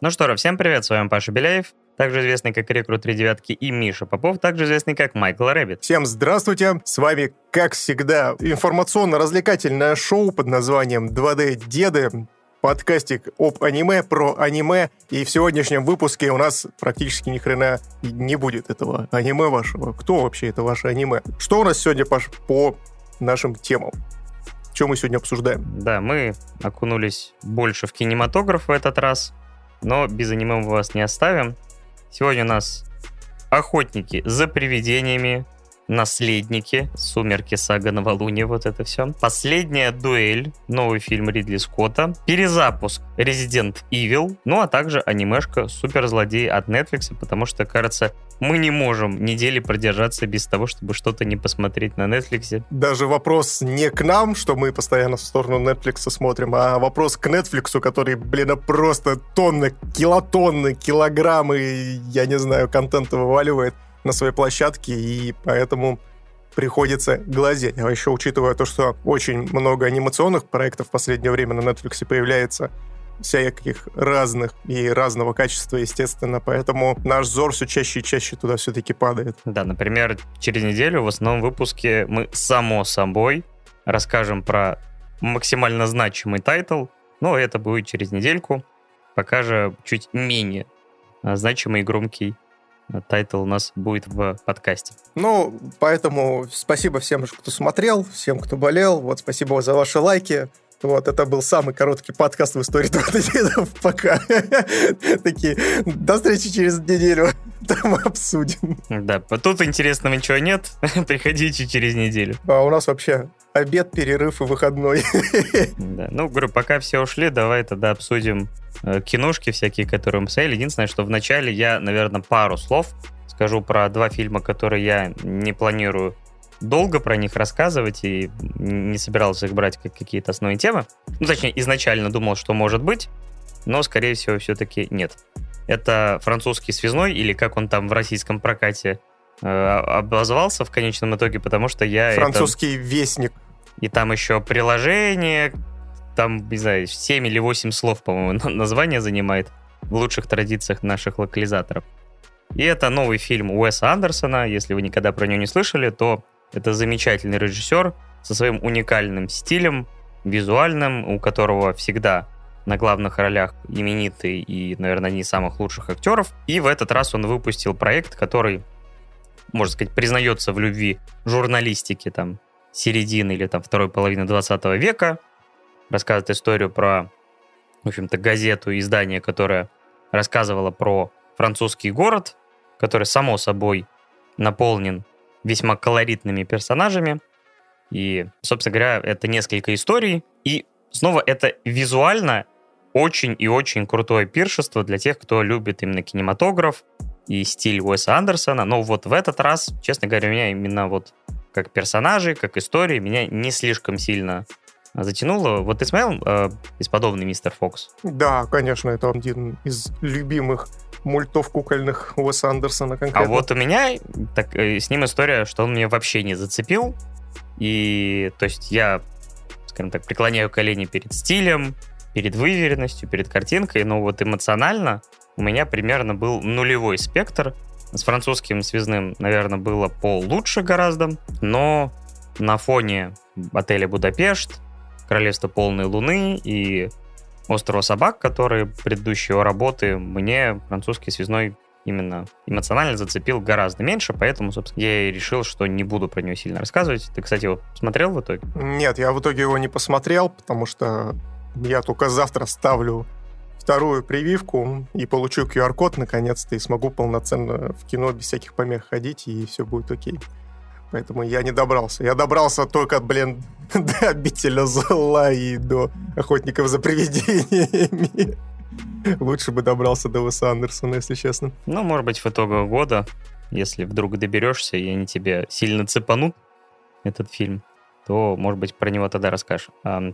Ну что всем привет, с вами Паша Беляев, также известный как Рекрут 3 девятки, и Миша Попов, также известный как Michael Rabbit. Всем здравствуйте, с вами, как всегда, информационно-развлекательное шоу под названием 2D-деды, подкастик об аниме, про аниме, и в сегодняшнем выпуске у нас практически ни хрена не будет этого аниме вашего. Кто вообще это ваше аниме? Что у нас сегодня, Паш, по нашим темам? Что мы сегодня обсуждаем? Да, мы окунулись больше в кинематограф в этот раз, но без аниме мы вас не оставим. Сегодня у нас охотники за привидениями, наследники, сумерки, сага, новолуние, вот это все. Последняя дуэль, новый фильм Ридли Скотта, перезапуск Resident Evil, ну а также анимешка Суперзлодей от Netflix, потому что, кажется, мы не можем недели продержаться без того, чтобы что-то не посмотреть на Netflix. Даже вопрос не к нам, что мы постоянно в сторону Netflix смотрим, а вопрос к Netflix, который, блин, просто тонны, килотонны, килограммы, я не знаю, контента вываливает на своей площадке, и поэтому приходится глазеть. А еще учитывая то, что очень много анимационных проектов в последнее время на Netflix появляется, всяких разных и разного качества, естественно, поэтому наш взор все чаще и чаще туда все-таки падает. Да, например, через неделю в основном выпуске мы, само собой, расскажем про максимально значимый тайтл, но это будет через недельку, пока же чуть менее а, значимый и громкий а, тайтл у нас будет в подкасте. Ну, поэтому спасибо всем, кто смотрел, всем, кто болел. Вот, спасибо за ваши лайки. Вот, это был самый короткий подкаст в истории 2D-дедов пока. Такие, до встречи через неделю, там обсудим. Да, тут интересного ничего нет, приходите через неделю. А у нас вообще обед, перерыв и выходной. Да, ну, говорю, пока все ушли, давай тогда обсудим э, киношки всякие, которые мы посмотрели. Единственное, что вначале я, наверное, пару слов скажу про два фильма, которые я не планирую долго про них рассказывать и не собирался их брать как какие-то основные темы. Ну, точнее, изначально думал, что может быть, но, скорее всего, все-таки нет. Это французский связной, или как он там в российском прокате э, обозвался в конечном итоге, потому что я... Французский это... вестник. И там еще приложение, там, не знаю, 7 или 8 слов, по-моему, название занимает в лучших традициях наших локализаторов. И это новый фильм Уэса Андерсона. Если вы никогда про него не слышали, то это замечательный режиссер со своим уникальным стилем, визуальным, у которого всегда на главных ролях именитый и, наверное, не самых лучших актеров. И в этот раз он выпустил проект, который, можно сказать, признается в любви журналистики там середины или там второй половины 20 века. Рассказывает историю про, в общем-то, газету, издание, которое рассказывало про французский город, который, само собой, наполнен весьма колоритными персонажами. И, собственно говоря, это несколько историй. И снова это визуально очень и очень крутое пиршество для тех, кто любит именно кинематограф и стиль Уэса Андерсона. Но вот в этот раз, честно говоря, меня именно вот как персонажи, как истории, меня не слишком сильно затянуло. Вот ты смотрел э, «Бесподобный мистер Фокс»? Да, конечно, это один из любимых мультов кукольных Уэса Андерсона конкретно. А вот у меня так, э, с ним история, что он меня вообще не зацепил. И, то есть, я, скажем так, преклоняю колени перед стилем, перед выверенностью, перед картинкой, но вот эмоционально у меня примерно был нулевой спектр. С французским связным, наверное, было получше гораздо, но на фоне отеля Будапешт, Королевство полной луны и острова собак, которые предыдущие работы мне французский связной именно эмоционально зацепил гораздо меньше, поэтому, собственно, я и решил, что не буду про него сильно рассказывать. Ты, кстати, его смотрел в итоге? Нет, я в итоге его не посмотрел, потому что я только завтра ставлю вторую прививку и получу QR-код наконец-то и смогу полноценно в кино без всяких помех ходить, и все будет окей. Поэтому я не добрался. Я добрался только, блин, до обителя зла и до охотников за привидениями. Лучше бы добрался до Уэса Андерсона, если честно. Ну, может быть, в итоге года, если вдруг доберешься, и они тебе сильно цепанут, этот фильм, то, может быть, про него тогда расскажешь.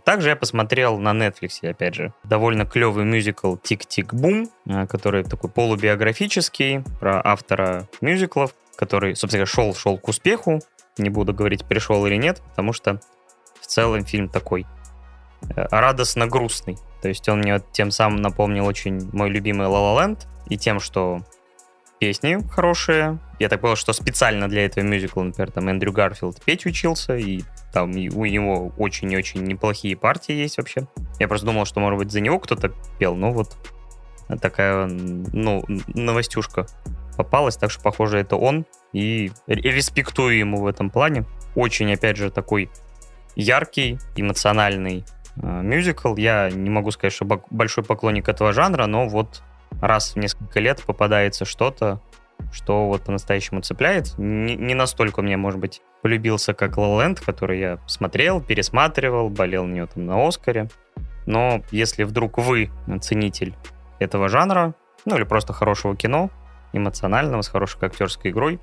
Также я посмотрел на Netflix, опять же, довольно клевый мюзикл «Тик-тик-бум», а, который такой полубиографический, про автора мюзиклов, который, собственно, шел, шел к успеху. Не буду говорить, пришел или нет, потому что в целом фильм такой э, радостно грустный То есть он мне тем самым напомнил очень мой любимый La La и тем, что песни хорошие. Я так понял, что специально для этого мюзикла, например, там Эндрю Гарфилд петь учился, и там у него очень и очень неплохие партии есть вообще. Я просто думал, что, может быть, за него кто-то пел, но вот такая, ну, новостюшка попалась, так что, похоже, это он, и респектую ему в этом плане. Очень, опять же, такой яркий, эмоциональный э, мюзикл. Я не могу сказать, что большой поклонник этого жанра, но вот раз в несколько лет попадается что-то, что вот по-настоящему цепляет. Не, не настолько мне, может быть, полюбился, как La La Land, который я смотрел, пересматривал, болел на него там на Оскаре. Но если вдруг вы ценитель этого жанра, ну или просто хорошего кино, эмоционального, с хорошей актерской игрой,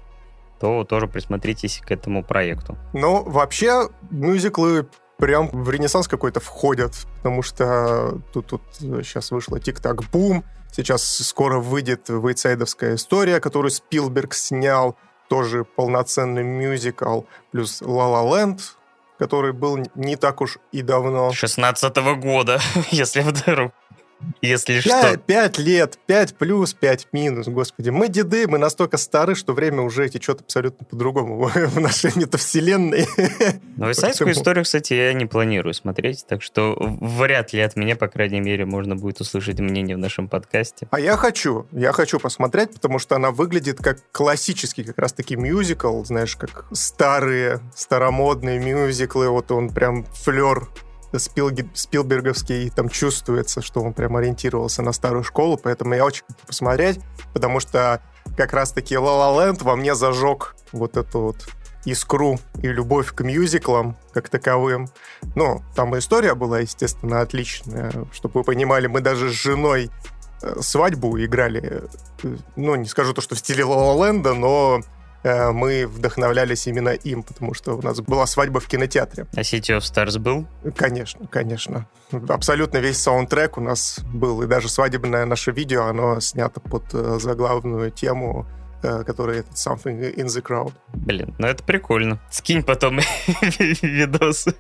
то тоже присмотритесь к этому проекту. Ну, вообще, мюзиклы прям в ренессанс какой-то входят, потому что тут, тут сейчас вышла «Тик-так бум», сейчас скоро выйдет «Вейцайдовская история», которую Спилберг снял, тоже полноценный мюзикл, плюс «Ла Ла Ленд», который был не так уж и давно. 16 -го года, если вдруг если 5, что. 5 лет, 5 плюс, 5 минус, господи. Мы деды, мы настолько стары, что время уже течет абсолютно по-другому в нашей метавселенной. Но Исайскую историю, кстати, я не планирую смотреть, так что вряд ли от меня, по крайней мере, можно будет услышать мнение в нашем подкасте. А я хочу, я хочу посмотреть, потому что она выглядит как классический как раз-таки мюзикл, знаешь, как старые, старомодные мюзиклы, вот он прям флер Спилберговский, там чувствуется, что он прям ориентировался на старую школу, поэтому я очень хочу посмотреть, потому что как раз-таки La La во мне зажег вот эту вот искру и любовь к мюзиклам как таковым. Ну, там история была, естественно, отличная. Чтобы вы понимали, мы даже с женой э, свадьбу играли, э, ну, не скажу то, что в стиле Land, но мы вдохновлялись именно им, потому что у нас была свадьба в кинотеатре. А City of Stars был? Конечно, конечно. Абсолютно весь саундтрек у нас был, и даже свадебное наше видео, оно снято под э, заглавную тему э, который этот Something in the Crowd. Блин, ну это прикольно. Скинь потом видосы.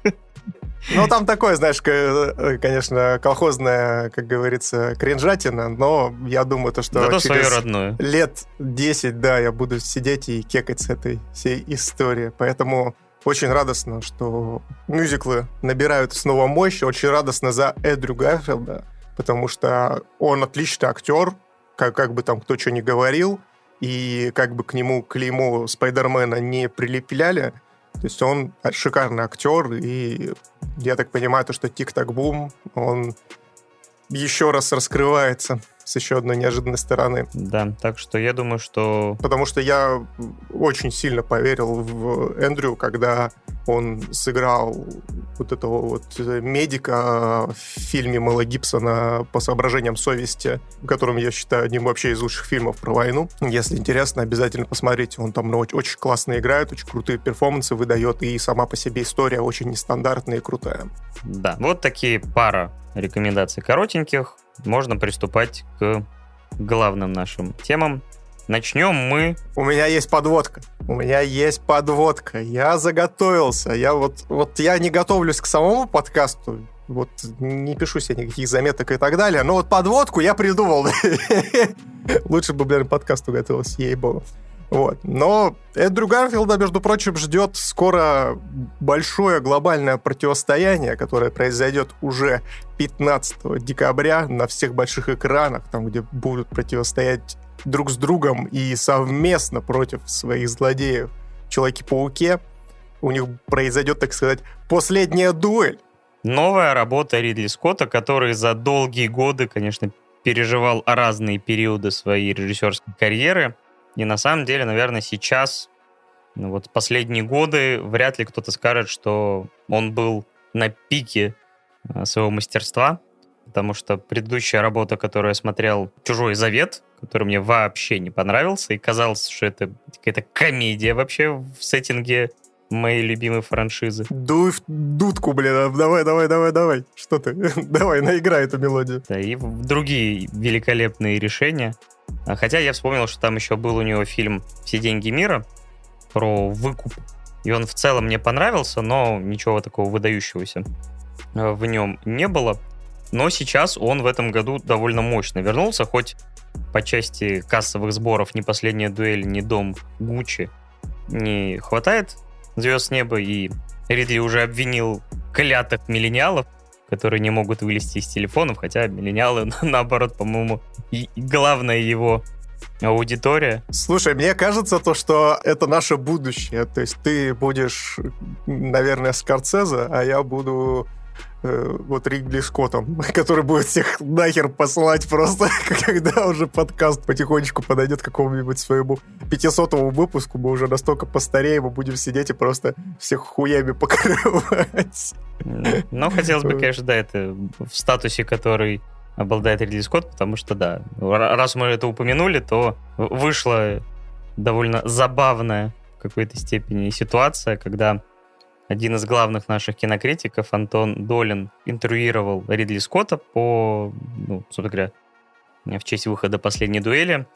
Ну, там такое, знаешь, э, конечно, колхозная, как говорится, кринжатина, но я думаю, то, что Зато через лет 10, да, я буду сидеть и кекать с этой всей истории. Поэтому очень радостно, что мюзиклы набирают снова мощь. Очень радостно за Эдрю Гарфилда, потому что он отличный актер, как, как бы там кто что ни говорил, и как бы к нему клеймо Спайдермена не прилепляли, то есть он шикарный актер, и я так понимаю, то, что Тик-Так-Бум, он еще раз раскрывается с еще одной неожиданной стороны. Да, так что я думаю, что... Потому что я очень сильно поверил в Эндрю, когда он сыграл вот этого вот медика в фильме Мэла Гибсона по соображениям совести, которым я считаю одним вообще из лучших фильмов про войну. Если интересно, обязательно посмотрите. Он там очень классно играет, очень крутые перформансы выдает, и сама по себе история очень нестандартная и крутая. Да, вот такие пара рекомендаций коротеньких можно приступать к главным нашим темам. Начнем мы... У меня есть подводка. У меня есть подводка. Я заготовился. Я вот, вот я не готовлюсь к самому подкасту. Вот не пишу себе никаких заметок и так далее. Но вот подводку я придумал. Лучше бы, блин, подкасту готовился, ей-богу. Вот. Но Эдрю Гарфилда, между прочим, ждет скоро большое глобальное противостояние, которое произойдет уже 15 декабря на всех больших экранах, там, где будут противостоять друг с другом и совместно против своих злодеев Человеки-пауке. У них произойдет, так сказать, последняя дуэль. Новая работа Ридли Скотта, который за долгие годы, конечно, переживал разные периоды своей режиссерской карьеры. И на самом деле, наверное, сейчас, ну вот последние годы, вряд ли кто-то скажет, что он был на пике э, своего мастерства, потому что предыдущая работа, которую я смотрел, «Чужой завет», который мне вообще не понравился, и казалось, что это какая-то комедия вообще в сеттинге моей любимой франшизы. Дуй в дудку, блин, а давай, давай, давай, давай. Что ты? давай, наиграй эту мелодию. Да, и другие великолепные решения. А, хотя я вспомнил, что там еще был у него фильм «Все деньги мира» про выкуп. И он в целом мне понравился, но ничего такого выдающегося а, в нем не было. Но сейчас он в этом году довольно мощно вернулся, хоть по части кассовых сборов ни последняя дуэль, ни дом Гуччи не хватает звезд неба, и Ридли уже обвинил клятых миллениалов, которые не могут вылезти из телефонов, хотя миллениалы, наоборот, по-моему, главная его аудитория. Слушай, мне кажется то, что это наше будущее. То есть ты будешь, наверное, Скорцеза, а я буду э, вот Ридли Скоттом, который будет всех нахер послать просто, когда уже подкаст потихонечку подойдет к какому-нибудь своему 500 выпуску, мы уже настолько постареем, мы будем сидеть и просто всех хуями покрывать. Ну, хотелось бы, конечно, да, это в статусе, который обладает Ридли Скотт, потому что, да, раз мы это упомянули, то вышла довольно забавная в какой-то степени ситуация, когда один из главных наших кинокритиков, Антон Долин, интервьюировал Ридли Скотта по, ну, собственно говоря, в честь выхода последней дуэли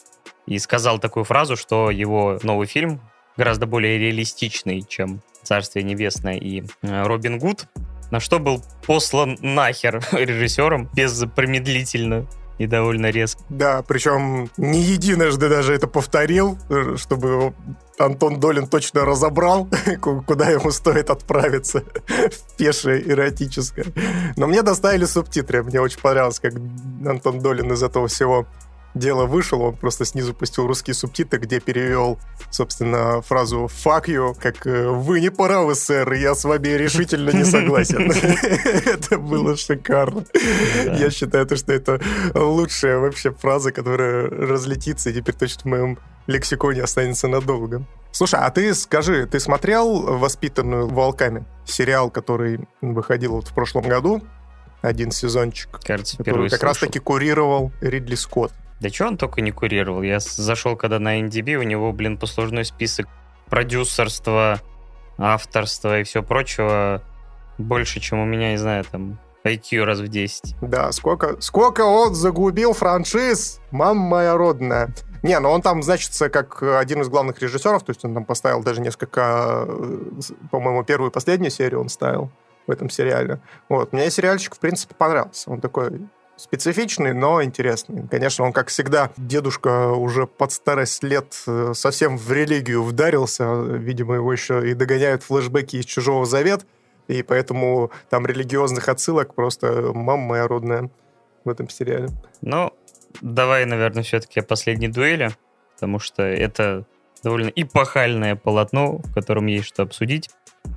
и сказал такую фразу, что его новый фильм гораздо более реалистичный, чем «Царствие небесное» и э, «Робин Гуд», на что был послан нахер режиссером без промедлительно и довольно резко. Да, причем не единожды даже это повторил, э, чтобы Антон Долин точно разобрал, куда ему стоит отправиться в пешее эротическое. Но мне доставили субтитры, мне очень понравилось, как Антон Долин из этого всего дело вышел, он просто снизу пустил русские субтитры, где перевел, собственно, фразу «fuck you», как э, «вы не правы, сэр, я с вами решительно не согласен». Это было шикарно. Я считаю, что это лучшая вообще фраза, которая разлетится и теперь точно в моем лексиконе останется надолго. Слушай, а ты скажи, ты смотрел «Воспитанную волками»? Сериал, который выходил вот в прошлом году, один сезончик. Кажется, который как раз-таки курировал Ридли Скотт. Да что он только не курировал. Я зашел когда на NDB, у него, блин, послужной список продюсерства, авторства и все прочего больше, чем у меня, не знаю, там, IQ раз в 10. Да, сколько, сколько он загубил франшиз, мама моя родная. Не, но он там значится как один из главных режиссеров, то есть он там поставил даже несколько, э, по-моему, первую и последнюю серию он ставил в этом сериале. Вот. Мне сериальчик, в принципе, понравился. Он такой специфичный, но интересный. Конечно, он, как всегда, дедушка уже под старость лет э, совсем в религию вдарился. Видимо, его еще и догоняют флешбеки из «Чужого завет», и поэтому там религиозных отсылок просто мама моя родная в этом сериале. Ну, давай, наверное, все-таки о последней дуэли, потому что это довольно эпохальное полотно, в котором есть что обсудить.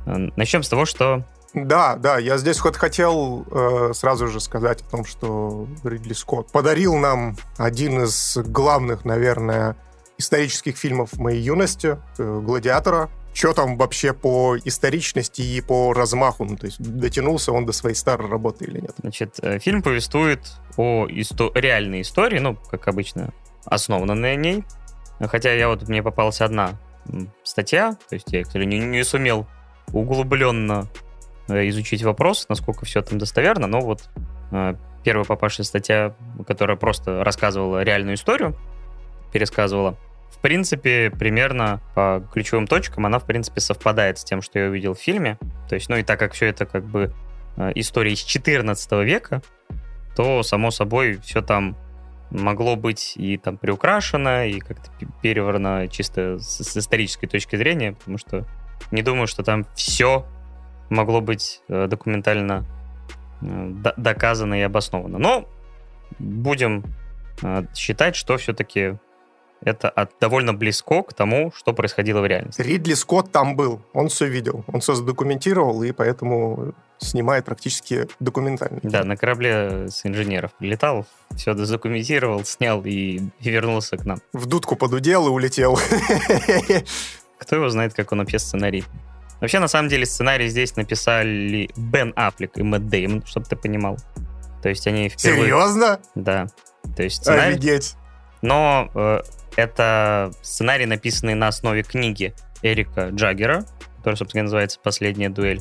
Начнем с того, что да, да, я здесь хоть хотел э, сразу же сказать о том, что Ридли Скотт подарил нам один из главных, наверное, исторических фильмов моей юности, э, «Гладиатора». Что там вообще по историчности и по размаху? Ну, то есть дотянулся он до своей старой работы или нет? Значит, э, фильм повествует о исто- реальной истории, ну, как обычно, основана на ней. Хотя я вот, мне попалась одна статья, то есть я, к сожалению, не, не сумел углубленно Э, изучить вопрос, насколько все там достоверно, но вот э, первая попавшая статья, которая просто рассказывала реальную историю, пересказывала, в принципе, примерно по ключевым точкам она, в принципе, совпадает с тем, что я увидел в фильме. То есть, ну и так как все это как бы э, история из 14 века, то, само собой, все там могло быть и там приукрашено, и как-то переврано чисто с, с исторической точки зрения, потому что не думаю, что там все могло быть э, документально э, доказано и обосновано. Но будем считать, что все-таки это от, довольно близко к тому, что происходило в реальности. Ридли Скотт там был, он все видел, он все задокументировал, и поэтому снимает практически документально. Да, на корабле с инженеров прилетал, все задокументировал, снял и, и вернулся к нам. В дудку подудел и улетел. Кто его знает, как он вообще сценарий Вообще, на самом деле, сценарий здесь написали Бен Аффлек и Мэтт Деймон, чтобы ты понимал. То есть они впервые... Серьезно? Да. То есть сценарий... Офигеть. Но э, это сценарий, написанный на основе книги Эрика Джаггера, который, собственно, называется «Последняя дуэль».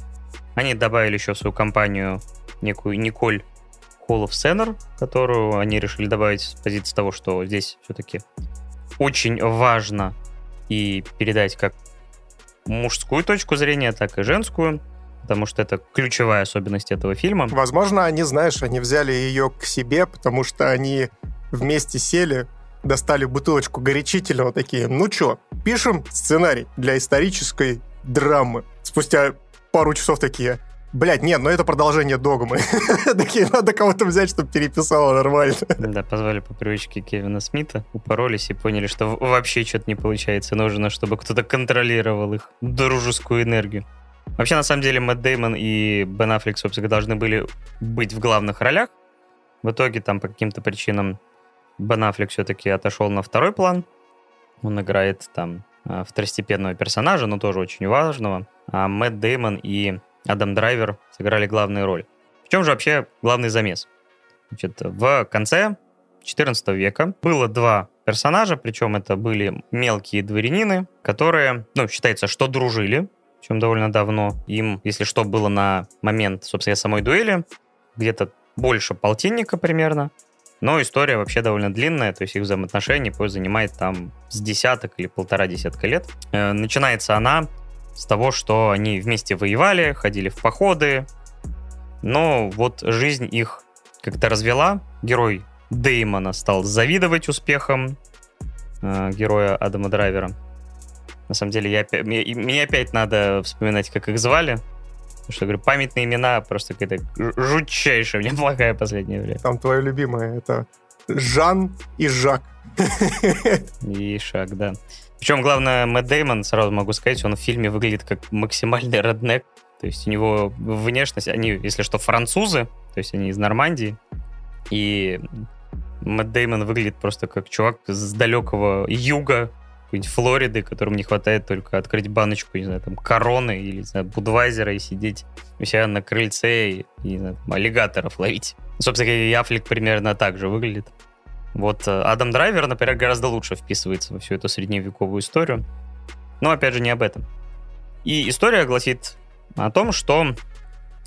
Они добавили еще в свою компанию некую Николь Холлов Сеннер, которую они решили добавить с позиции того, что здесь все-таки очень важно и передать как мужскую точку зрения, так и женскую. потому что это ключевая особенность этого фильма. Возможно, они, знаешь, они взяли ее к себе, потому что они вместе сели, достали бутылочку горячительного, такие, ну чё, пишем сценарий для исторической драмы. Спустя пару часов такие, Блять, нет, но это продолжение догмы. Такие, надо кого-то взять, чтобы переписало нормально. Да, позвали по привычке Кевина Смита, упоролись и поняли, что вообще что-то не получается. Нужно, чтобы кто-то контролировал их дружескую энергию. Вообще, на самом деле, Мэтт Деймон и Бен Аффлек, собственно, должны были быть в главных ролях. В итоге, там, по каким-то причинам, Бен все-таки отошел на второй план. Он играет там а, второстепенного персонажа, но тоже очень важного. А Мэтт Деймон и Адам Драйвер сыграли главную роль. В чем же вообще главный замес? Значит, в конце 14 века было два персонажа, причем это были мелкие дворянины, которые, ну, считается, что дружили, чем довольно давно. Им, если что, было на момент, собственно, самой дуэли, где-то больше полтинника примерно. Но история вообще довольно длинная, то есть их взаимоотношения позже занимает там с десяток или полтора десятка лет. Э, начинается она с того, что они вместе воевали, ходили в походы, но вот жизнь их как-то развела. Герой Деймона стал завидовать успехам э, героя Адама Драйвера. На самом деле, я, мне, мне опять надо вспоминать, как их звали. Потому что, говорю, памятные имена просто какая-то жутчайшая, мне плохая последнее время. Там твое любимое, это Жан и Жак. И Шак, да. Причем, главное, Мэтт Деймон, сразу могу сказать, он в фильме выглядит как максимальный роднек. То есть у него внешность, они, если что, французы, то есть они из Нормандии. И Мэтт Деймон выглядит просто как чувак с далекого юга, какой-нибудь Флориды, которому не хватает только открыть баночку, не знаю, там, короны или, не знаю, Будвайзера и сидеть у себя на крыльце и, и не знаю, аллигаторов ловить. Собственно, и Аффлек примерно так же выглядит. Вот э, Адам Драйвер, например, гораздо лучше вписывается во всю эту средневековую историю. Но, опять же, не об этом. И история гласит о том, что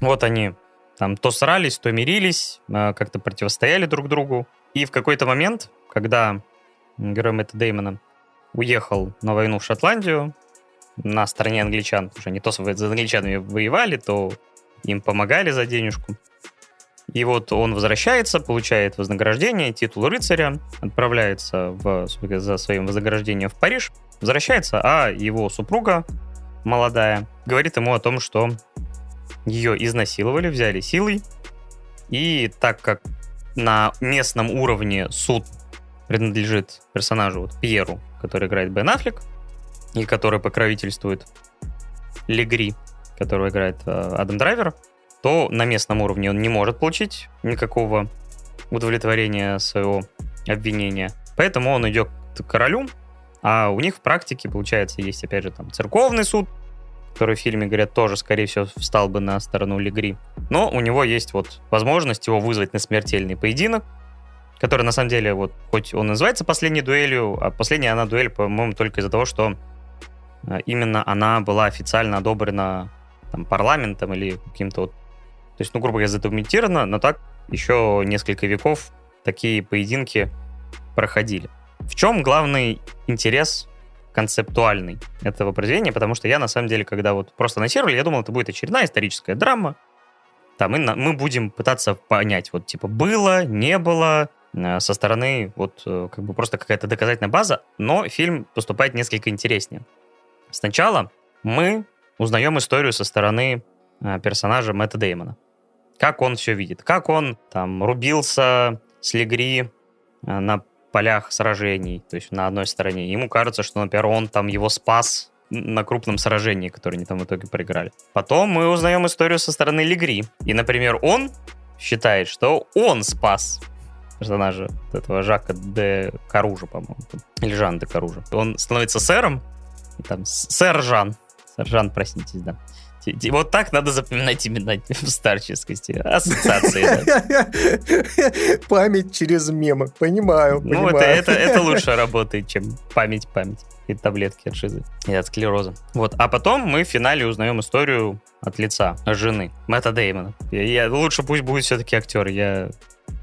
вот они там то срались, то мирились, э, как-то противостояли друг другу. И в какой-то момент, когда герой Мэтта Деймона уехал на войну в Шотландию на стороне англичан, потому что они то с англичанами воевали, то им помогали за денежку. И вот он возвращается, получает вознаграждение, титул рыцаря, отправляется в, за своим вознаграждением в Париж, возвращается, а его супруга молодая говорит ему о том, что ее изнасиловали, взяли силой, и так как на местном уровне суд принадлежит персонажу вот, Пьеру, который играет Бен Аффлек, и который покровительствует Легри, которого играет э, Адам Драйвер, то на местном уровне он не может получить никакого удовлетворения своего обвинения. Поэтому он идет к королю, а у них в практике, получается, есть, опять же, там церковный суд, который в фильме, говорят, тоже, скорее всего, встал бы на сторону Легри. Но у него есть вот возможность его вызвать на смертельный поединок, который, на самом деле, вот, хоть он называется последней дуэлью, а последняя она дуэль, по-моему, только из-за того, что а, именно она была официально одобрена там, парламентом или каким-то вот то есть, ну, грубо говоря, задокументировано, но так еще несколько веков такие поединки проходили. В чем главный интерес концептуальный этого произведения? Потому что я, на самом деле, когда вот просто анонсировали, я думал, это будет очередная историческая драма. Там мы, мы будем пытаться понять, вот, типа, было, не было, э, со стороны вот э, как бы просто какая-то доказательная база, но фильм поступает несколько интереснее. Сначала мы узнаем историю со стороны э, персонажа Мэтта Деймона как он все видит, как он там рубился с Легри э, на полях сражений, то есть на одной стороне. Ему кажется, что, например, он там его спас на крупном сражении, которое они там в итоге проиграли. Потом мы узнаем историю со стороны Легри. И, например, он считает, что он спас персонажа этого Жака де Каружа, по-моему. Или Жан де Каружа. Он становится сэром, там, сэр Жан. Сэр Жан, проснитесь, да. Вот так надо запоминать именно в старческости. Ассоциации. Память через мемы. Понимаю. Ну, это, это, это лучше работает, чем память-память. И таблетки от шизы. И от склероза. Вот. А потом мы в финале узнаем историю от лица жены Мэтта Деймона. Я, я, лучше пусть будет все-таки актер. Я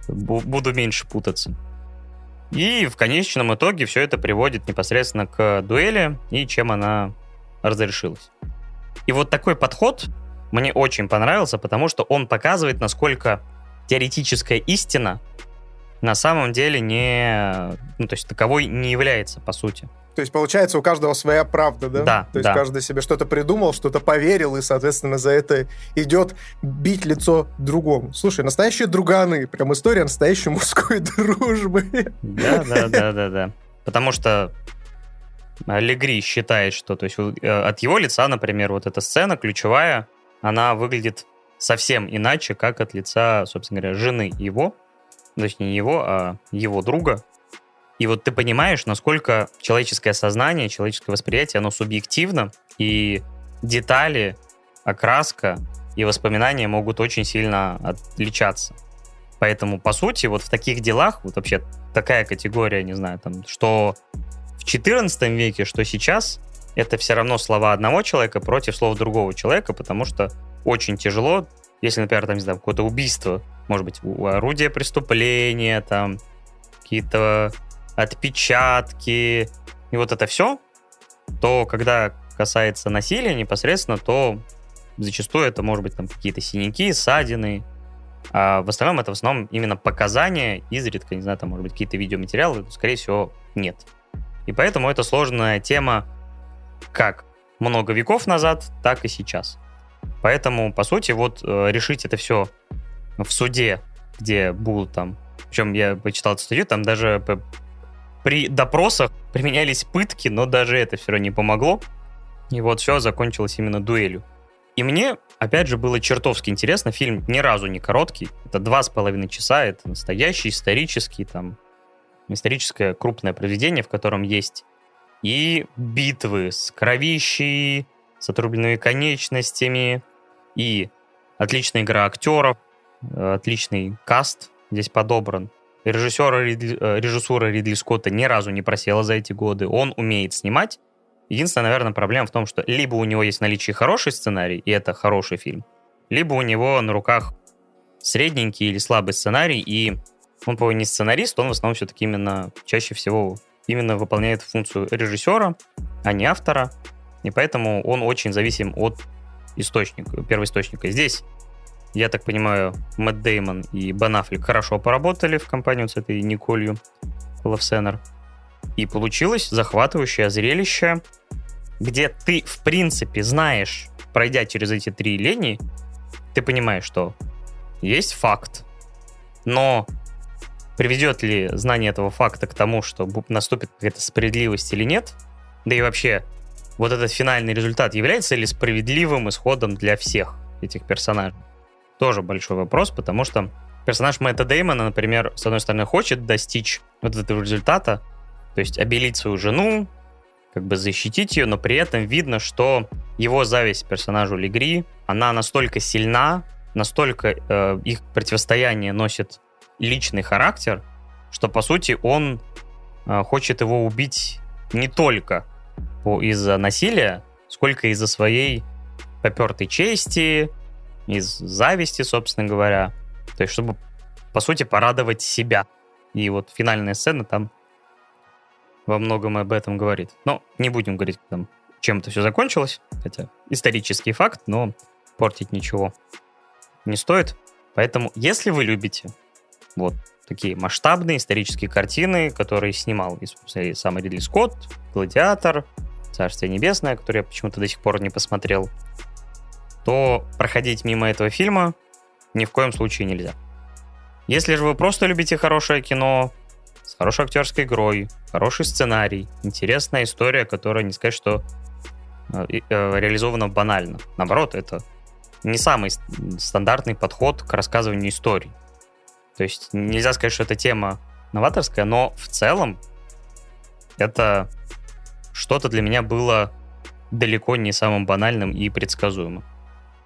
буду меньше путаться. И в конечном итоге все это приводит непосредственно к дуэли и чем она разрешилась. И вот такой подход мне очень понравился, потому что он показывает, насколько теоретическая истина на самом деле не... Ну, то есть таковой не является, по сути. То есть, получается, у каждого своя правда, да? Да, То есть, да. каждый себе что-то придумал, что-то поверил, и, соответственно, за это идет бить лицо другому. Слушай, настоящие друганы, прям история настоящей мужской дружбы. Да, да, да, да, да. Потому что Легри считает, что то есть, э, от его лица, например, вот эта сцена ключевая, она выглядит совсем иначе, как от лица, собственно говоря, жены его, точнее не его, а его друга. И вот ты понимаешь, насколько человеческое сознание, человеческое восприятие, оно субъективно, и детали, окраска и воспоминания могут очень сильно отличаться. Поэтому, по сути, вот в таких делах, вот вообще такая категория, не знаю, там, что в 14 веке, что сейчас, это все равно слова одного человека против слов другого человека, потому что очень тяжело, если, например, там, не знаю, какое-то убийство, может быть, орудие преступления, там, какие-то отпечатки, и вот это все, то когда касается насилия непосредственно, то зачастую это может быть там какие-то синяки, ссадины, а в остальном это в основном именно показания, изредка, не знаю, там может быть какие-то видеоматериалы, скорее всего, нет. И поэтому это сложная тема как много веков назад, так и сейчас. Поэтому, по сути, вот э, решить это все в суде, где будут там... Причем я почитал эту статью, там даже при допросах применялись пытки, но даже это все равно не помогло. И вот все закончилось именно дуэлью. И мне, опять же, было чертовски интересно. Фильм ни разу не короткий. Это два с половиной часа. Это настоящий исторический, там, историческое крупное произведение, в котором есть и битвы с кровищей, с отрубленными конечностями, и отличная игра актеров, отличный каст здесь подобран. Режиссера, Ридли, э, режиссура Ридли Скотта ни разу не просела за эти годы. Он умеет снимать. Единственная, наверное, проблема в том, что либо у него есть наличие хороший сценарий, и это хороший фильм, либо у него на руках средненький или слабый сценарий, и он, по не сценарист, он в основном все-таки именно чаще всего именно выполняет функцию режиссера, а не автора, и поэтому он очень зависим от источника, первоисточника. Здесь, я так понимаю, Мэтт Деймон и Бен Аффлек хорошо поработали в компанию с этой Николью Лавсенер. И получилось захватывающее зрелище, где ты, в принципе, знаешь, пройдя через эти три линии, ты понимаешь, что есть факт, но приведет ли знание этого факта к тому, что наступит какая-то справедливость или нет, да и вообще, вот этот финальный результат является ли справедливым исходом для всех этих персонажей? Тоже большой вопрос, потому что персонаж Мэтта Деймона, например, с одной стороны, хочет достичь вот этого результата, то есть обелить свою жену, как бы защитить ее, но при этом видно, что его зависть персонажу Легри, она настолько сильна, настолько э, их противостояние носит личный характер, что по сути он э, хочет его убить не только из-за насилия, сколько из-за своей попертой чести, из зависти, собственно говоря. То есть, чтобы, по сути, порадовать себя. И вот финальная сцена там во многом об этом говорит. Но не будем говорить, там, чем это все закончилось, хотя исторический факт, но портить ничего не стоит. Поэтому, если вы любите вот такие масштабные исторические картины, которые снимал и сам Ридли Скотт, «Гладиатор», «Царствие небесное», который я почему-то до сих пор не посмотрел, то проходить мимо этого фильма ни в коем случае нельзя. Если же вы просто любите хорошее кино, с хорошей актерской игрой, хороший сценарий, интересная история, которая не сказать, что э, э, реализована банально. Наоборот, это не самый стандартный подход к рассказыванию историй. То есть нельзя сказать, что эта тема новаторская, но в целом это что-то для меня было далеко не самым банальным и предсказуемым.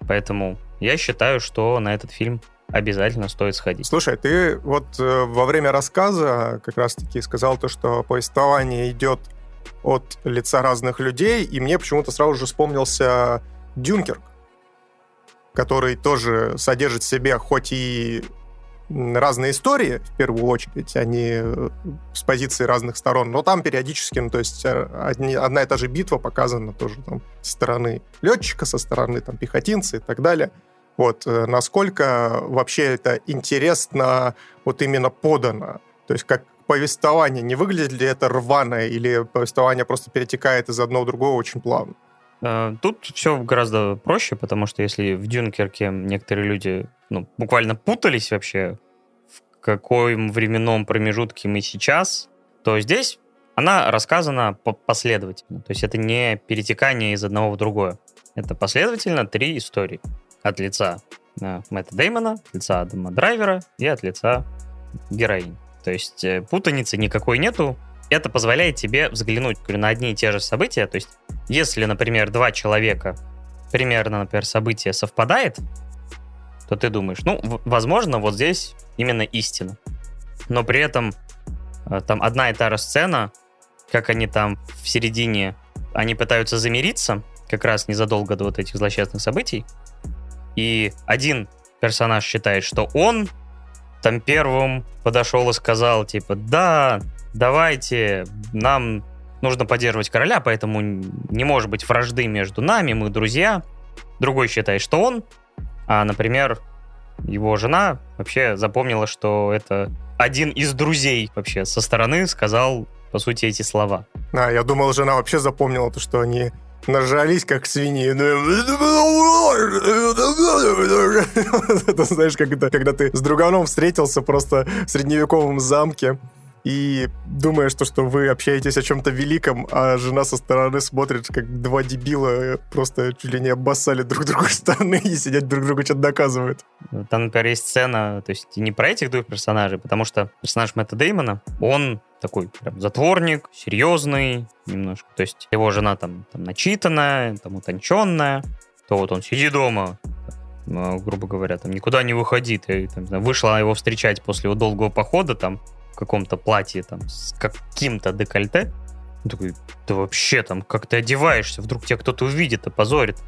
Поэтому я считаю, что на этот фильм обязательно стоит сходить. Слушай, ты вот э, во время рассказа как раз-таки сказал то, что повествование идет от лица разных людей, и мне почему-то сразу же вспомнился Дюнкерк, который тоже содержит в себе хоть и разные истории, в первую очередь, они э, с позиции разных сторон, но там периодически, ну, то есть э, одни, одна и та же битва показана тоже там со стороны летчика, со стороны там пехотинца и так далее. Вот, э, насколько вообще это интересно вот именно подано, то есть как повествование, не выглядит ли это рваное, или повествование просто перетекает из одного в другого очень плавно? Тут все гораздо проще, потому что если в Дюнкерке некоторые люди ну, буквально путались вообще, в каком временном промежутке мы сейчас, то здесь она рассказана последовательно. То есть это не перетекание из одного в другое. Это последовательно три истории. От лица э, Мэтта Деймона, от лица Адама Драйвера и от лица героини. То есть э, путаницы никакой нету, это позволяет тебе взглянуть на одни и те же события. То есть, если, например, два человека примерно, например, событие совпадает, то ты думаешь, ну, возможно, вот здесь именно истина. Но при этом э, там одна и та же сцена, как они там в середине, они пытаются замириться, как раз незадолго до вот этих злосчастных событий, и один персонаж считает, что он там первым подошел и сказал, типа, да, давайте, нам нужно поддерживать короля, поэтому не может быть вражды между нами, мы друзья. Другой считает, что он, а, например, его жена вообще запомнила, что это один из друзей вообще со стороны сказал, по сути, эти слова. А, я думал, жена вообще запомнила то, что они нажались, как свиньи. Это знаешь, как это, когда ты с друганом встретился просто в средневековом замке, и думаешь, что, что вы общаетесь о чем-то великом, а жена со стороны смотрит, как два дебила просто чуть ли не обоссали друг другу стороны и сидят друг другу что-то доказывают. Там, например, есть сцена, то есть не про этих двух персонажей, потому что персонаж Мэтта Деймона, он такой прям затворник, серьезный немножко. То есть его жена там, там начитанная, там утонченная, то вот он сиди дома, ну, грубо говоря, там никуда не выходит. И, там, вышла его встречать после его долгого похода, там каком-то платье там с каким-то декольте. Он такой, ты вообще там, как ты одеваешься, вдруг тебя кто-то увидит, опозорит.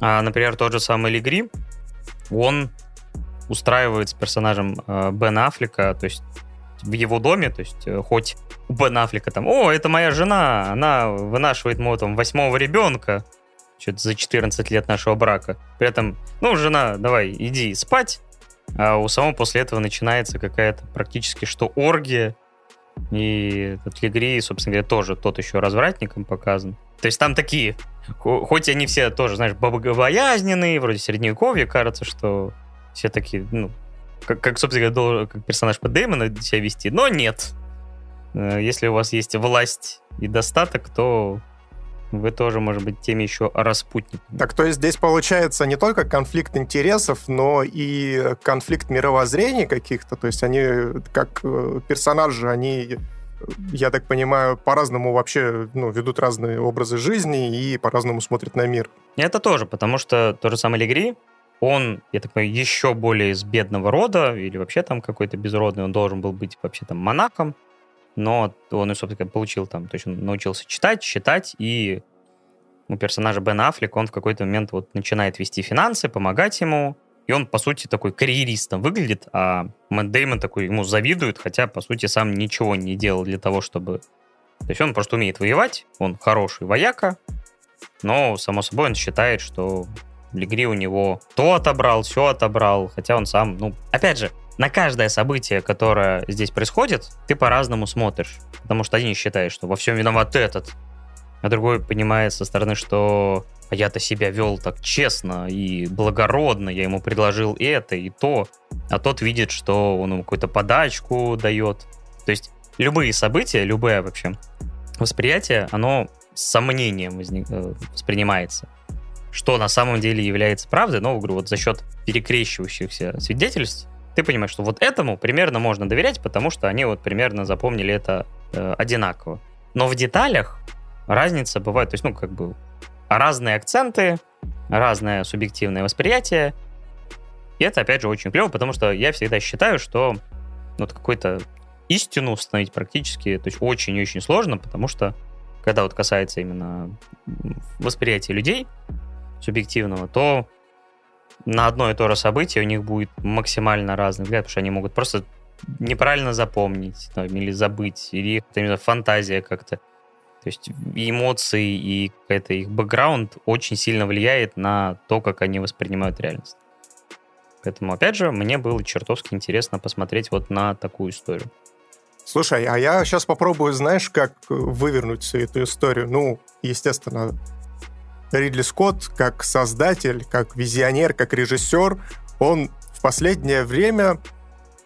А, например, тот же самый Легри, он устраивает с персонажем э, Бена Аффлека, то есть в его доме, то есть э, хоть у Бена Аффлека там, о, это моя жена, она вынашивает моего там восьмого ребенка, что-то за 14 лет нашего брака. При этом, ну, жена, давай, иди спать, а у самого после этого начинается какая-то практически что оргия. И этот Легри, собственно говоря, тоже тот еще развратником показан. То есть там такие, хоть они все тоже, знаешь, богобоязненные, вроде средневековья, кажется, что все такие, ну, как, как собственно говоря, как персонаж по Дэймона себя вести, но нет. Э, если у вас есть власть и достаток, то вы тоже, может быть, теми еще распутниками. Так, то есть здесь получается не только конфликт интересов, но и конфликт мировоззрений каких-то, то есть они, как э, персонажи, они я так понимаю, по-разному вообще ну, ведут разные образы жизни и по-разному смотрят на мир. Это тоже, потому что тот же самый Легри, он, я так понимаю, еще более из бедного рода, или вообще там какой-то безродный, он должен был быть вообще там монахом, но он, собственно, получил там, то есть он научился читать, считать, и у персонажа Бен Аффлек, он в какой-то момент вот начинает вести финансы, помогать ему, и он, по сути, такой карьеристом выглядит, а Мэтт Деймон такой ему завидует, хотя, по сути, сам ничего не делал для того, чтобы... То есть он просто умеет воевать, он хороший вояка, но, само собой, он считает, что Легри у него то отобрал, все отобрал, хотя он сам, ну, опять же, на каждое событие, которое здесь происходит, ты по-разному смотришь. Потому что один считает, что во всем виноват этот, а другой понимает со стороны, что а я-то себя вел так честно и благородно, я ему предложил это и то, а тот видит, что он ему какую-то подачку дает. То есть любые события, любое вообще восприятие, оно с сомнением возник, э, воспринимается. Что на самом деле является правдой, но, говорю, вот за счет перекрещивающихся свидетельств ты понимаешь, что вот этому примерно можно доверять, потому что они вот примерно запомнили это э, одинаково. Но в деталях разница бывает, то есть, ну, как бы разные акценты, разное субъективное восприятие. И это, опять же, очень клево, потому что я всегда считаю, что вот какой-то истину установить практически, то есть очень-очень сложно, потому что когда вот касается именно восприятия людей субъективного, то на одно и то же событие у них будет максимально разный взгляд, потому что они могут просто неправильно запомнить там, или забыть, или не знаю, фантазия как-то. То есть эмоции, и какая-то их бэкграунд очень сильно влияет на то, как они воспринимают реальность. Поэтому, опять же, мне было чертовски интересно посмотреть вот на такую историю. Слушай, а я сейчас попробую, знаешь, как вывернуть всю эту историю. Ну, естественно, Ридли Скотт, как создатель, как визионер, как режиссер, он в последнее время,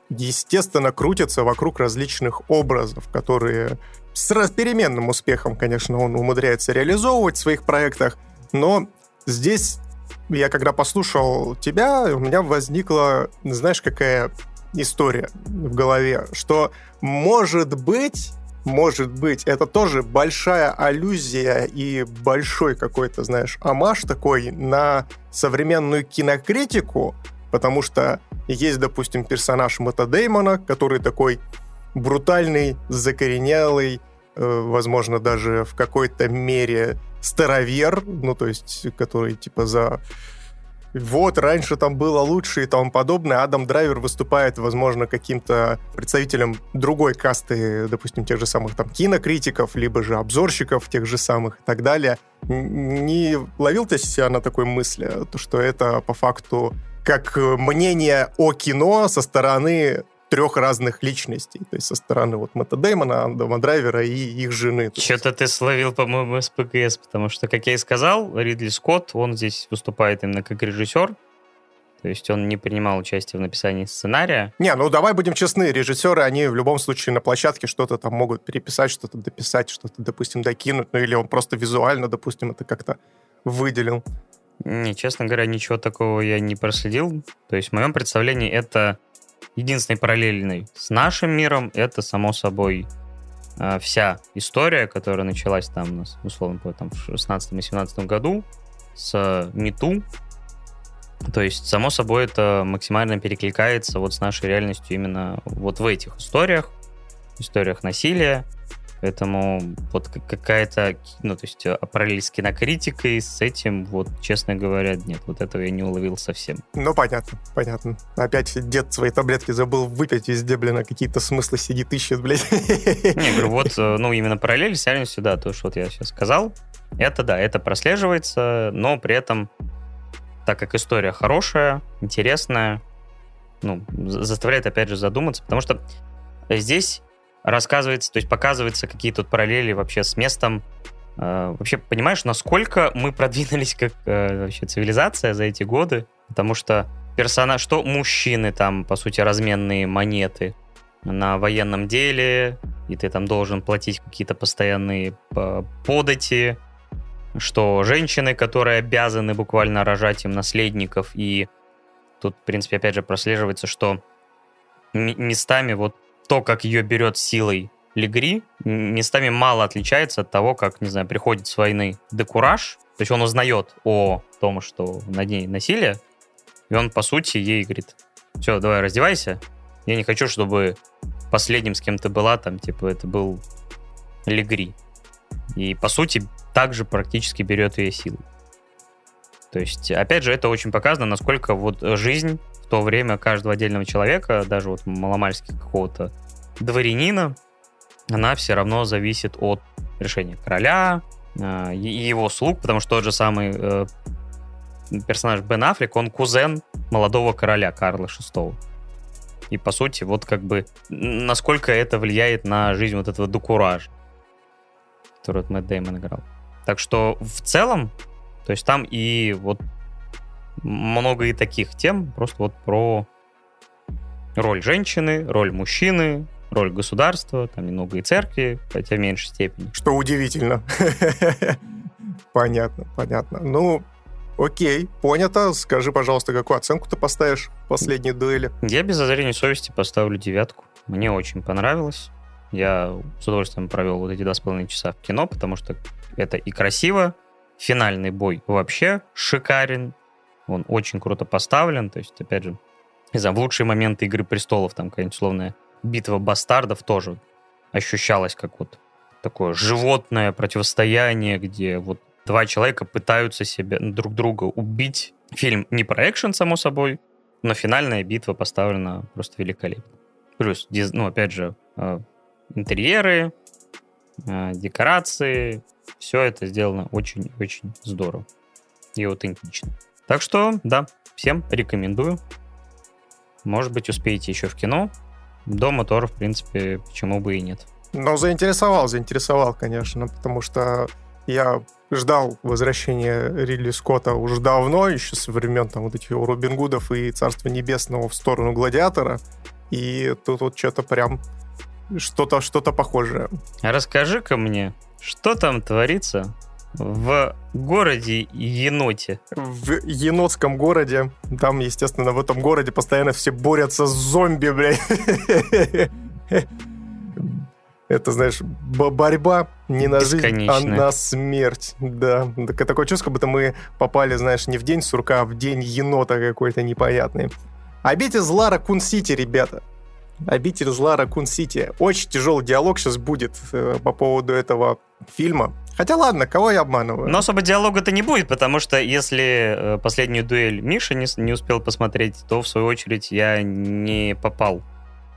естественно, крутится вокруг различных образов, которые с переменным успехом, конечно, он умудряется реализовывать в своих проектах, но здесь я когда послушал тебя, у меня возникла, знаешь, какая история в голове, что может быть может быть, это тоже большая аллюзия и большой какой-то, знаешь, амаш такой на современную кинокритику, потому что есть, допустим, персонаж Мэтта Деймона, который такой брутальный, закоренелый, э, возможно, даже в какой-то мере старовер, ну, то есть, который, типа, за вот, раньше там было лучше и тому подобное. Адам Драйвер выступает, возможно, каким-то представителем другой касты, допустим, тех же самых там кинокритиков, либо же обзорщиков тех же самых и так далее. Не ловил ты себя на такой мысли, то, что это по факту как мнение о кино со стороны трех разных личностей. То есть со стороны вот Мэтта Дэймона, Андома Драйвера и их жены. Что-то ты словил, по-моему, СПГС, потому что, как я и сказал, Ридли Скотт, он здесь выступает именно как режиссер, то есть он не принимал участие в написании сценария. Не, ну давай будем честны, режиссеры, они в любом случае на площадке что-то там могут переписать, что-то дописать, что-то, допустим, докинуть, ну или он просто визуально, допустим, это как-то выделил. Не, честно говоря, ничего такого я не проследил. То есть в моем представлении это единственной параллельной с нашим миром это, само собой, э, вся история, которая началась там условно, там, в 16 и 17 году с МИТУ. То есть, само собой, это максимально перекликается вот с нашей реальностью именно вот в этих историях, историях насилия, Поэтому вот какая-то, ну, то есть параллель с кинокритикой, с этим, вот, честно говоря, нет, вот этого я не уловил совсем. Ну, понятно, понятно. Опять дед свои таблетки забыл выпить, везде, блин, а какие-то смыслы сидит, ищет, блядь. Не, говорю, вот, э, ну, именно параллель с реальностью, да, то, что вот я сейчас сказал, это, да, это прослеживается, но при этом, так как история хорошая, интересная, ну, заставляет, опять же, задуматься, потому что здесь рассказывается, то есть показываются какие тут параллели вообще с местом. Э, вообще понимаешь, насколько мы продвинулись как э, вообще цивилизация за эти годы? Потому что персонаж, что мужчины там, по сути, разменные монеты на военном деле, и ты там должен платить какие-то постоянные э, подати, что женщины, которые обязаны буквально рожать им наследников, и тут, в принципе, опять же прослеживается, что местами вот то, как ее берет силой Легри, местами мало отличается от того, как, не знаю, приходит с войны Декураж, то есть он узнает о том, что на ней насилие, и он, по сути, ей говорит, все, давай раздевайся, я не хочу, чтобы последним, с кем ты была, там, типа, это был Легри. И, по сути, также практически берет ее силу. То есть, опять же, это очень показано, насколько вот жизнь то время каждого отдельного человека, даже вот маломальски какого-то дворянина, она все равно зависит от решения короля э, и его слуг, потому что тот же самый э, персонаж Бен Аффлек, он кузен молодого короля Карла VI. И, по сути, вот как бы насколько это влияет на жизнь вот этого дукуража, который вот Мэтт Дэймон играл. Так что в целом, то есть там и вот много и таких тем, просто вот про роль женщины, роль мужчины, роль государства, там немного и церкви, хотя в меньшей степени. Что удивительно. Понятно, понятно. Ну, окей, понято. Скажи, пожалуйста, какую оценку ты поставишь последней дуэли? Я без зазрения совести поставлю девятку. Мне очень понравилось. Я с удовольствием провел вот эти два с половиной часа в кино, потому что это и красиво, финальный бой вообще шикарен, он очень круто поставлен. То есть, опять же, не знаю, в лучшие моменты Игры престолов, там какая-нибудь условная битва бастардов тоже ощущалась как вот такое животное противостояние, где вот два человека пытаются себя друг друга убить Фильм не про экшен, само собой, но финальная битва поставлена просто великолепно. Плюс, ну, опять же, э, интерьеры, э, декорации, все это сделано очень-очень здорово и аутентично. Так что, да, всем рекомендую. Может быть, успеете еще в кино. До мотора, в принципе, почему бы и нет. Но заинтересовал, заинтересовал, конечно, потому что я ждал возвращения Ридли Скотта уже давно, еще со времен там вот этих Робин Гудов и Царства Небесного в сторону Гладиатора. И тут вот что-то прям что-то что-то похожее. Расскажи-ка мне, что там творится в городе Еноте. В енотском городе. Там, естественно, в этом городе постоянно все борются с зомби, блядь. Это, знаешь, борьба не на жизнь, а на смерть. Да. Так, такое чувство, будто мы попали, знаешь, не в день сурка, а в день енота какой-то непонятный. Обитель зла Ракун-Сити, ребята. Обитель зла Ракун-Сити. Очень тяжелый диалог сейчас будет э, по поводу этого фильма. Хотя ладно, кого я обманываю? Но особо диалога-то не будет, потому что если э, последнюю дуэль Миша не, не успел посмотреть, то в свою очередь я не попал.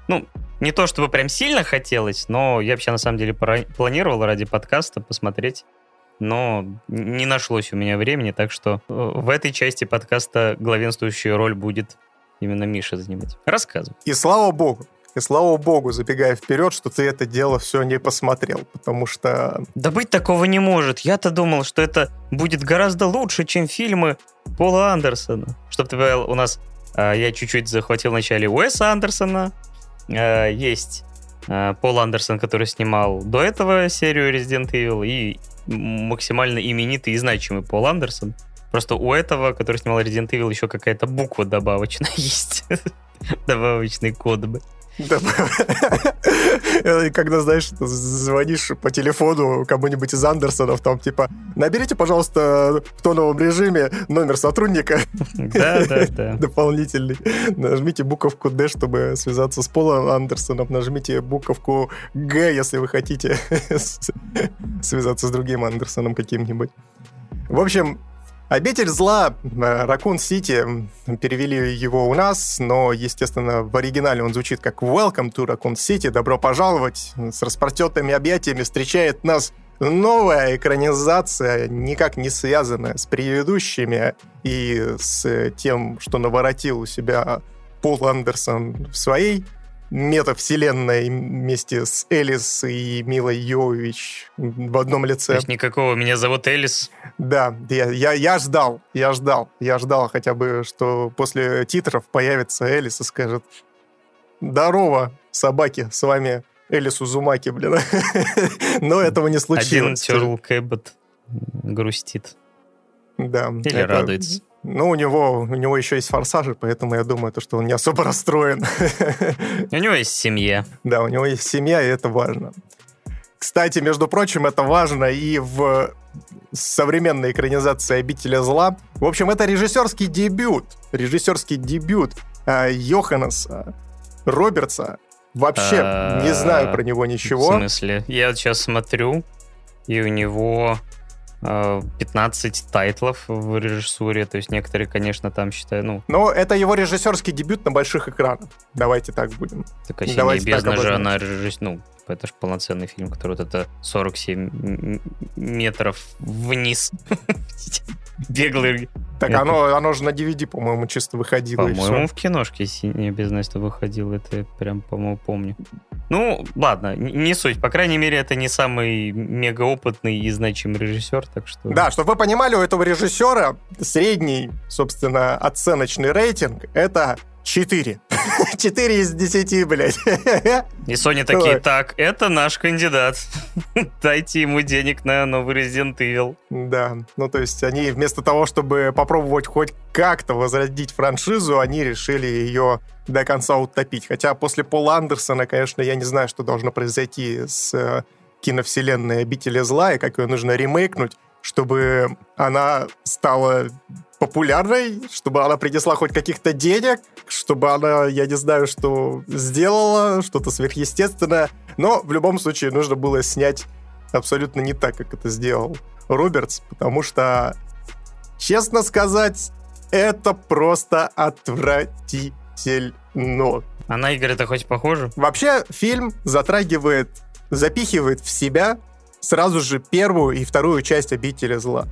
Ну, не то чтобы прям сильно хотелось, но я вообще на самом деле планировал ради подкаста посмотреть но не нашлось у меня времени, так что э, в этой части подкаста главенствующую роль будет именно Миша занимать. Рассказывай. И слава богу, и слава богу, забегая вперед, что ты это дело все не посмотрел, потому что... Да быть такого не может. Я-то думал, что это будет гораздо лучше, чем фильмы Пола Андерсона. Чтоб ты понял, у нас... А, я чуть-чуть захватил вначале Уэса Андерсона. А, есть а, Пол Андерсон, который снимал до этого серию Resident Evil, и максимально именитый и значимый Пол Андерсон. Просто у этого, который снимал Resident Evil, еще какая-то буква добавочная есть. Добавочный код бы. Когда, знаешь, звонишь по телефону кому-нибудь из Андерсонов, там типа, наберите, пожалуйста, в тоновом режиме номер сотрудника. Да, да, да. Дополнительный. Нажмите буковку D, чтобы связаться с Полом Андерсоном. Нажмите буковку Г, если вы хотите связаться с другим Андерсоном каким-нибудь. В общем, Обитель зла, Ракун Сити, перевели его у нас, но, естественно, в оригинале он звучит как Welcome to Raccoon City, добро пожаловать. С распростертыми объятиями встречает нас новая экранизация, никак не связанная с предыдущими и с тем, что наворотил у себя Пол Андерсон в своей метавселенная вместе с Элис и Милой Йович в одном лице. То есть никакого «меня зовут Элис»? Да, я, я, я ждал, я ждал, я ждал хотя бы, что после титров появится Элис и скажет «Здорово, собаки, с вами Элис Узумаки, блин». Но этого не случилось. Один Терл Кэббот грустит. Да. Или радуется. Ну, у него, у него еще есть форсажи, поэтому я думаю, то, что он не особо расстроен. У него есть семья. Да, у него есть семья, и это важно. Кстати, между прочим, это важно и в современной экранизации «Обителя зла». В общем, это режиссерский дебют. Режиссерский дебют э, Йоханнеса Робертса. Вообще не знаю про него ничего. В смысле? Я сейчас смотрю, и у него 15 э, тайтлов в режиссуре, то есть некоторые, конечно, там считаю, ну... Но это его режиссерский дебют на больших экранах. Давайте так будем. Так «Осенняя Давайте бездна» же, она режиссер... Ну, это же полноценный фильм, который вот это 47 метров вниз. Беглый. Так это... оно, оно же на DVD, по-моему, чисто выходило. По-моему, в киношке «Синяя бездна» выходило, это я прям, по-моему, помню. Ну, ладно, не суть. По крайней мере, это не самый мегаопытный и значимый режиссер, так что... Да, чтобы вы понимали, у этого режиссера средний, собственно, оценочный рейтинг — это 4. 4 из 10, блядь. И Sony такие, так, это наш кандидат. Дайте ему денег на новый Resident Evil. Да, ну то есть они вместо того, чтобы попробовать хоть как-то возродить франшизу, они решили ее до конца утопить. Хотя после Пола Андерсона, конечно, я не знаю, что должно произойти с э, киновселенной «Обители зла» и как ее нужно ремейкнуть, чтобы она стала популярной, чтобы она принесла хоть каких-то денег, чтобы она, я не знаю, что сделала, что-то сверхъестественное. Но в любом случае нужно было снять абсолютно не так, как это сделал Робертс, потому что, честно сказать, это просто отвратительно. А на игры это хоть похоже? Вообще, фильм затрагивает, запихивает в себя сразу же первую и вторую часть «Обители зла».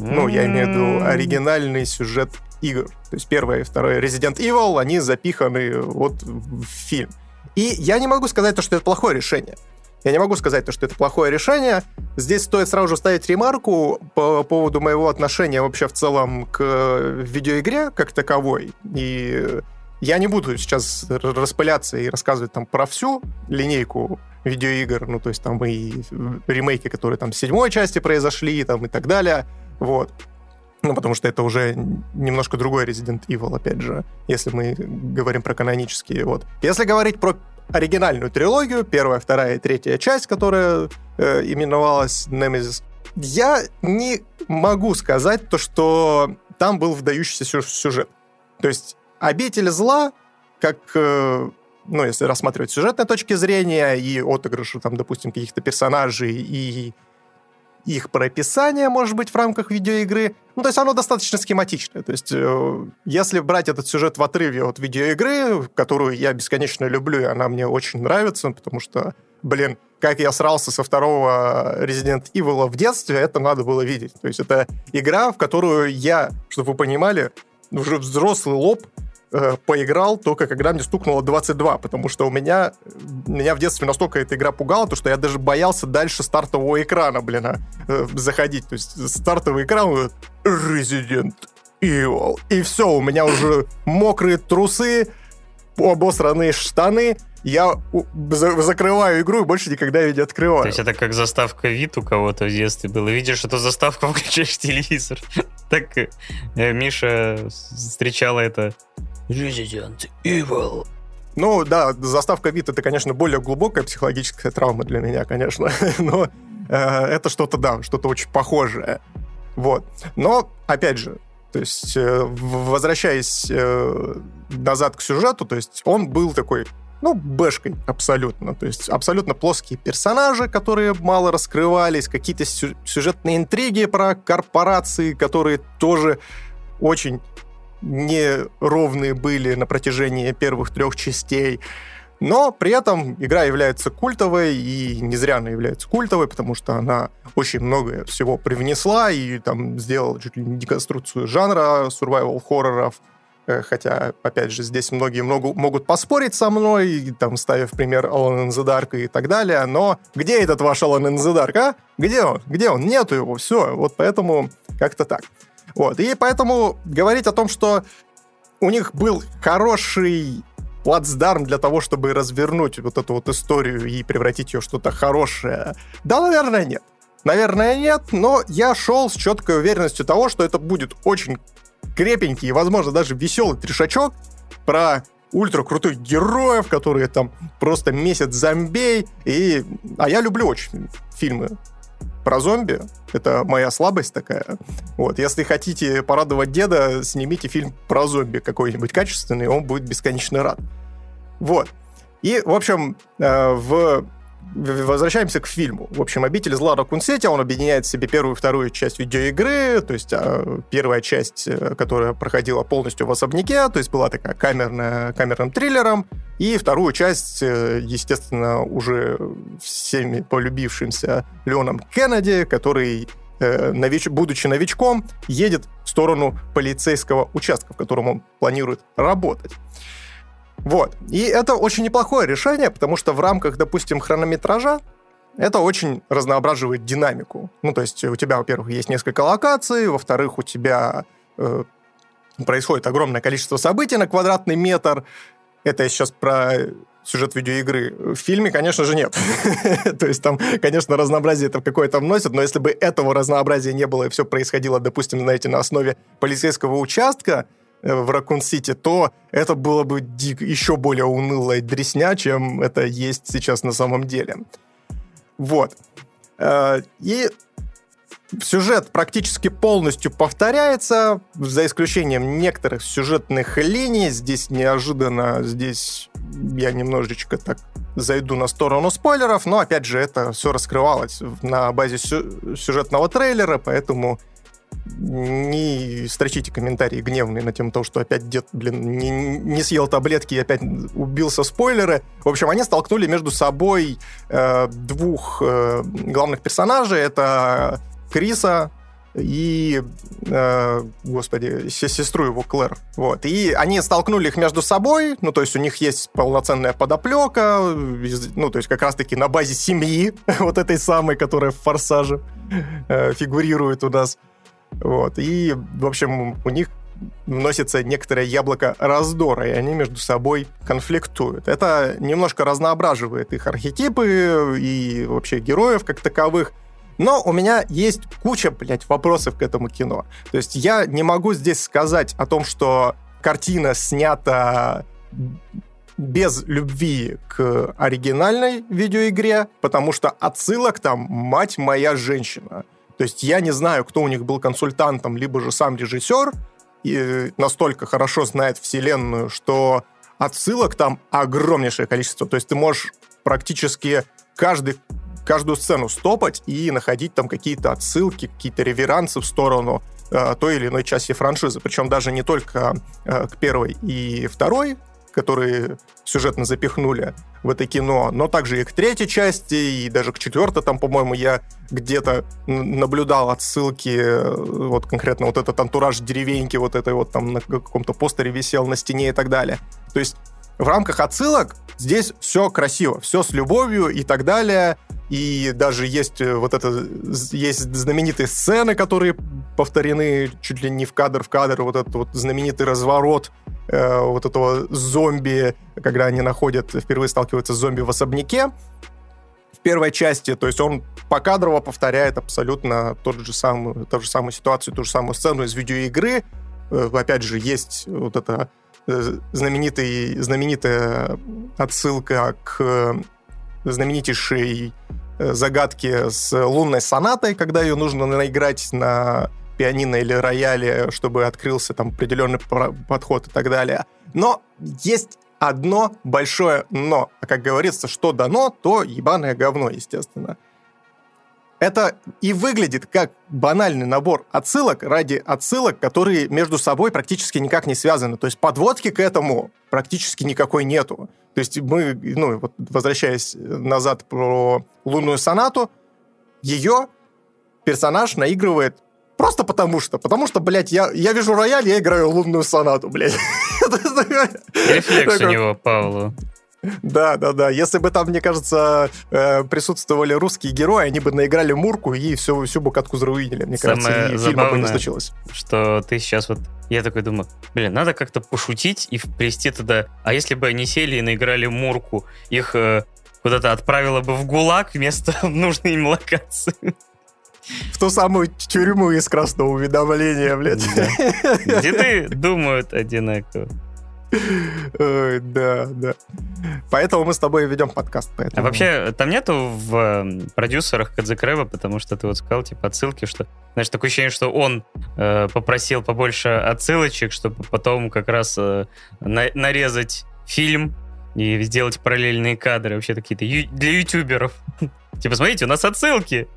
Ну, я имею в виду оригинальный сюжет игр. То есть первое и второе Resident Evil, они запиханы вот в фильм. И я не могу сказать, то, что это плохое решение. Я не могу сказать, то, что это плохое решение. Здесь стоит сразу же ставить ремарку по поводу моего отношения вообще в целом к видеоигре как таковой. И я не буду сейчас распыляться и рассказывать там про всю линейку видеоигр, ну, то есть там и ремейки, которые там с седьмой части произошли, там и так далее, вот. Ну, потому что это уже немножко другой Resident Evil, опять же, если мы говорим про канонические, вот. Если говорить про оригинальную трилогию, первая, вторая и третья часть, которая э, именовалась Nemesis, я не могу сказать то, что там был вдающийся сюжет. То есть «Обитель зла», как, э, ну, если рассматривать сюжетной точки зрения и отыгрыши, там, допустим, каких-то персонажей и их прописание, может быть, в рамках видеоигры. Ну, то есть оно достаточно схематичное. То есть э, если брать этот сюжет в отрыве от видеоигры, которую я бесконечно люблю, и она мне очень нравится, потому что, блин, как я срался со второго Resident Evil в детстве, это надо было видеть. То есть это игра, в которую я, чтобы вы понимали, уже взрослый лоб э, поиграл только когда мне стукнуло 22, потому что у меня, меня в детстве настолько эта игра пугала, то что я даже боялся дальше стартового экрана, блин, а, э, заходить. То есть стартовый экран Resident Evil. И все, у меня уже мокрые трусы, обосранные штаны, я закрываю игру и больше никогда ее не открываю. То есть это как заставка вид у кого-то в детстве было. Видишь эту заставку, включаешь телевизор. Так э, Миша встречала это Resident Evil. Ну да, заставка вид это, конечно, более глубокая психологическая травма для меня, конечно. Но э, это что-то, да, что-то очень похожее. Вот. Но, опять же, то есть, э, возвращаясь э, назад к сюжету, то есть он был такой ну, бэшкой абсолютно. То есть абсолютно плоские персонажи, которые мало раскрывались, какие-то сюжетные интриги про корпорации, которые тоже очень неровные были на протяжении первых трех частей. Но при этом игра является культовой, и не зря она является культовой, потому что она очень многое всего привнесла и там сделала чуть ли не деконструкцию жанра survival хорроров, э, Хотя, опять же, здесь многие много, могут поспорить со мной, там, ставив пример Alan in the Dark и так далее, но где этот ваш Alan in the Dark, а? Где он? Где он? Нету его, все. Вот поэтому как-то так. Вот. И поэтому говорить о том, что у них был хороший плацдарм для того, чтобы развернуть вот эту вот историю и превратить ее в что-то хорошее, да, наверное, нет. Наверное, нет, но я шел с четкой уверенностью того, что это будет очень крепенький и, возможно, даже веселый трешачок про ультра крутых героев, которые там просто месяц зомбей. И... А я люблю очень фильмы про зомби. Это моя слабость такая. Вот, если хотите порадовать деда, снимите фильм про зомби какой-нибудь качественный, он будет бесконечно рад. Вот. И, в общем, э, в возвращаемся к фильму. В общем, «Обитель зла Ракун Сити», он объединяет в себе первую и вторую часть видеоигры, то есть а, первая часть, э, которая проходила полностью в особняке, то есть была такая камерная, камерным триллером, и вторую часть, э, естественно, уже всеми полюбившимся Леоном Кеннеди, который э, нович... будучи новичком, едет в сторону полицейского участка, в котором он планирует работать. Вот. И это очень неплохое решение, потому что в рамках, допустим, хронометража это очень разноображивает динамику. Ну, то есть у тебя, во-первых, есть несколько локаций, во-вторых, у тебя э, происходит огромное количество событий на квадратный метр. Это я сейчас про сюжет видеоигры. В фильме, конечно же, нет. То есть там, конечно, разнообразие это какое-то вносит, но если бы этого разнообразия не было, и все происходило, допустим, знаете, на основе полицейского участка, Э, в Ракун-Сити, то это было бы дик, еще более унылая дресня, чем это есть сейчас на самом деле. Вот. Э, и сюжет практически полностью повторяется, за исключением некоторых сюжетных линий. Здесь неожиданно, здесь я немножечко так зайду на сторону спойлеров, но, опять же, это все раскрывалось на базе сюжетного трейлера, поэтому не строчите комментарии гневные на тему того, что опять дед, блин, не, не съел таблетки и опять убился спойлеры. В общем, они столкнули между собой э, двух э, главных персонажей. Это Криса, и, э, господи, сестру его Клэр. Вот. И они столкнули их между собой, ну, то есть у них есть полноценная подоплека, ну, то есть как раз-таки на базе семьи, вот этой самой, которая в «Форсаже» э, фигурирует у нас. Вот. И, в общем, у них вносится некоторое яблоко раздора, и они между собой конфликтуют. Это немножко разноображивает их архетипы и вообще героев как таковых, но у меня есть куча, блядь, вопросов к этому кино. То есть я не могу здесь сказать о том, что картина снята без любви к оригинальной видеоигре, потому что отсылок там «Мать моя женщина». То есть я не знаю, кто у них был консультантом, либо же сам режиссер, и настолько хорошо знает вселенную, что отсылок там огромнейшее количество. То есть ты можешь практически каждый каждую сцену стопать и находить там какие-то отсылки, какие-то реверансы в сторону э, той или иной части франшизы. Причем даже не только э, к первой и второй, которые сюжетно запихнули в это кино, но также и к третьей части, и даже к четвертой, там, по-моему, я где-то наблюдал отсылки, э, вот конкретно вот этот антураж деревеньки, вот этой вот там на каком-то постере висел на стене и так далее. То есть в рамках отсылок здесь все красиво, все с любовью и так далее. И даже есть э, вот это, есть знаменитые сцены, которые повторены чуть ли не в кадр в кадр, вот этот вот знаменитый разворот э, вот этого зомби, когда они находят, впервые сталкиваются с зомби в особняке, в первой части, то есть он покадрово повторяет абсолютно тот же самый, ту же самую ситуацию, ту же самую сцену из видеоигры. Э, опять же, есть вот эта э, знаменитый, знаменитая отсылка к знаменитейшей э, загадки с лунной сонатой, когда ее нужно наиграть на пианино или рояле, чтобы открылся там определенный подход и так далее. Но есть одно большое но. А как говорится, что дано, то ебаное говно, естественно. Это и выглядит как банальный набор отсылок ради отсылок, которые между собой практически никак не связаны. То есть подводки к этому практически никакой нету. То есть мы, ну, вот возвращаясь назад про лунную сонату, ее персонаж наигрывает просто потому что. Потому что, блядь, я, я вижу рояль, я играю лунную сонату, блядь. Рефлекс у него, Павлу. Да, да, да. Если бы там, мне кажется, э, присутствовали русские герои, они бы наиграли Мурку и всю, всю бы катку заруинили. Мне Самое кажется, и фильма бы не случилось. Что ты сейчас вот... Я такой думаю, блин, надо как-то пошутить и привести туда... А если бы они сели и наиграли Мурку, их э, куда-то отправило бы в ГУЛАГ вместо нужной им локации. В ту самую тюрьму из красного уведомления, блядь. Да. Деды думают одинаково. Ой, да, да. Поэтому мы с тобой ведем подкаст. Поэтому... А вообще, там нету в продюсерах Кадзекрева, потому что ты вот сказал, типа, отсылки, что, знаешь, такое ощущение, что он э, попросил побольше отсылочек, чтобы потом как раз э, на нарезать фильм и сделать параллельные кадры, вообще какие-то для ютуберов. Типа, смотрите, у нас отсылки.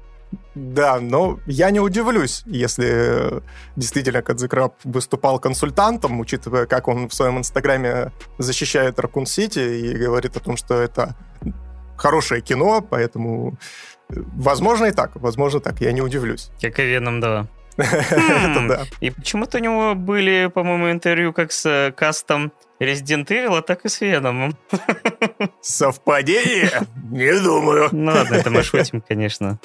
Да, но я не удивлюсь, если действительно Кадзикраб выступал консультантом, учитывая, как он в своем инстаграме защищает Ракун Сити и говорит о том, что это хорошее кино, поэтому возможно и так, возможно так, я не удивлюсь. Как и Веном 2. Это да. И почему-то у него были, по-моему, интервью как с э, кастом Resident Evil, так и с Веномом. Совпадение? Не думаю. Ну ладно, это мы шутим, конечно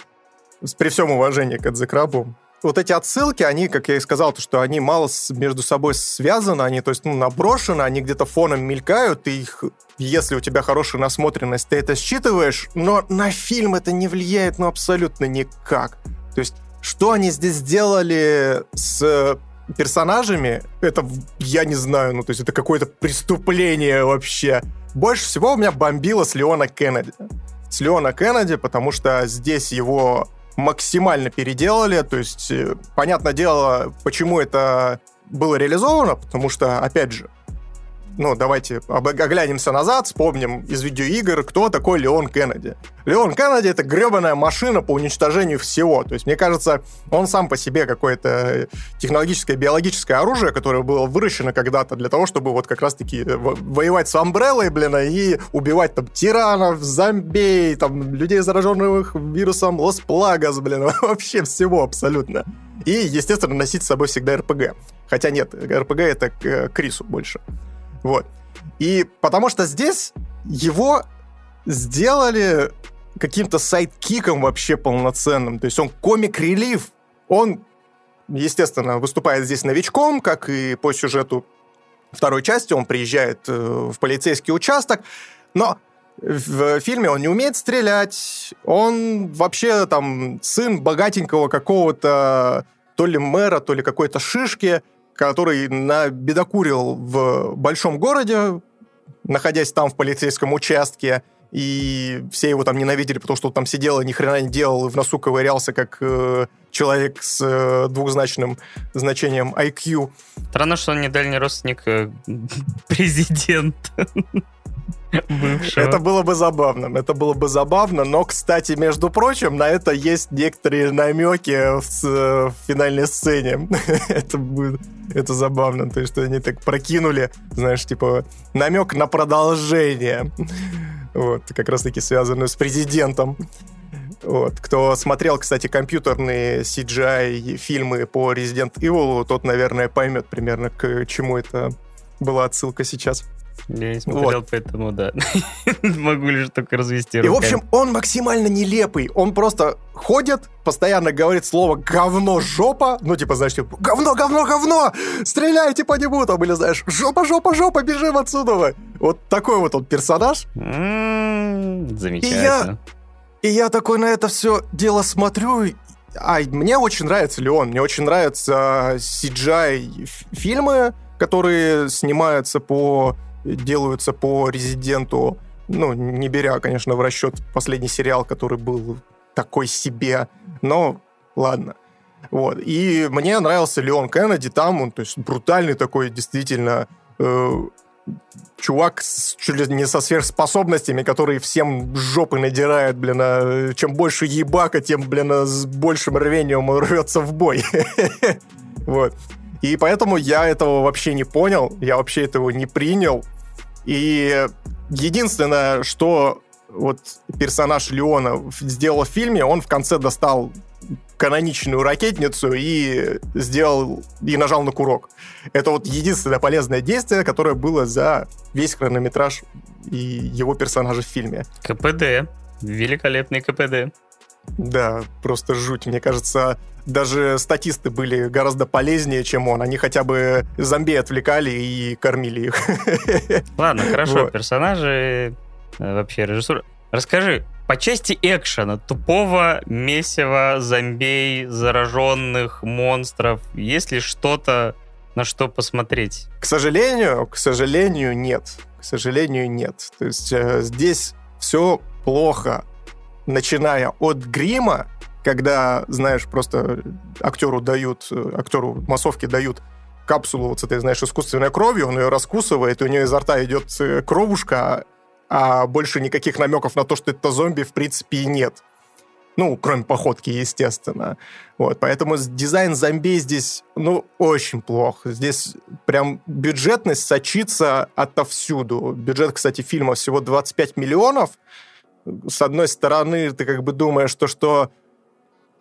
при всем уважении к Эдзекрабу, вот эти отсылки, они, как я и сказал, то, что они мало между собой связаны, они, то есть, ну, наброшены, они где-то фоном мелькают, и их, если у тебя хорошая насмотренность, ты это считываешь, но на фильм это не влияет, ну, абсолютно никак. То есть, что они здесь сделали с персонажами, это, я не знаю, ну, то есть, это какое-то преступление вообще. Больше всего у меня бомбило с Леона Кеннеди. С Леона Кеннеди, потому что здесь его максимально переделали. То есть, э, понятное дело, почему это было реализовано, потому что, опять же, ну, давайте оглянемся назад, вспомним из видеоигр, кто такой Леон Кеннеди. Леон Кеннеди — это гребаная машина по уничтожению всего. То есть, мне кажется, он сам по себе какое-то технологическое, биологическое оружие, которое было выращено когда-то для того, чтобы вот как раз-таки воевать с Амбреллой, блин, и убивать там тиранов, зомбей, там, людей, зараженных вирусом Лос Плагас, блин, вообще всего абсолютно. И, естественно, носить с собой всегда РПГ. Хотя нет, РПГ это к Крису больше. Вот. И потому что здесь его сделали каким-то сайдкиком вообще полноценным. То есть он комик-релив. Он, естественно, выступает здесь новичком, как и по сюжету второй части. Он приезжает э, в полицейский участок, но в фильме он не умеет стрелять. Он вообще там сын богатенького какого-то то ли мэра, то ли какой-то шишки который набедокурил в большом городе, находясь там в полицейском участке, и все его там ненавидели, потому что он там сидел и ни хрена не делал, и в носу ковырялся, как э, человек с э, двухзначным значением IQ. Странно, что он не дальний родственник э, президента. Бывшего. Это было бы забавно. Это было бы забавно. Но, кстати, между прочим, на это есть некоторые намеки в, в финальной сцене. это будет это забавно. То есть, что они так прокинули, знаешь, типа намек на продолжение. Вот, как раз-таки связанную с президентом. Вот. Кто смотрел, кстати, компьютерные CGI-фильмы по Resident Evil, тот, наверное, поймет примерно, к чему это была отсылка сейчас. Я не смотрел, вот. поэтому да. Могу лишь только развести руками. И, в общем, он максимально нелепый. Он просто ходит, постоянно говорит слово «говно, жопа». Ну, типа, знаешь, типа «говно, говно, говно! Стреляйте по нему!» Там, или, знаешь, «жопа, жопа, жопа, бежим отсюда!» Вот такой вот он персонаж. Замечательно. И я, и я такой на это все дело смотрю, а мне очень нравится Леон, мне очень нравятся CGI-фильмы, которые снимаются по делаются по резиденту, ну, не беря, конечно, в расчет последний сериал, который был такой себе, но ладно. Вот. И мне нравился Леон Кеннеди там, он, то есть, брутальный такой, действительно, э, чувак с, чуть ли не со сверхспособностями, который всем жопы надирает, блин, а чем больше ебака, тем, блин, а с большим рвением рвется в бой. Вот. И поэтому я этого вообще не понял, я вообще этого не принял. И единственное, что вот персонаж Леона сделал в фильме, он в конце достал каноничную ракетницу и сделал и нажал на курок. Это вот единственное полезное действие, которое было за весь хронометраж и его персонажа в фильме. КПД. Великолепный КПД. Да, просто жуть. Мне кажется, даже статисты были гораздо полезнее, чем он. Они хотя бы зомби отвлекали и кормили их. Ладно, хорошо. Вот. Персонажи, э, вообще режиссура. Расскажи, по части экшена, тупого месива, зомбей, зараженных, монстров, есть ли что-то, на что посмотреть? К сожалению, к сожалению, нет. К сожалению, нет. То есть э, здесь все плохо начиная от грима, когда, знаешь, просто актеру дают, актеру массовки дают капсулу вот с этой, знаешь, искусственной кровью, он ее раскусывает, и у нее изо рта идет э, кровушка, а больше никаких намеков на то, что это зомби, в принципе, и нет. Ну, кроме походки, естественно. Вот, поэтому дизайн зомби здесь, ну, очень плохо. Здесь прям бюджетность сочится отовсюду. Бюджет, кстати, фильма всего 25 миллионов, с одной стороны, ты как бы думаешь, то, что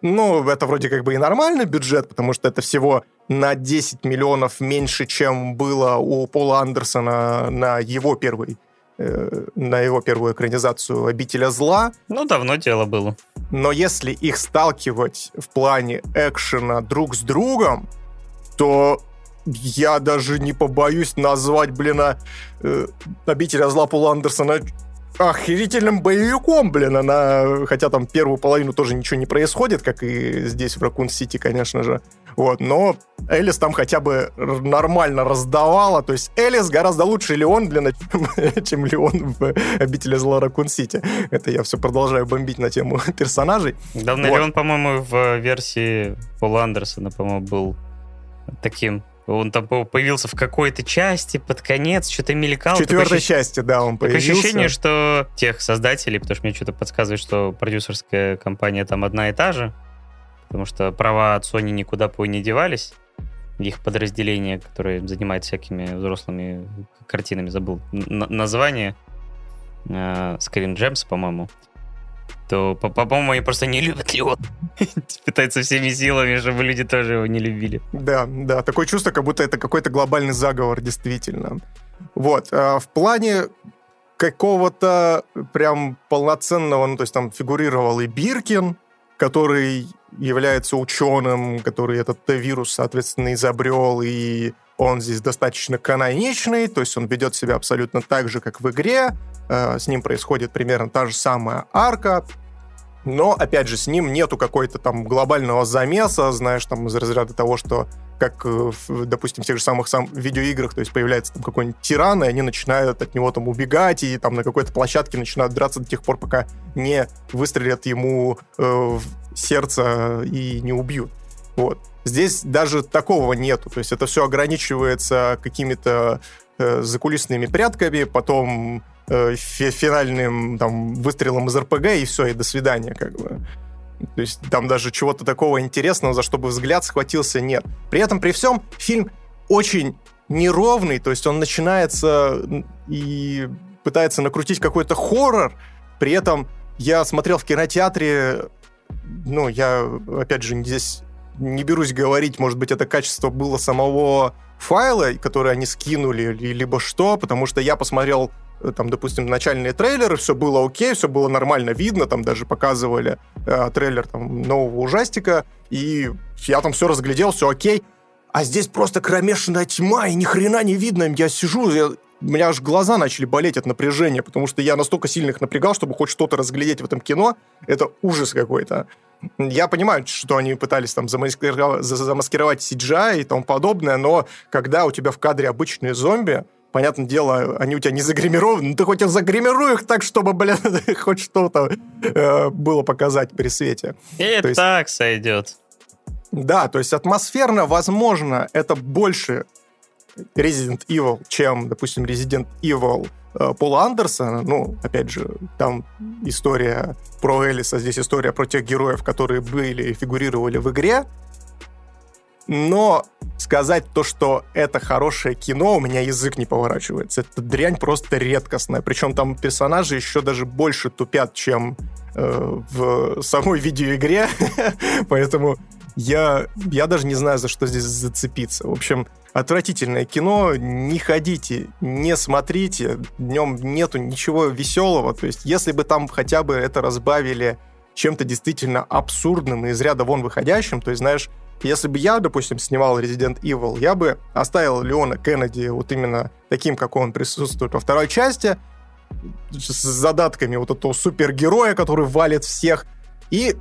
ну, это вроде как бы и нормальный бюджет, потому что это всего на 10 миллионов меньше, чем было у Пола Андерсона на его первый на его первую экранизацию «Обителя зла». Ну, давно дело было. Но если их сталкивать в плане экшена друг с другом, то я даже не побоюсь назвать, блин, а, э, «Обителя зла» Пола Андерсона охерительным боевиком, блин, она, хотя там первую половину тоже ничего не происходит, как и здесь в Ракун Сити, конечно же, вот, но Элис там хотя бы нормально раздавала, то есть Элис гораздо лучше Леон, блин, чем, чем Леон в Обители зла Ракун Сити. Это я все продолжаю бомбить на тему персонажей. Давно вот. Леон, по-моему, в версии Пола Андерсона, по-моему, был таким Он там появился в какой-то части под конец, что-то мелькал. В четвертой ощущ... части, да, он появился. Такое ощущение, что тех создателей, потому что мне что-то подсказывает, что продюсерская компания там одна и та же, потому что права от Sony никуда по не девались. Их подразделение, которое занимается всякими взрослыми картинами, забыл название. Uh, Screen Gems, по-моему то, по-моему, они просто не любят его. Пытаются всеми силами, чтобы люди тоже его не любили. Да, да, такое чувство, как будто это какой-то глобальный заговор, действительно. Вот, а в плане какого-то прям полноценного, ну, то есть там фигурировал и Биркин, который является ученым, который этот вирус, соответственно, изобрел, и он здесь достаточно каноничный, то есть он ведет себя абсолютно так же, как в игре, э, с ним происходит примерно та же самая арка, но, опять же, с ним нету какой-то там глобального замеса, знаешь, там из разряда того, что как, э, допустим, в тех же самых сам видеоиграх, то есть появляется там какой-нибудь тиран, и они начинают от него там убегать, и там на какой-то площадке начинают драться до тех пор, пока не выстрелят ему э, в сердце и не убьют. Вот. Здесь даже такого нету, то есть это все ограничивается какими-то э, закулисными прятками, потом э, финальным там, выстрелом из РПГ, и все, и до свидания, как бы. То есть там даже чего-то такого интересного, за что бы взгляд схватился, нет. При этом, при всем, фильм очень неровный, то есть он начинается и пытается накрутить какой-то хоррор, при этом я смотрел в кинотеатре, ну, я, опять же, здесь не берусь говорить, может быть, это качество было самого файла, который они скинули, либо что, потому что я посмотрел там, допустим, начальные трейлеры, все было окей, все было нормально видно, там даже показывали э, трейлер там, нового ужастика, и я там все разглядел, все окей. А здесь просто кромешная тьма, и ни хрена не видно. Я сижу, я, у меня аж глаза начали болеть от напряжения, потому что я настолько сильно их напрягал, чтобы хоть что-то разглядеть в этом кино. Это ужас какой-то. Я понимаю, что они пытались там замаскировать, замаскировать CGI и тому подобное, но когда у тебя в кадре обычные зомби, понятное дело, они у тебя не загримированы, но ты хоть и загримируй их так, чтобы, блин, хоть что-то э, было показать при свете. И то так есть, сойдет. Да, то есть атмосферно, возможно, это больше Resident Evil, чем, допустим, Resident Evil э, Пола Андерсона. Ну, опять же, там история про Элиса, здесь история про тех героев, которые были и фигурировали в игре. Но сказать то, что это хорошее кино, у меня язык не поворачивается. Это дрянь просто редкостная. Причем там персонажи еще даже больше тупят, чем э, в самой видеоигре. Поэтому я, я даже не знаю, за что здесь зацепиться. В общем, отвратительное кино. Не ходите, не смотрите. В нем нету ничего веселого. То есть, если бы там хотя бы это разбавили чем-то действительно абсурдным и из ряда вон выходящим, то есть, знаешь, если бы я, допустим, снимал Resident Evil, я бы оставил Леона Кеннеди вот именно таким, как он присутствует во второй части, с задатками вот этого супергероя, который валит всех, и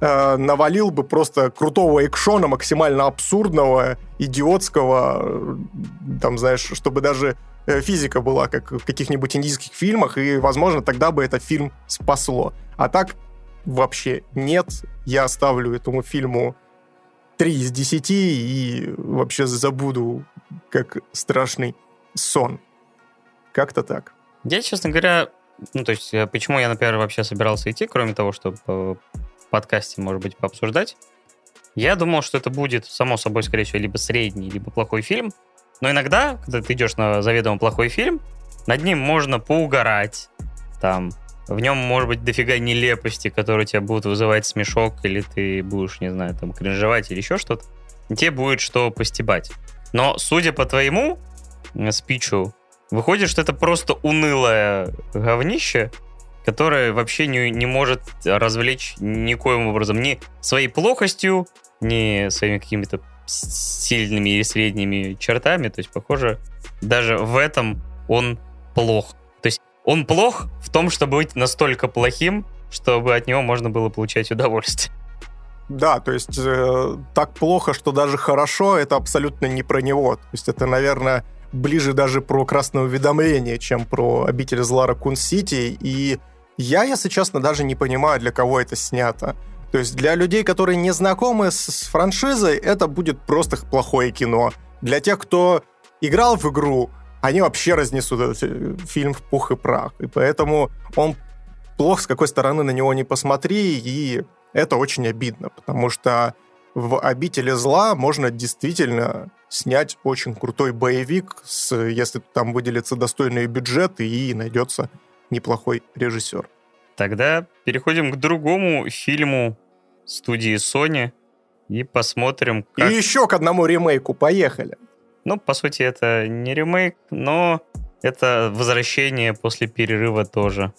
э, навалил бы просто крутого экшона, максимально абсурдного, идиотского, там, знаешь, чтобы даже э, физика была, как в каких-нибудь индийских фильмах, и, возможно, тогда бы этот фильм спасло. А так вообще нет. Я ставлю этому фильму 3 из 10 и вообще забуду, как страшный сон. Как-то так. Я, честно говоря, ну, то есть, э, почему я, например, вообще собирался идти, кроме того, чтобы в подкасте, может быть, пообсуждать, я думал, что это будет, само собой, скорее всего, либо средний, либо плохой фильм. Но иногда, когда ты идешь на заведомо плохой фильм, над ним можно поугарать, там, в нем может быть дофига нелепости, которые тебя будут вызывать смешок, или ты будешь, не знаю, там, кринжевать или еще что-то. Тебе будет что постебать. Но, судя по твоему э, спичу, выходит, что это просто унылое говнище, которое вообще не, не может развлечь никоим образом ни своей плохостью, ни своими какими-то сильными или средними чертами. То есть, похоже, даже в этом он плох. Он плох в том, чтобы быть настолько плохим, чтобы от него можно было получать удовольствие. Да, то есть э, так плохо, что даже хорошо, это абсолютно не про него. То есть это, наверное, ближе даже про красное уведомление, чем про обитель зла Ракун-Сити. И я, если честно, даже не понимаю, для кого это снято. То есть для людей, которые не знакомы с, с франшизой, это будет просто плохое кино. Для тех, кто играл в игру, они вообще разнесут этот э, фильм в пух и прах. И поэтому он плох, с какой стороны на него не посмотри, и это очень обидно, потому что в «Обители зла» можно действительно снять очень крутой боевик, с, если там выделится достойный бюджет и найдется неплохой режиссер. Тогда переходим к другому фильму студии Sony и посмотрим, как... И еще к одному ремейку, поехали. Ну, по сути, это не ремейк, но это возвращение после перерыва тоже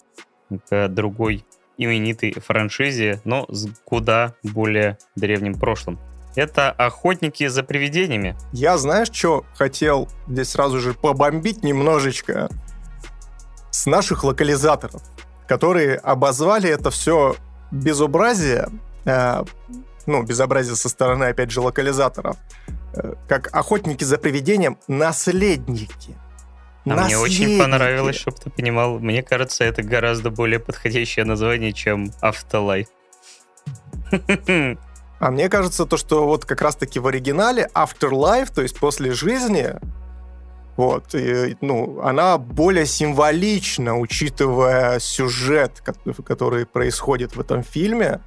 к другой именитой франшизе, но с куда более древним прошлым. Это «Охотники за привидениями». Я, знаешь, что хотел здесь сразу же побомбить немножечко с наших локализаторов, которые обозвали это все безобразие, э, ну, безобразие со стороны, опять же, локализаторов, как «Охотники за привидением» наследники. А мне очень понравилось, чтобы ты понимал. Мне кажется, это гораздо более подходящее название, чем Afterlife. А мне кажется, то, что вот как раз-таки в оригинале Afterlife, то есть после жизни, вот, и, ну, она более символична, учитывая сюжет, который происходит в этом фильме.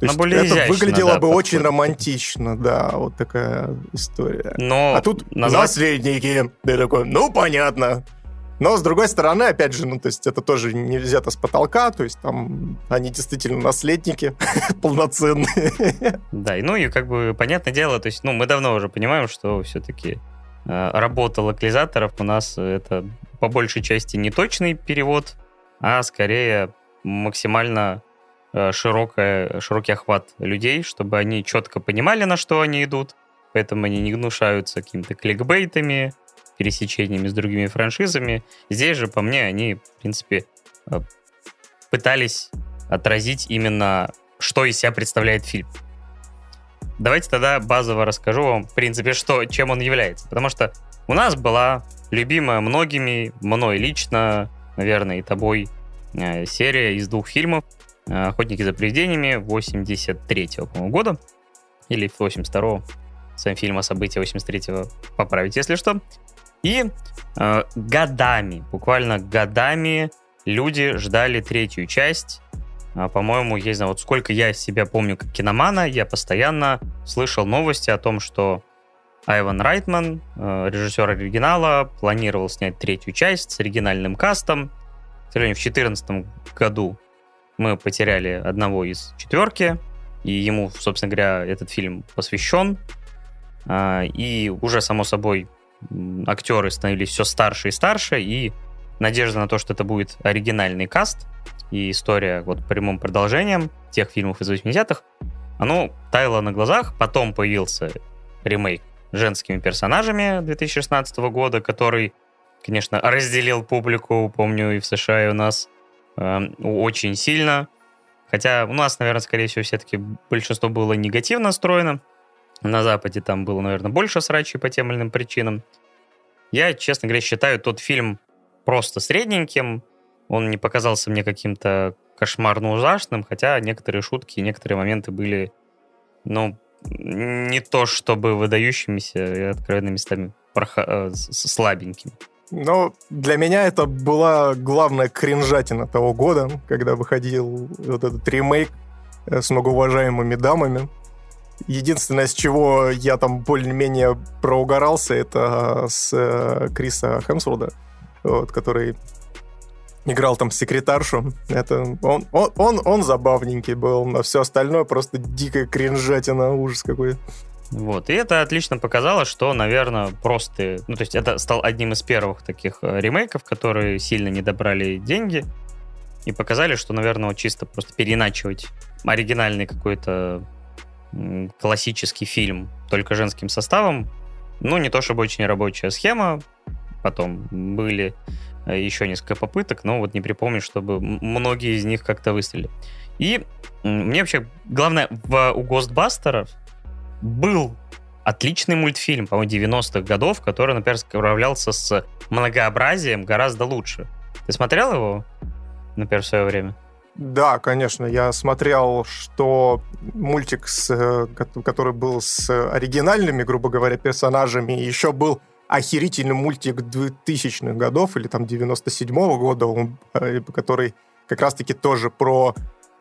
То есть более это изящно, выглядело да, бы очень романтично, да, вот такая история. Но а тут назвать... наследники. Ты такой, ну, понятно. Но, с другой стороны, опять же, ну, то есть это тоже не взято с потолка, то есть там они действительно наследники полноценные. Да, и ну и как бы понятное дело, то есть, ну, мы давно уже понимаем, что все-таки работа локализаторов у нас это по большей части не точный перевод, а скорее максимально э, широкая, широкий охват людей, чтобы они четко понимали, на что они идут, поэтому они не гнушаются какими-то кликбейтами, пересечениями с другими франшизами. Здесь же, по мне, они, в принципе, э, пытались отразить именно, что из себя представляет фильм. Давайте тогда базово расскажу вам, в принципе, что, чем он является. Потому что у нас была любимая многими, мной лично, наверное, и тобой, э, серия из двух фильмов «Охотники за привидениями» 83-го, по-моему, года. Или 82-го. Сам фильм о событии 83-го. Поправить, если что. И э, годами, буквально годами люди ждали третью часть по-моему, я не знаю, вот сколько я себя помню как киномана, я постоянно слышал новости о том, что Айван Райтман, э, режиссер оригинала, планировал снять третью часть с оригинальным кастом. К сожалению, в 2014 году мы потеряли одного из четверки, и ему, собственно говоря, этот фильм посвящен. А, и уже, само собой, актеры становились все старше и старше, и надежда на то, что это будет оригинальный каст и история вот прямым продолжением тех фильмов из 80-х, оно таяло на глазах, потом появился ремейк женскими персонажами 2016 года, который, конечно, разделил публику, помню, и в США, и у нас э, очень сильно. Хотя у нас, наверное, скорее всего, все-таки большинство было негативно настроено. На Западе там было, наверное, больше срачей по тем или иным причинам. Я, честно говоря, считаю тот фильм просто средненьким. Он не показался мне каким-то кошмарно ужасным, хотя некоторые шутки, некоторые моменты были, ну, не то чтобы выдающимися и откровенно местами проха- э, слабенькими. Но для меня это была главная кринжатина того года, когда выходил вот этот ремейк э, с многоуважаемыми дамами. Единственное, с чего я там более-менее проугорался, это с э, Криса Хемсворда вот, который играл там секретаршу. Это он, он, он, он забавненький был, а все остальное просто дикая кринжатина, ужас какой. Вот, и это отлично показало, что, наверное, просто... Ну, то есть это стал одним из первых таких э, ремейков, которые сильно не добрали деньги и показали, что, наверное, чисто просто переиначивать оригинальный какой-то классический фильм только женским составом, ну, не то чтобы очень рабочая схема, потом были э, еще несколько попыток, но вот не припомню, чтобы многие из них как-то выстрелили. И мне вообще, главное, в, у Гостбастеров был отличный мультфильм, по-моему, 90-х годов, который, например, справлялся с многообразием гораздо лучше. Ты смотрел его, например, в свое время? Да, конечно. Я смотрел, что мультик, с, э, который был с оригинальными, грубо говоря, персонажами, еще был охерительный мультик 2000-х годов или там 97-го года, э, который как раз-таки тоже про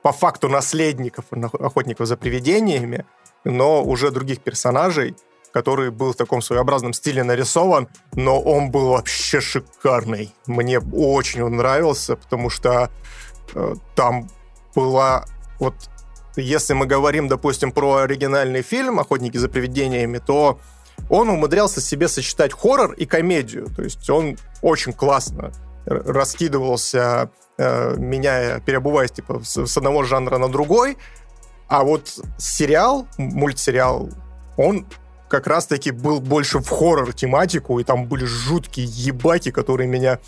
по факту наследников охотников за привидениями, но уже других персонажей, который был в таком своеобразном стиле нарисован, но он был вообще шикарный. Мне очень он нравился, потому что э, там была вот если мы говорим, допустим, про оригинальный фильм «Охотники за привидениями», то он умудрялся себе сочетать хоррор и комедию. То есть он очень классно раскидывался, э, меняя, переобуваясь типа с одного жанра на другой. А вот сериал, мультсериал, он как раз-таки был больше в хоррор-тематику, и там были жуткие ебаки, которые меня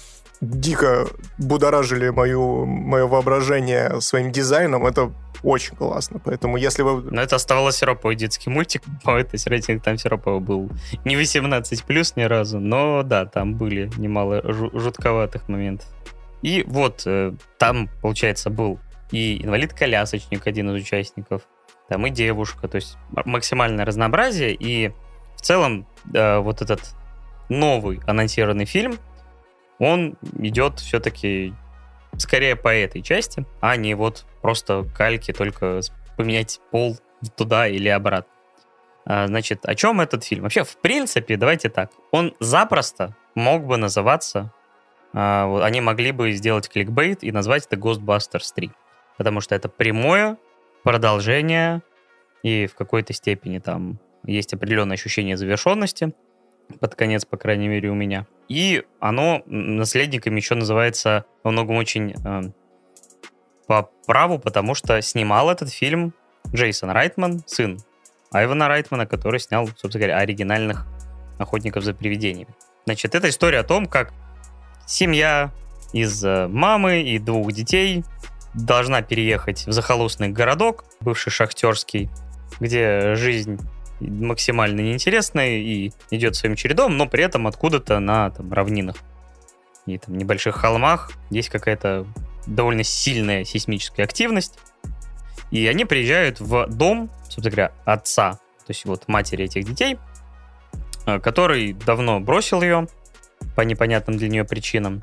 дико будоражили мою, мое воображение своим дизайном. Это очень классно. Поэтому если вы... Но это оставалось сироповый детский мультик. То есть рейтинг там сироповый был не 18 плюс ни разу, но да, там были немало жутковатых моментов. И вот э, там, получается, был и инвалид-колясочник, один из участников, там и девушка, то есть максимальное разнообразие, и в целом э, вот этот новый анонсированный фильм, он идет все-таки скорее по этой части, а не вот просто кальки, только поменять пол туда или обратно. А, значит, о чем этот фильм? Вообще, в принципе, давайте так, он запросто мог бы называться, а, они могли бы сделать кликбейт и назвать это Ghostbusters 3, потому что это прямое продолжение и в какой-то степени там есть определенное ощущение завершенности, под конец, по крайней мере, у меня. И оно наследниками еще называется во многом очень э, по праву, потому что снимал этот фильм Джейсон Райтман, сын Айвана Райтмана, который снял, собственно говоря, оригинальных охотников за привидениями. Значит, это история о том, как семья из э, мамы и двух детей должна переехать в захолустный городок, бывший шахтерский, где жизнь максимально неинтересная и идет своим чередом, но при этом откуда-то на там, равнинах и там небольших холмах есть какая-то довольно сильная сейсмическая активность. И они приезжают в дом, собственно говоря, отца, то есть вот матери этих детей, э, который давно бросил ее по непонятным для нее причинам.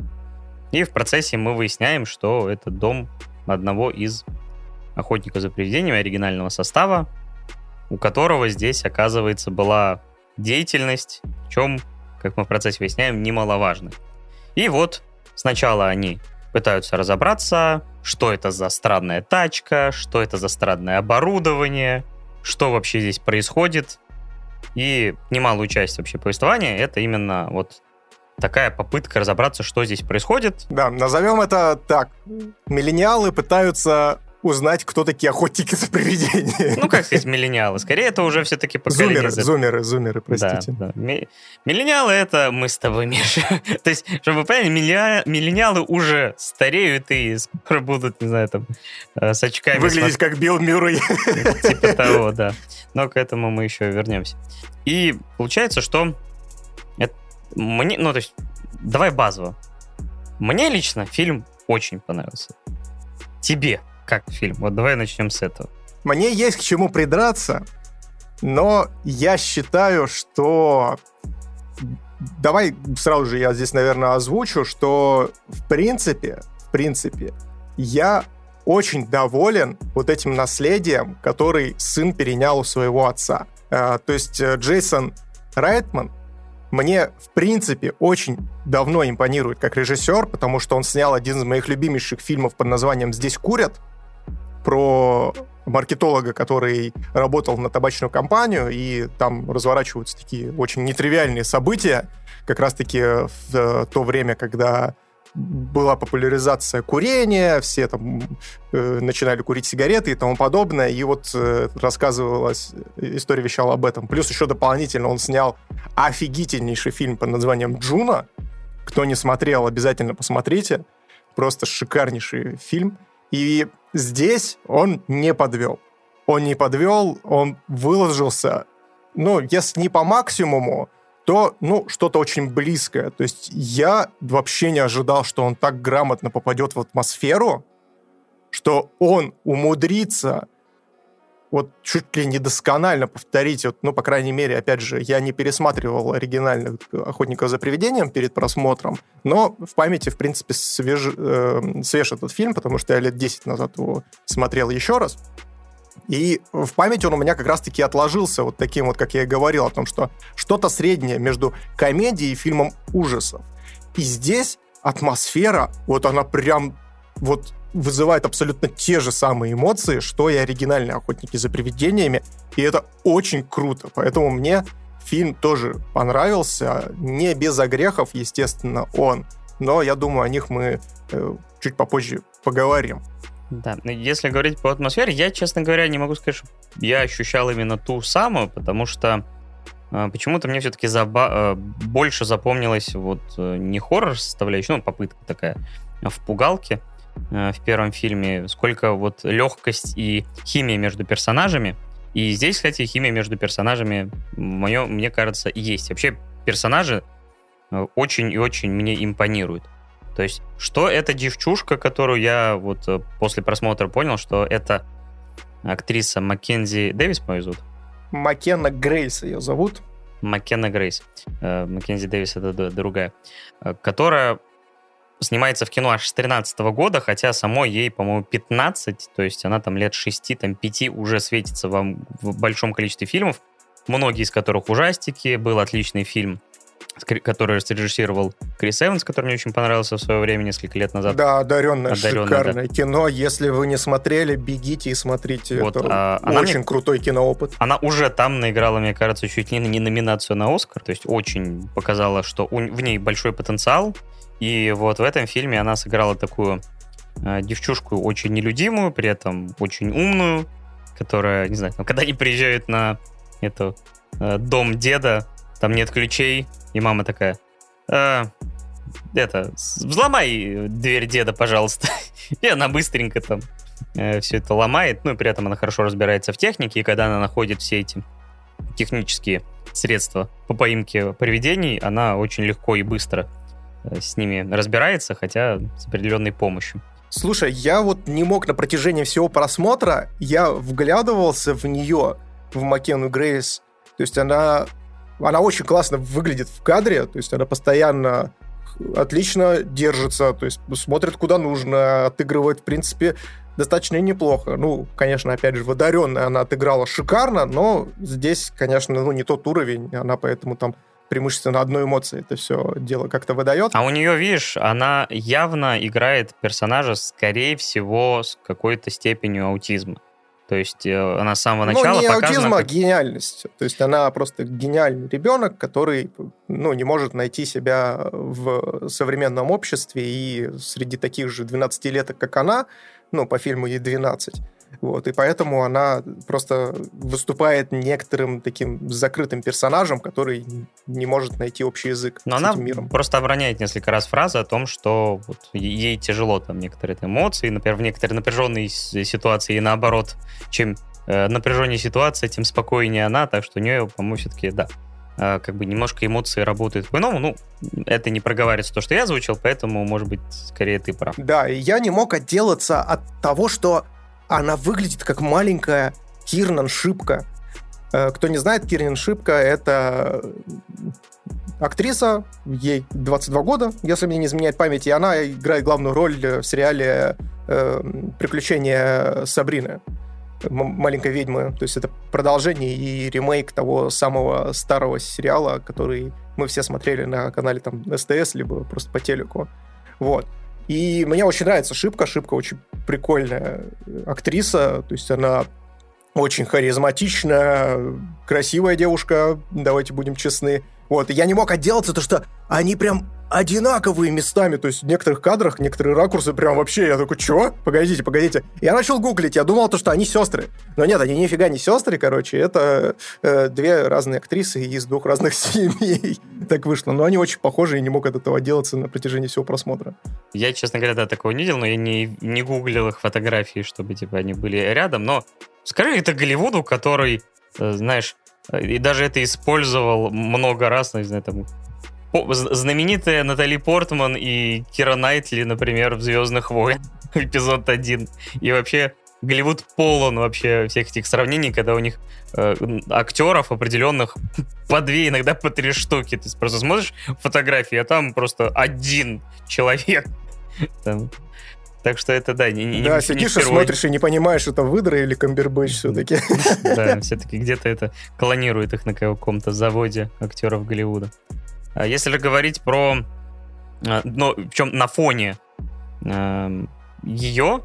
И в процессе мы выясняем, что это дом одного из охотников за привидениями оригинального состава, у которого здесь, оказывается, была деятельность, в чем, как мы в процессе выясняем, немаловажно. И вот сначала они пытаются разобраться, что это за странная тачка, что это за странное оборудование, что вообще здесь происходит. И немалую часть вообще повествования это именно вот такая попытка разобраться, что здесь происходит. Да, назовем это так. Миллениалы пытаются узнать, кто такие охотники за привидениями. Ну, как сказать, миллениалы. Скорее, это уже все-таки поколение... Зумеры, зумеры, зумеры, простите. Да, да. Миллениалы — это мы с тобой, Миша. То есть, чтобы вы поняли, миллениалы уже стареют и скоро будут, не знаю, там, э, с очками... Выглядеть как Билл Мюррей. Типа того, да. Но к этому мы еще вернемся. И получается, что это мне, ну, то есть, давай базово. Мне лично фильм очень понравился. Тебе как фильм? Вот давай начнем с этого. Мне есть к чему придраться, но я считаю, что... Давай сразу же я здесь, наверное, озвучу, что в принципе, в принципе, я очень доволен вот этим наследием, который сын перенял у своего отца. А, то есть э, Джейсон Райтман мне, в принципе, очень давно импонирует как режиссер, потому что он снял один из моих любимейших фильмов под названием «Здесь курят», про маркетолога, который работал на табачную компанию, и там разворачиваются такие очень нетривиальные события, как раз-таки в э, то время, когда была популяризация курения, все там э, начинали курить сигареты и тому подобное, и вот э, рассказывалась, история вещала об этом. Плюс еще дополнительно он снял офигительнейший фильм под названием «Джуна». Кто не смотрел, обязательно посмотрите. Просто шикарнейший фильм. И здесь он не подвел. Он не подвел, он выложился, ну, если не по максимуму, то, ну, что-то очень близкое. То есть я вообще не ожидал, что он так грамотно попадет в атмосферу, что он умудрится вот чуть ли не досконально повторить, вот, ну, по крайней мере, опять же, я не пересматривал оригинальных «Охотников за привидением» перед просмотром, но в памяти, в принципе, свеж, э, свеж этот фильм, потому что я лет 10 назад его смотрел еще раз. И в памяти он у меня как раз-таки отложился вот таким вот, как я и говорил, о том, что что-то среднее между комедией и фильмом ужасов. И здесь атмосфера, вот она прям вот вызывает абсолютно те же самые эмоции, что и оригинальные «Охотники за привидениями», и это очень круто, поэтому мне фильм тоже понравился, не без огрехов, естественно, он, но я думаю, о них мы э, чуть попозже поговорим. Да, если говорить по атмосфере, я, честно говоря, не могу сказать, что я ощущал именно ту самую, потому что э, почему-то мне все-таки заба- э, больше запомнилась вот э, не хоррор составляющая, ну, попытка такая в пугалке в первом фильме, сколько вот легкость и химия между персонажами. И здесь, кстати, химия между персонажами, мое, мне кажется, есть. Вообще персонажи э, очень и очень мне импонируют. То есть, что эта девчушка, которую я вот э, после просмотра понял, что это актриса Маккензи Дэвис, по зовут? Маккенна Грейс ее зовут. Маккенна Грейс. Э, Маккензи Дэвис это другая. Э, которая снимается в кино аж с 13 года, хотя самой ей, по-моему, 15, то есть она там лет 6, там 5 уже светится вам в большом количестве фильмов, многие из которых ужастики, был отличный фильм который срежиссировал Крис Эванс, который мне очень понравился в свое время, несколько лет назад. Да, одаренное, одаренное шикарное да. кино. Если вы не смотрели, бегите и смотрите. Вот, Это а, она очень мне, крутой киноопыт. Она уже там наиграла, мне кажется, чуть ли не номинацию на Оскар, то есть очень показала, что у, в ней большой потенциал. И вот в этом фильме она сыграла такую э, девчушку очень нелюдимую, при этом очень умную, которая, не знаю, когда они приезжают на эту э, дом деда, там нет ключей, и мама такая, э, это, взломай дверь деда, пожалуйста. И она быстренько там э, все это ломает, ну и при этом она хорошо разбирается в технике, и когда она находит все эти технические средства по поимке привидений, она очень легко и быстро с ними разбирается, хотя с определенной помощью. Слушай, я вот не мог на протяжении всего просмотра, я вглядывался в нее, в Макену Грейс. То есть она она очень классно выглядит в кадре, то есть она постоянно отлично держится, то есть смотрит куда нужно, отыгрывает, в принципе, достаточно неплохо. Ну, конечно, опять же, в она отыграла шикарно, но здесь, конечно, ну, не тот уровень, она поэтому там преимущественно одной эмоции это все дело как-то выдает. А у нее, видишь, она явно играет персонажа, скорее всего, с какой-то степенью аутизма. То есть э, она с самого начала ну, не показана... аутизм, а гениальность. То есть она просто гениальный ребенок, который ну, не может найти себя в современном обществе, и среди таких же 12-леток, как она, ну, по фильму ей 12, вот, и поэтому она просто выступает некоторым таким закрытым персонажем, который не может найти общий язык Но с она этим миром. просто обороняет несколько раз фразы о том, что вот ей тяжело там некоторые эмоции, например, в некоторые напряженные ситуации и наоборот, чем э, напряженнее ситуация, тем спокойнее она, так что у нее, по-моему, все-таки, да, э, как бы немножко эмоции работают по-иному. Ну, это не проговаривается то, что я озвучил, поэтому, может быть, скорее ты прав. Да, и я не мог отделаться от того, что она выглядит как маленькая Кирнан Шипка. Э, кто не знает, Кирнан Шипка — это актриса, ей 22 года, если мне не изменяет память, и она играет главную роль в сериале э, «Приключения Сабрины» маленькой ведьмы. То есть это продолжение и ремейк того самого старого сериала, который мы все смотрели на канале там СТС, либо просто по телеку. Вот. И мне очень нравится Шипка. Шипка очень прикольная актриса. То есть она очень харизматичная, красивая девушка, давайте будем честны. Вот, и я не мог отделаться, то что они прям одинаковые местами, то есть в некоторых кадрах, некоторые ракурсы прям вообще, я такой, чё? Погодите, погодите. Я начал гуглить, я думал, то, что они сестры. Но нет, они нифига не сестры, короче, это э, две разные актрисы из двух разных семей. так вышло. Но они очень похожи, и не мог от этого отделаться на протяжении всего просмотра. Я, честно говоря, да, такого не видел, но я не, не гуглил их фотографии, чтобы, типа, они были рядом, но скажи это Голливуду, который, э, знаешь, э, и даже это использовал много раз, не знаю, там, знаменитая Натали Портман и Кира Найтли, например, в «Звездных войнах» эпизод 1. И вообще Голливуд полон вообще всех этих сравнений, когда у них э, актеров определенных по две, иногда по три штуки. Ты просто смотришь фотографии, а там просто один человек. Там. Так что это, да, не, не Да, сидишь не и смотришь и не понимаешь, это выдра или камбербэтч все-таки. Да, все-таки где-то это клонирует их на каком-то заводе актеров Голливуда. А если же говорить про... А, ну, причем на фоне эм, ее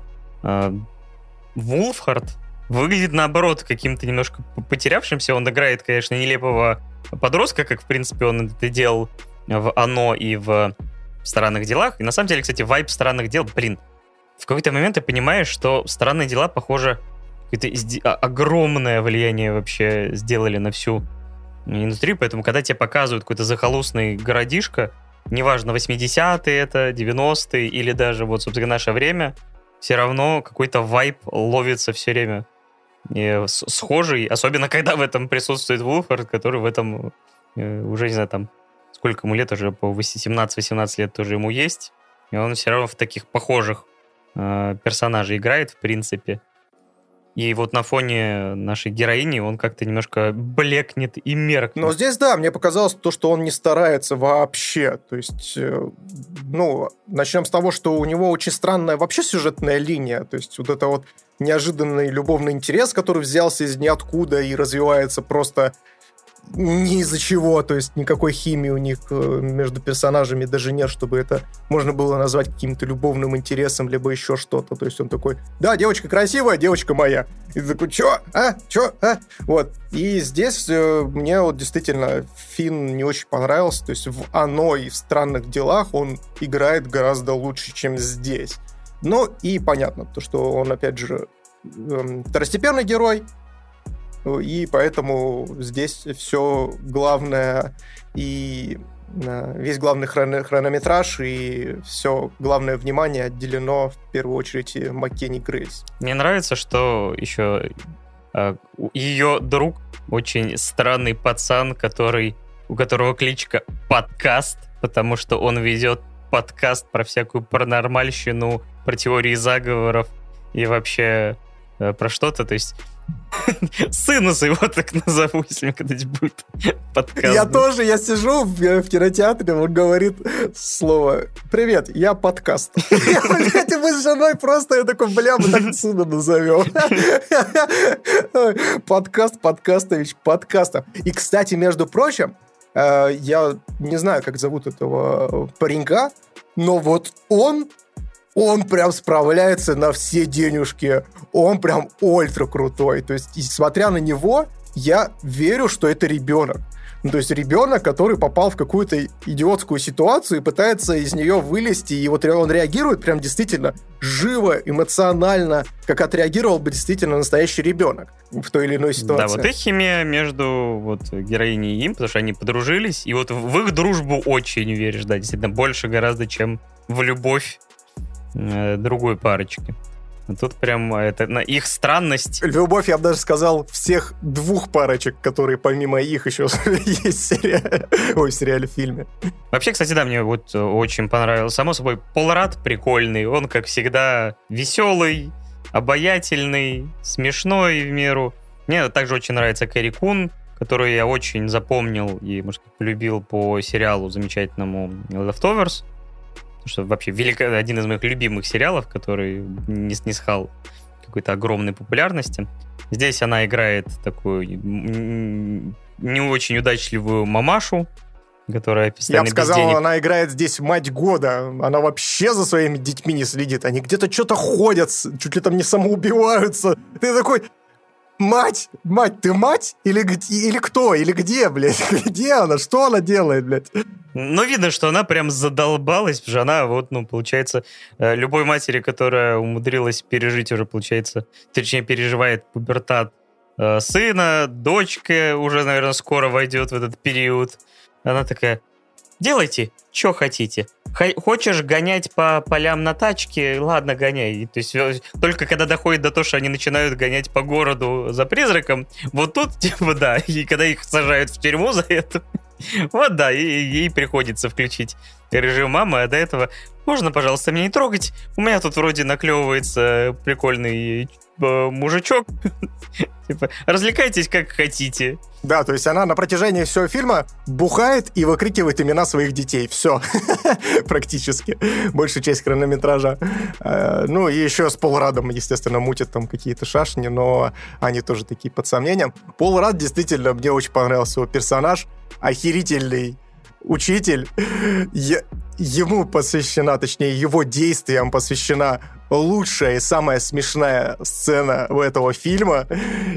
Вулфхард выглядит наоборот каким-то немножко потерявшимся. Он играет, конечно, нелепого подростка, как, в принципе, он это делал в «Оно» и в «Странных делах». И на самом деле, кстати, вайп «Странных дел», блин, в какой-то момент ты понимаешь, что «Странные дела», похоже, какое-то огромное влияние вообще сделали на всю индустрию, поэтому когда тебе показывают какой-то захолустный городишко, неважно, 80-е это, 90-е или даже вот, собственно, наше время, все равно какой-то вайп ловится все время и схожий, особенно когда в этом присутствует Вулфорд, который в этом э, уже, не знаю, там, сколько ему лет, уже по 17-18 лет тоже ему есть, и он все равно в таких похожих э, персонажей играет, в принципе. И вот на фоне нашей героини он как-то немножко блекнет и меркнет. Но здесь, да, мне показалось то, что он не старается вообще. То есть, э, ну, начнем с того, что у него очень странная вообще сюжетная линия. То есть вот это вот неожиданный любовный интерес, который взялся из ниоткуда и развивается просто ни из-за чего, то есть никакой химии у них э, между персонажами даже нет, чтобы это можно было назвать каким-то любовным интересом, либо еще что-то. То есть он такой, да, девочка красивая, девочка моя. И ты такой, чё? А? Чё? А? Вот. И здесь э, мне вот действительно Финн не очень понравился. То есть в «Оно» и в «Странных делах» он играет гораздо лучше, чем здесь. Ну и понятно, то, что он, опять же, э, второстепенный герой, и поэтому здесь все главное и э, весь главный хрон хронометраж и все главное внимание отделено в первую очередь Маккенни Грейс. Мне нравится, что еще э, ее друг очень странный пацан, который у которого кличка подкаст, потому что он ведет подкаст про всякую паранормальщину, про теории заговоров и вообще э, про что-то. То есть Сынус его так назову, если когда-нибудь будет подкаст. Я тоже, я сижу в, в кинотеатре, он говорит слово «Привет, я подкаст». Блядь, мы с женой просто, я такой, бля, мы так сына назовем. Подкаст, подкастович, подкаста. И, кстати, между прочим, э, я не знаю, как зовут этого паренька, но вот он он прям справляется на все денежки. Он прям ультра крутой. То есть, смотря на него, я верю, что это ребенок. Ну, то есть ребенок, который попал в какую-то идиотскую ситуацию и пытается из нее вылезти, и вот он реагирует прям действительно живо, эмоционально, как отреагировал бы действительно настоящий ребенок в той или иной ситуации. Да, вот их химия между вот героиней и им, потому что они подружились, и вот в их дружбу очень веришь, да, действительно, больше гораздо, чем в любовь э, другой парочки. Тут прям это на их странность. Любовь, я бы даже сказал, всех двух парочек, которые помимо их еще есть в сериале, ой, в сериале, в фильме. Вообще, кстати, да, мне вот очень понравилось. Само собой, Полрад прикольный, он, как всегда, веселый, обаятельный, смешной в меру. Мне также очень нравится Кэрри Кун, которую я очень запомнил и, может полюбил по сериалу замечательному Leftovers что вообще велик... один из моих любимых сериалов, который не снисхал какой-то огромной популярности. Здесь она играет такую не очень удачливую мамашу, которая постоянно Я бы сказал, денег... она играет здесь мать года. Она вообще за своими детьми не следит. Они где-то что-то ходят, чуть ли там не самоубиваются. Ты такой, Мать! Мать, ты мать? Или, или кто? Или где, блядь? Где она? Что она делает, блядь? Ну, видно, что она прям задолбалась, она, вот, ну, получается, э, любой матери, которая умудрилась пережить уже, получается, точнее, переживает пубертат э, сына, дочка уже, наверное, скоро войдет в этот период. Она такая, делайте, что хотите. Хочешь гонять по полям на тачке? Ладно, гоняй. То есть только когда доходит до того, что они начинают гонять по городу за призраком, вот тут, типа, да, и когда их сажают в тюрьму за это, Вот да, и ей приходится включить режим мамы, а до этого можно, пожалуйста, меня не трогать? У меня тут вроде наклевывается прикольный э, мужичок. Типа, развлекайтесь как хотите. Да, то есть она на протяжении всего фильма бухает и выкрикивает имена своих детей. Все. Практически. Большая часть хронометража. Э, ну, и еще с Пол Радом, естественно, мутят там какие-то шашни, но они тоже такие под сомнением. Пол Рад действительно, мне очень понравился его персонаж. Охерительный учитель. Ему посвящена, точнее, его действиям посвящена лучшая и самая смешная сцена у этого фильма,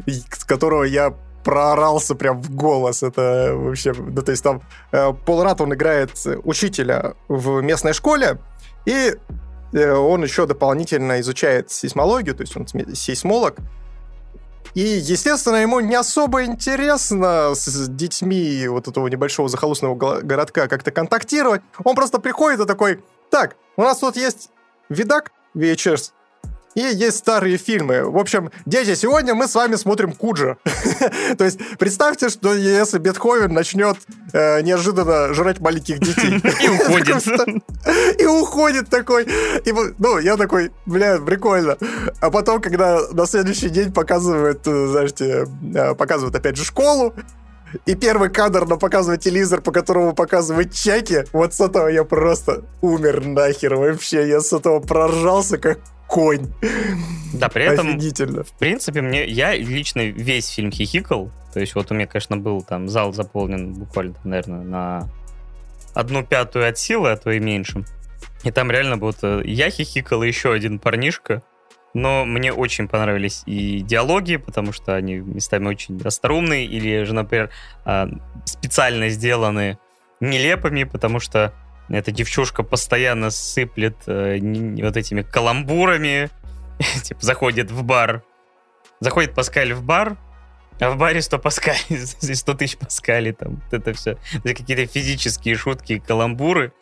с которого я проорался прям в голос. Это вообще... Ну, то есть там э, Пол Рат, он играет учителя в местной школе, и э, он еще дополнительно изучает сейсмологию, то есть он сейсмолог, и, естественно, ему не особо интересно с детьми вот этого небольшого захолустного городка как-то контактировать. Он просто приходит и такой, так, у нас тут есть видак VHS, и есть старые фильмы. В общем, дети, сегодня мы с вами смотрим Куджа. То есть представьте, что если Бетховен начнет э, неожиданно жрать маленьких детей. И уходит. И уходит такой. И, ну, я такой, бля, прикольно. А потом, когда на следующий день показывают, э, знаете, э, показывают опять же школу, и первый кадр на показывает телевизор, по которому показывают чеки, вот с этого я просто умер нахер вообще. Я с этого проржался, как конь. Да, при этом, в принципе, мне я лично весь фильм хихикал. То есть вот у меня, конечно, был там зал заполнен буквально, наверное, на одну пятую от силы, а то и меньше. И там реально вот э, я хихикал, и еще один парнишка. Но мне очень понравились и диалоги, потому что они местами очень остроумные, или же, например, а, специально сделаны нелепыми, потому что эта девчушка постоянно сыплет э, вот этими каламбурами. типа заходит в бар. Заходит Паскаль в бар, а в баре 100 паскалей, 100 тысяч паскалей, там, вот это все. Это какие-то физические шутки, каламбуры.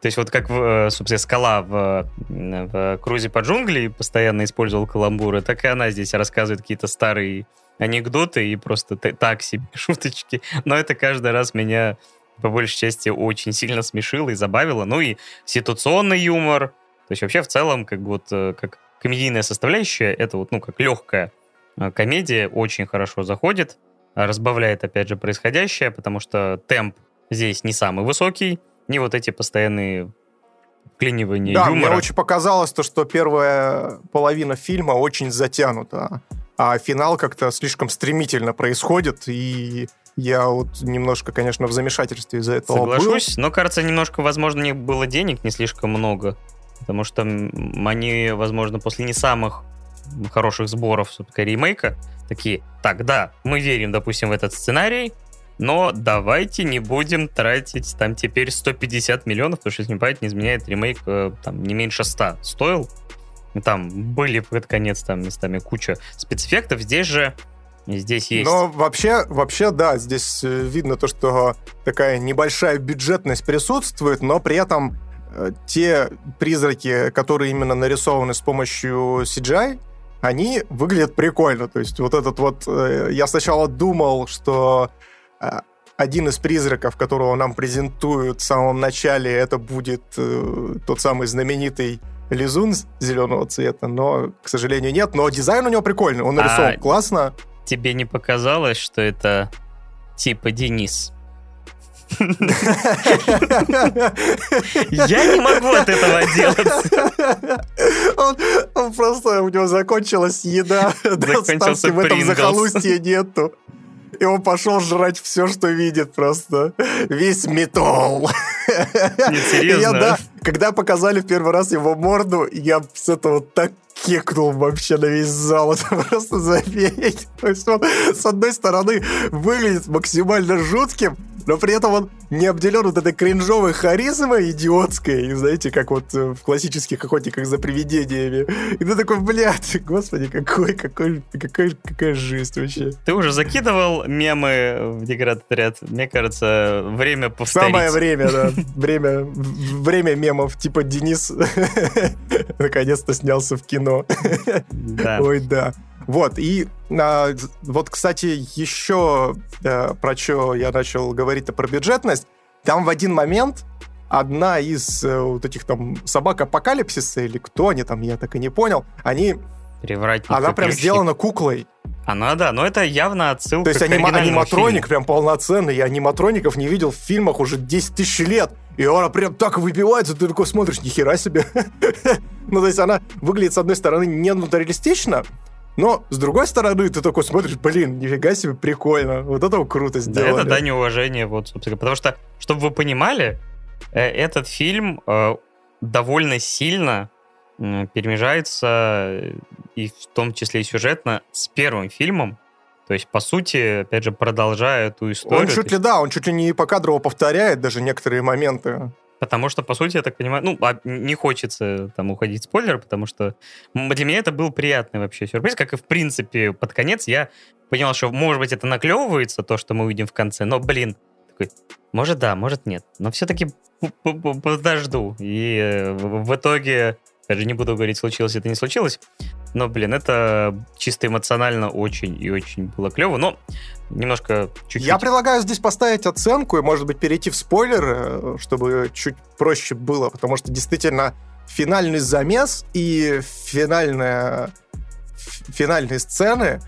То есть вот как, э, собственно, скала в, в «Крузе по джунгли» постоянно использовал каламбуры, так и она здесь рассказывает какие-то старые анекдоты и просто так себе шуточки. Но это каждый раз меня по большей части очень сильно смешило и забавило. Ну и ситуационный юмор. То есть вообще в целом, как вот э, как комедийная составляющая, это вот, ну, как легкая э, комедия, очень хорошо заходит, разбавляет, опять же, происходящее, потому что темп здесь не самый высокий, не вот эти постоянные вклинивания да, юмора. мне очень показалось то, что первая половина фильма очень затянута, а финал как-то слишком стремительно происходит, и я вот немножко, конечно, в замешательстве из-за этого Соглашусь, был. но, кажется, немножко, возможно, них было денег не слишком много, потому что они, возможно, после не самых хороших сборов, собственно, ремейка, такие, так, да, мы верим, допустим, в этот сценарий, но давайте не будем тратить там теперь 150 миллионов, потому что, если не память, не изменяет ремейк э, там не меньше 100 стоил. Там были под конец там местами куча спецэффектов. Здесь же Здесь есть. Но вообще, вообще, да, здесь э, видно то, что такая небольшая бюджетность присутствует, но при этом э, те призраки, которые именно нарисованы с помощью CGI, они выглядят прикольно. То есть вот этот вот... Э, я сначала думал, что один из призраков, которого нам презентуют в самом начале, это будет тот самый знаменитый лизун зеленого цвета, но, к сожалению, нет. Но дизайн у него прикольный, он нарисован а... классно тебе не показалось, что это типа Денис? Я не могу от этого отделаться. Он, он просто, у него закончилась еда. Закончился в этом захолустье нету. И он пошел жрать все, что видит просто. Весь металл. Серьезно? Я, да, когда показали в первый раз его морду, я с этого так кекнул вообще на весь зал. Это просто заметь. То есть он, с одной стороны, выглядит максимально жутким, но при этом он не обделен вот этой кринжовой харизмой идиотской, знаете, как вот э, в классических охотниках за привидениями. И ты такой, блядь, господи, какой, какой, какой, какая жизнь вообще. Ты уже закидывал мемы в деградотряд? Мне кажется, время повторить. Самое время, да. Время, время мемов, типа Денис наконец-то снялся в кино. Да. Ой, да. Вот, и а, вот, кстати, еще а, про что я начал говорить-то про бюджетность. Там в один момент одна из а, вот этих там собак апокалипсиса, или кто они там, я так и не понял, они... Она прям сделана куклой. Она, да, но это явно отсылка То есть анима- аниматроник фильму. прям полноценный. Я аниматроников не видел в фильмах уже 10 тысяч лет. И она прям так выбивается, ты такой смотришь, нихера себе. ну, то есть она выглядит, с одной стороны, не натуралистично, но, с другой стороны, ты такой смотришь, блин, нифига себе, прикольно. Вот это круто сделали. Да, это дань уважения, вот, собственно. Потому что, чтобы вы понимали, э, этот фильм э, довольно сильно э, перемежается, и в том числе и сюжетно, с первым фильмом. То есть, по сути, опять же, продолжая эту историю. Он чуть ли, да, он чуть ли не покадрово повторяет даже некоторые моменты. Потому что, по сути, я так понимаю, ну, а не хочется там уходить в спойлер, потому что для меня это был приятный вообще сюрприз, как и, в принципе, под конец я понял, что, может быть, это наклевывается, то, что мы увидим в конце, но, блин, такой, может, да, может, нет. Но все-таки подожду. И э, в итоге, даже не буду говорить, случилось это, не случилось, но, блин, это чисто эмоционально очень и очень было клево. Но немножко чуть-чуть... Я предлагаю здесь поставить оценку и, может быть, перейти в спойлеры, чтобы чуть проще было, потому что действительно финальный замес и финальная, финальные сцены,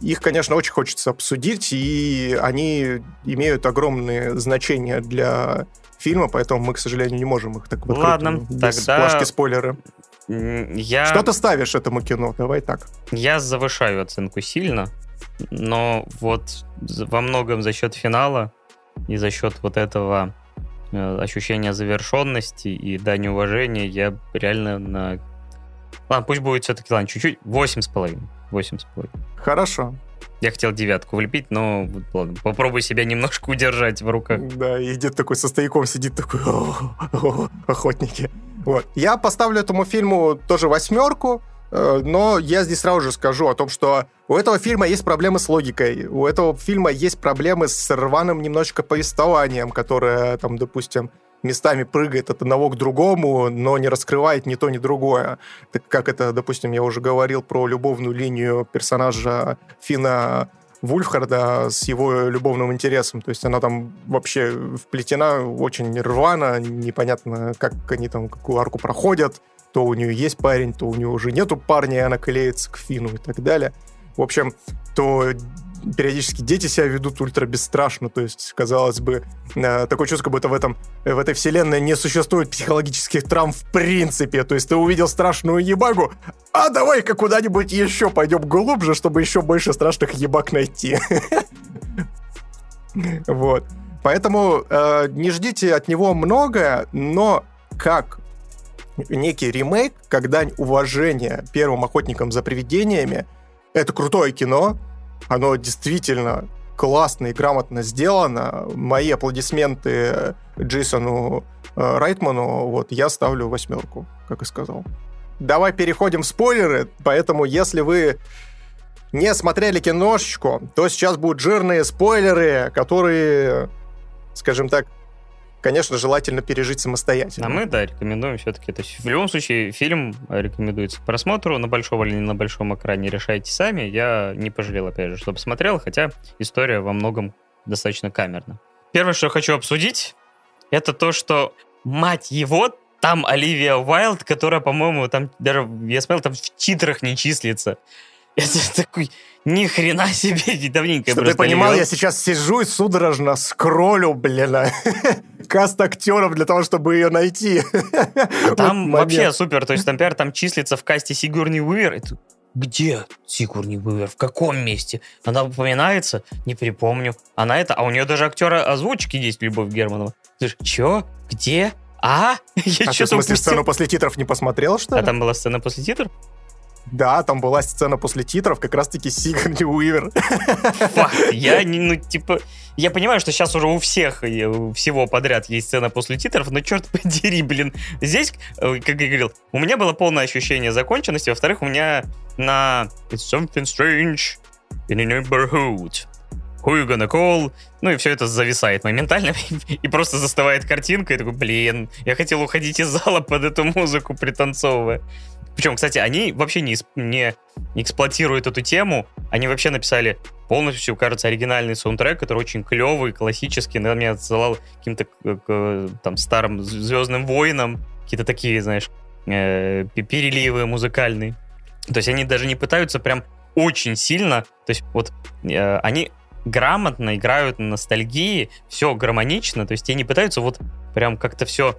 их, конечно, очень хочется обсудить, и они имеют огромное значение для фильма, поэтому мы, к сожалению, не можем их так выкрутить. Ладно, без тогда... плашки спойлеры. Я... Что ты ставишь этому кино? Давай так. Я завышаю оценку сильно, но вот во многом за счет финала и за счет вот этого э, ощущения завершенности и дани уважения я реально на... Ладно, пусть будет все-таки, ладно, чуть-чуть, восемь с половиной. Восемь с половиной. Хорошо. Я хотел девятку влепить, но ладно, попробуй себя немножко удержать в руках. Да, и дед такой со стояком сидит, такой, охотники. Вот. Я поставлю этому фильму тоже восьмерку, э, но я здесь сразу же скажу о том, что у этого фильма есть проблемы с логикой, у этого фильма есть проблемы с рваным немножечко повествованием, которое, там, допустим, местами прыгает от одного к другому, но не раскрывает ни то, ни другое. Так как это, допустим, я уже говорил про любовную линию персонажа Фина Вульфхарда с его любовным интересом. То есть она там вообще вплетена очень рвано, непонятно, как они там, какую арку проходят. То у нее есть парень, то у нее уже нету парня, и она клеится к Фину и так далее. В общем, то периодически дети себя ведут ультра бесстрашно, то есть, казалось бы, э, такое чувство, как будто в, этом, в этой вселенной не существует психологических травм в принципе, то есть ты увидел страшную ебагу, а давай-ка куда-нибудь еще пойдем глубже, чтобы еще больше страшных ебак найти. Вот. Поэтому э, не ждите от него многое, но как некий ремейк, когда уважение первым охотникам за привидениями, это крутое кино, оно действительно классно и грамотно сделано. Мои аплодисменты Джейсону э, Райтману, вот, я ставлю восьмерку, как и сказал. Давай переходим в спойлеры, поэтому если вы не смотрели киношечку, то сейчас будут жирные спойлеры, которые, скажем так, конечно, желательно пережить самостоятельно. А мы, да, рекомендуем все-таки. То есть в любом случае фильм рекомендуется к просмотру на большом или не на большом экране. Решайте сами. Я не пожалел, опять же, что посмотрел, хотя история во многом достаточно камерна. Первое, что хочу обсудить, это то, что, мать его, там Оливия Уайлд, которая, по-моему, там даже, я смотрел, там в титрах не числится. Это такой, ни хрена себе, давненько Чтобы ты понимал, я сейчас сижу и судорожно скроллю, блин, каст актеров для того, чтобы ее найти. Там вот вообще супер, то есть, например, там числится в касте Сигурни Уивер, где Сигурни Уивер, в каком месте? Она упоминается? Не припомню. Она это, а у нее даже актера озвучки есть, Любовь Германова. Ты ж, чё? Где? А? Я а ты, в смысле, сцену после титров не посмотрел, что а ли? А там была сцена после титров? Да, там была сцена после титров, как раз-таки Сигарни Уивер. Факт. Я, ну, типа, я понимаю, что сейчас уже у всех, у всего подряд есть сцена после титров, но черт подери, блин. Здесь, э, как я говорил, у меня было полное ощущение законченности, во-вторых, у меня на It's something strange in a neighborhood. Who you gonna call? Ну и все это зависает моментально, и просто застывает картинка, и такой, блин, я хотел уходить из зала под эту музыку, пританцовывая. Причем, кстати, они вообще не, не эксплуатируют эту тему. Они вообще написали полностью, кажется, оригинальный саундтрек, который очень клевый, классический. Наверное, меня отсылал каким-то там старым Звездным воинам. Какие-то такие, знаешь, э, переливы музыкальные. То есть они даже не пытаются прям очень сильно. То есть вот э, они грамотно играют на ностальгии, все гармонично, то есть не пытаются вот прям как-то все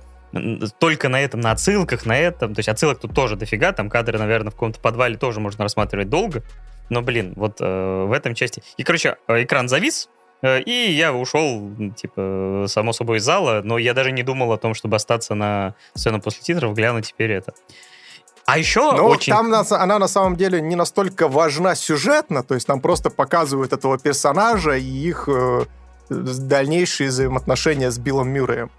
только на этом, на отсылках, на этом. То есть отсылок тут тоже дофига, там кадры, наверное, в каком-то подвале тоже можно рассматривать долго. Но, блин, вот э, в этом части... И, короче, э, экран завис, э, и я ушел, типа, само собой из зала, но я даже не думал о том, чтобы остаться на сцену после титров, глянуть теперь это. А еще ну, очень... там она на самом деле не настолько важна сюжетно, то есть нам просто показывают этого персонажа и их э, дальнейшие взаимоотношения с Биллом Мюрреем.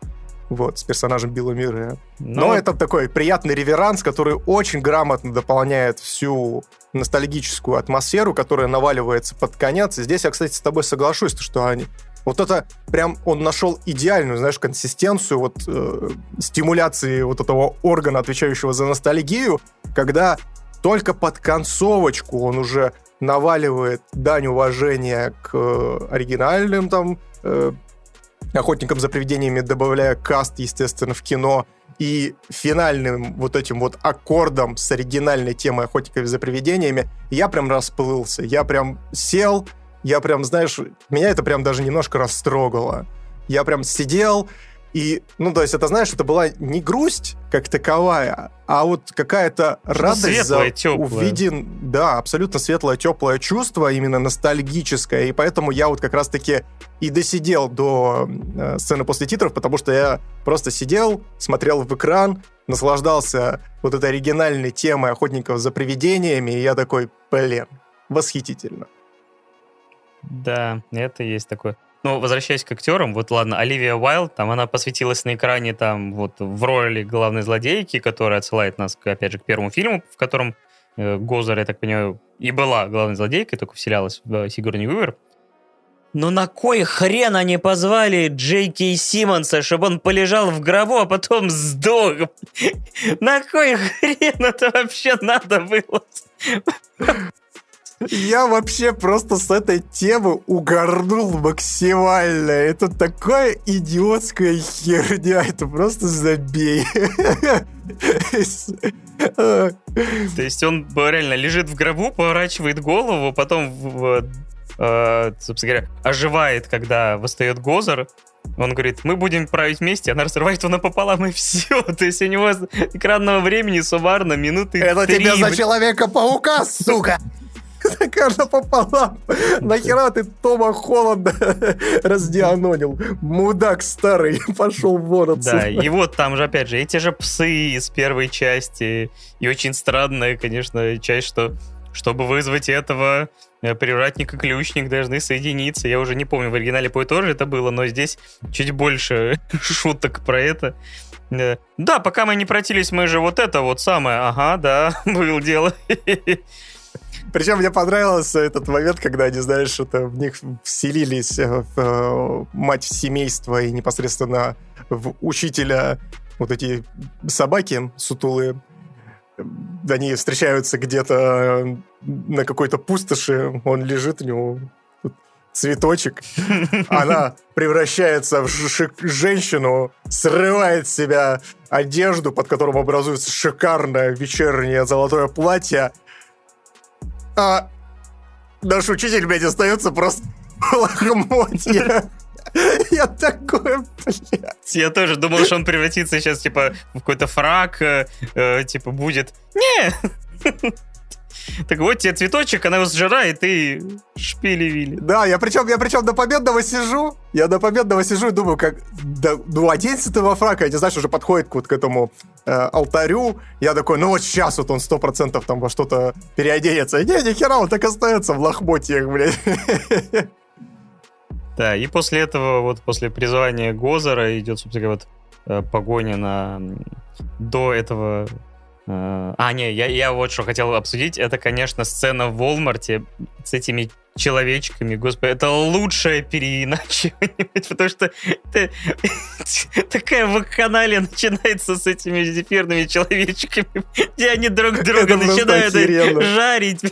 Вот, с персонажем Билла Мюррея. Но... Но это такой приятный реверанс, который очень грамотно дополняет всю ностальгическую атмосферу, которая наваливается под конец. И здесь я, кстати, с тобой соглашусь, что они вот это прям он нашел идеальную, знаешь, консистенцию вот э, стимуляции вот этого органа, отвечающего за ностальгию, когда только под концовочку он уже наваливает дань уважения к э, оригинальным там э, охотникам за привидениями, добавляя каст, естественно, в кино, и финальным вот этим вот аккордом с оригинальной темой охотников за привидениями, я прям расплылся. Я прям сел, я прям, знаешь, меня это прям даже немножко растрогало. Я прям сидел, и, ну, то есть, это, знаешь, это была не грусть как таковая, а вот какая-то радость светлое, за теплое. увиден, да, абсолютно светлое, теплое чувство, именно ностальгическое, и поэтому я вот как раз-таки и досидел до э, сцены после титров, потому что я просто сидел, смотрел в экран, наслаждался вот этой оригинальной темой охотников за привидениями, и я такой, блин, восхитительно. Да, это есть такое. Ну, возвращаясь к актерам, вот ладно, Оливия Уайлд, там она посвятилась на экране там вот в роли главной злодейки, которая отсылает нас, опять же, к первому фильму, в котором э, Гозер, я так понимаю, и была главной злодейкой, только вселялась в э, Сигурни Уивер. Но на кой хрен они позвали Джей Кей Симмонса, чтобы он полежал в гробу, а потом сдох? На кой хрен это вообще надо было? Я вообще просто с этой темы угорнул максимально. Это такая идиотская херня. Это просто забей. То есть он реально лежит в гробу, поворачивает голову, потом, э, собственно говоря, оживает, когда восстает Гозер, он говорит, мы будем править вместе, она разрывает его напополам, и все. То есть у него экранного времени суммарно минуты Это тебе за Человека-паука, сука! Каждый пополам. Нахера ты Тома Холланда раздианонил? Мудак старый, пошел вон Да, и вот там же, опять же, эти же псы из первой части. И очень странная, конечно, часть, что чтобы вызвать этого э, привратника-ключник должны соединиться. Я уже не помню, в оригинале по тоже это было, но здесь чуть больше шуток про это. Э, да, пока мы не протились, мы же вот это вот самое. Ага, да, было дело. Причем мне понравился этот момент, когда они, знаешь, это в них вселились э, в э, мать семейства и непосредственно в учителя вот эти собаки сутулые. Они встречаются где-то на какой-то пустоши, он лежит, у него цветочек. Она превращается в женщину, срывает с себя одежду, под которым образуется шикарное вечернее золотое платье, а наш учитель, блядь, остается просто лохмотья. Я такой, блядь. Я тоже думал, что он превратится сейчас, типа, в какой-то фраг, э, э, типа, будет. Не! Так вот тебе цветочек, она его сжирает и шпили-вили. Да, я причем, я причем до победного сижу, я до победного сижу и думаю, как, да, ну, оденься ты во фрак, я не знаю, уже подходит вот к этому э, алтарю, я такой, ну вот сейчас вот он сто процентов там во что-то переоденется. Не, ни хера, он так остается в лохмотьях, блядь. Да, и после этого, вот после призвания Гозера идет, собственно говоря, вот э, погоня на до этого а, не, я, я вот что хотел обсудить. Это, конечно, сцена в Волмарте. с этими человечками, господи, это лучшее переиначивание, потому что это, такая вакханалия начинается с этими зефирными человечками, где они друг друга начинают жарить,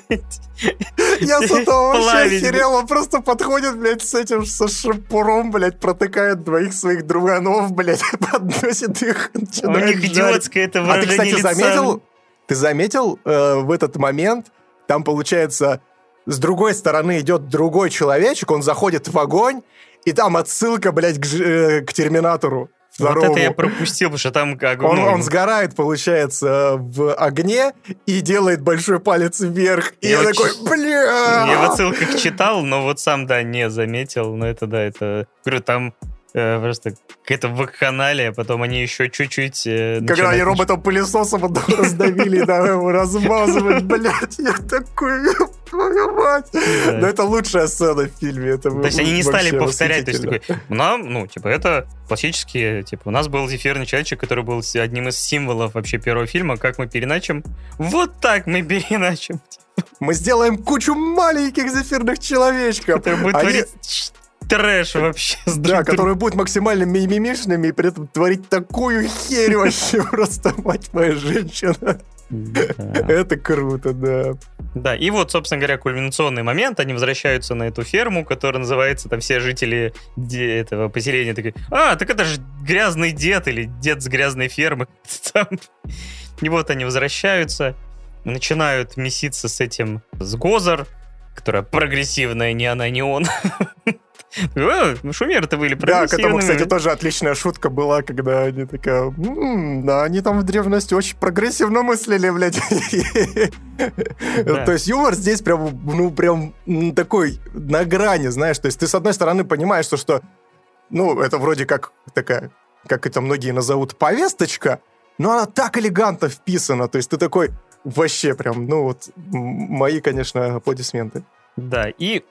Я с этого вообще охерел, он просто подходит, блядь, с этим, со шампуром, блядь, протыкает двоих своих друганов, блядь, подносит их, У них идиотское это выражение А ты, кстати, заметил, ты заметил э, в этот момент, там, получается, с другой стороны идет другой человечек, он заходит в огонь, и там отсылка, блядь, к, э, к Терминатору. Второму. Вот это я пропустил, потому что там как... Он, ну... он сгорает, получается, в огне и делает большой палец вверх. И я, я такой, бля! Я в отсылках читал, но вот сам, да, не заметил. Но это, да, это... Говорю, там э, просто какая-то вакханалия, потом они еще чуть-чуть... Э, Когда они роботом-пылесосом раздавили, да, его размазывать, блядь, я такой, твою мать. Но это лучшая сцена в фильме. Это то есть они не стали повторять, то есть такой, нам, ну, типа, это классические, типа, у нас был зефирный человечек, который был одним из символов вообще первого фильма, как мы переначим? Вот так мы переначим. Мы сделаем кучу маленьких зефирных человечков. Это будет Они... творить трэш вообще. Да, который будет максимально мимимишными и при этом творить такую херь вообще просто, мать моя женщина. Это круто, да. Да, и вот, собственно говоря, кульминационный момент, они возвращаются на эту ферму, которая называется, там все жители этого поселения такие, а, так это же грязный дед или дед с грязной фермы. И вот они возвращаются, начинают меситься с этим, с Гозар, которая прогрессивная, не она, не он. Ну, шумеры-то были Да, к этому, кстати, тоже отличная шутка была, когда они такая, м-м, да, они там в древности очень прогрессивно мыслили, блядь. То есть юмор здесь прям, ну, прям такой на грани, знаешь, то есть ты, с одной стороны, понимаешь, что, что ну, это вроде как такая, как это многие назовут, повесточка, но она так элегантно вписана, то есть ты такой, вообще прям, ну вот, мои, конечно, аплодисменты. Да, и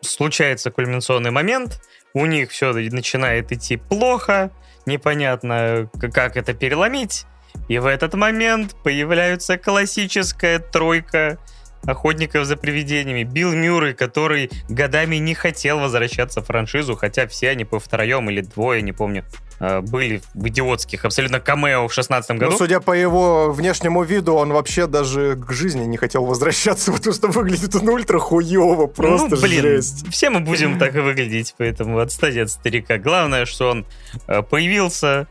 случается кульминационный момент, у них все начинает идти плохо, непонятно, как это переломить, и в этот момент появляется классическая тройка охотников за привидениями. Билл Мюррей, который годами не хотел возвращаться в франшизу, хотя все они по втроем или двое, не помню, э, были в идиотских абсолютно камео в шестнадцатом году. Ну, судя по его внешнему виду, он вообще даже к жизни не хотел возвращаться, потому что выглядит он ультра хуево, просто ну, блин, жесть. Все мы будем так и выглядеть, поэтому отстать от старика. Главное, что он э, появился,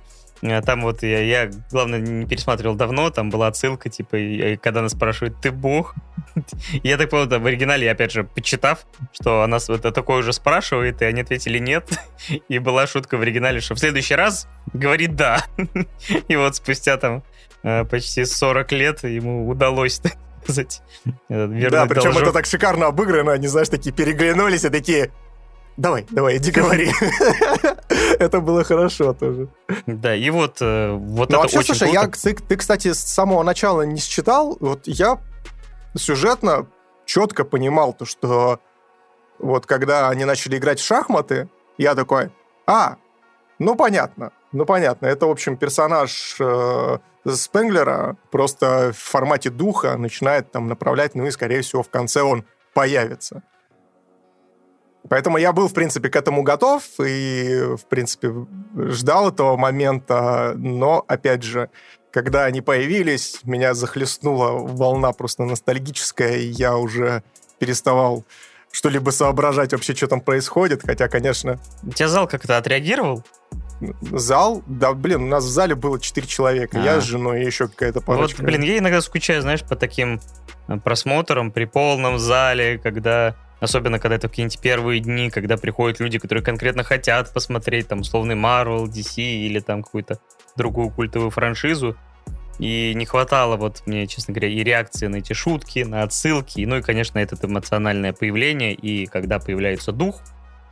там вот я, я, главное, не пересматривал давно, там была отсылка, типа, когда нас спрашивают, ты бог? Я так понял, в оригинале, опять же, почитав, что она это такое уже спрашивает, и они ответили нет. И была шутка в оригинале, что в следующий раз говорит да. И вот спустя там э, почти 40 лет ему удалось сказать, э, Да, причем должок. это так шикарно обыграно, они, знаешь, такие переглянулись и такие, давай, давай, иди говори. это было хорошо тоже. Да, и вот, э, вот ну, это вообще, слушай, я, ты, ты, кстати, с самого начала не считал, вот я сюжетно четко понимал то, что вот когда они начали играть в шахматы, я такой, а, ну понятно, ну понятно, это, в общем, персонаж э, Спенглера просто в формате духа начинает там направлять, ну и, скорее всего, в конце он появится. Поэтому я был, в принципе, к этому готов и, в принципе, ждал этого момента, но, опять же, когда они появились, меня захлестнула волна просто ностальгическая, и я уже переставал что-либо соображать вообще, что там происходит, хотя, конечно... У тебя зал как-то отреагировал? Зал? Да, блин, у нас в зале было 4 человека. А. Я с женой и еще какая-то парочка. Вот, блин, я иногда скучаю, знаешь, по таким э, просмотрам при полном зале, когда Особенно, когда это какие-нибудь первые дни, когда приходят люди, которые конкретно хотят посмотреть, там, условный Marvel, DC или там какую-то другую культовую франшизу. И не хватало вот мне, честно говоря, и реакции на эти шутки, на отсылки, ну и, конечно, это эмоциональное появление, и когда появляется дух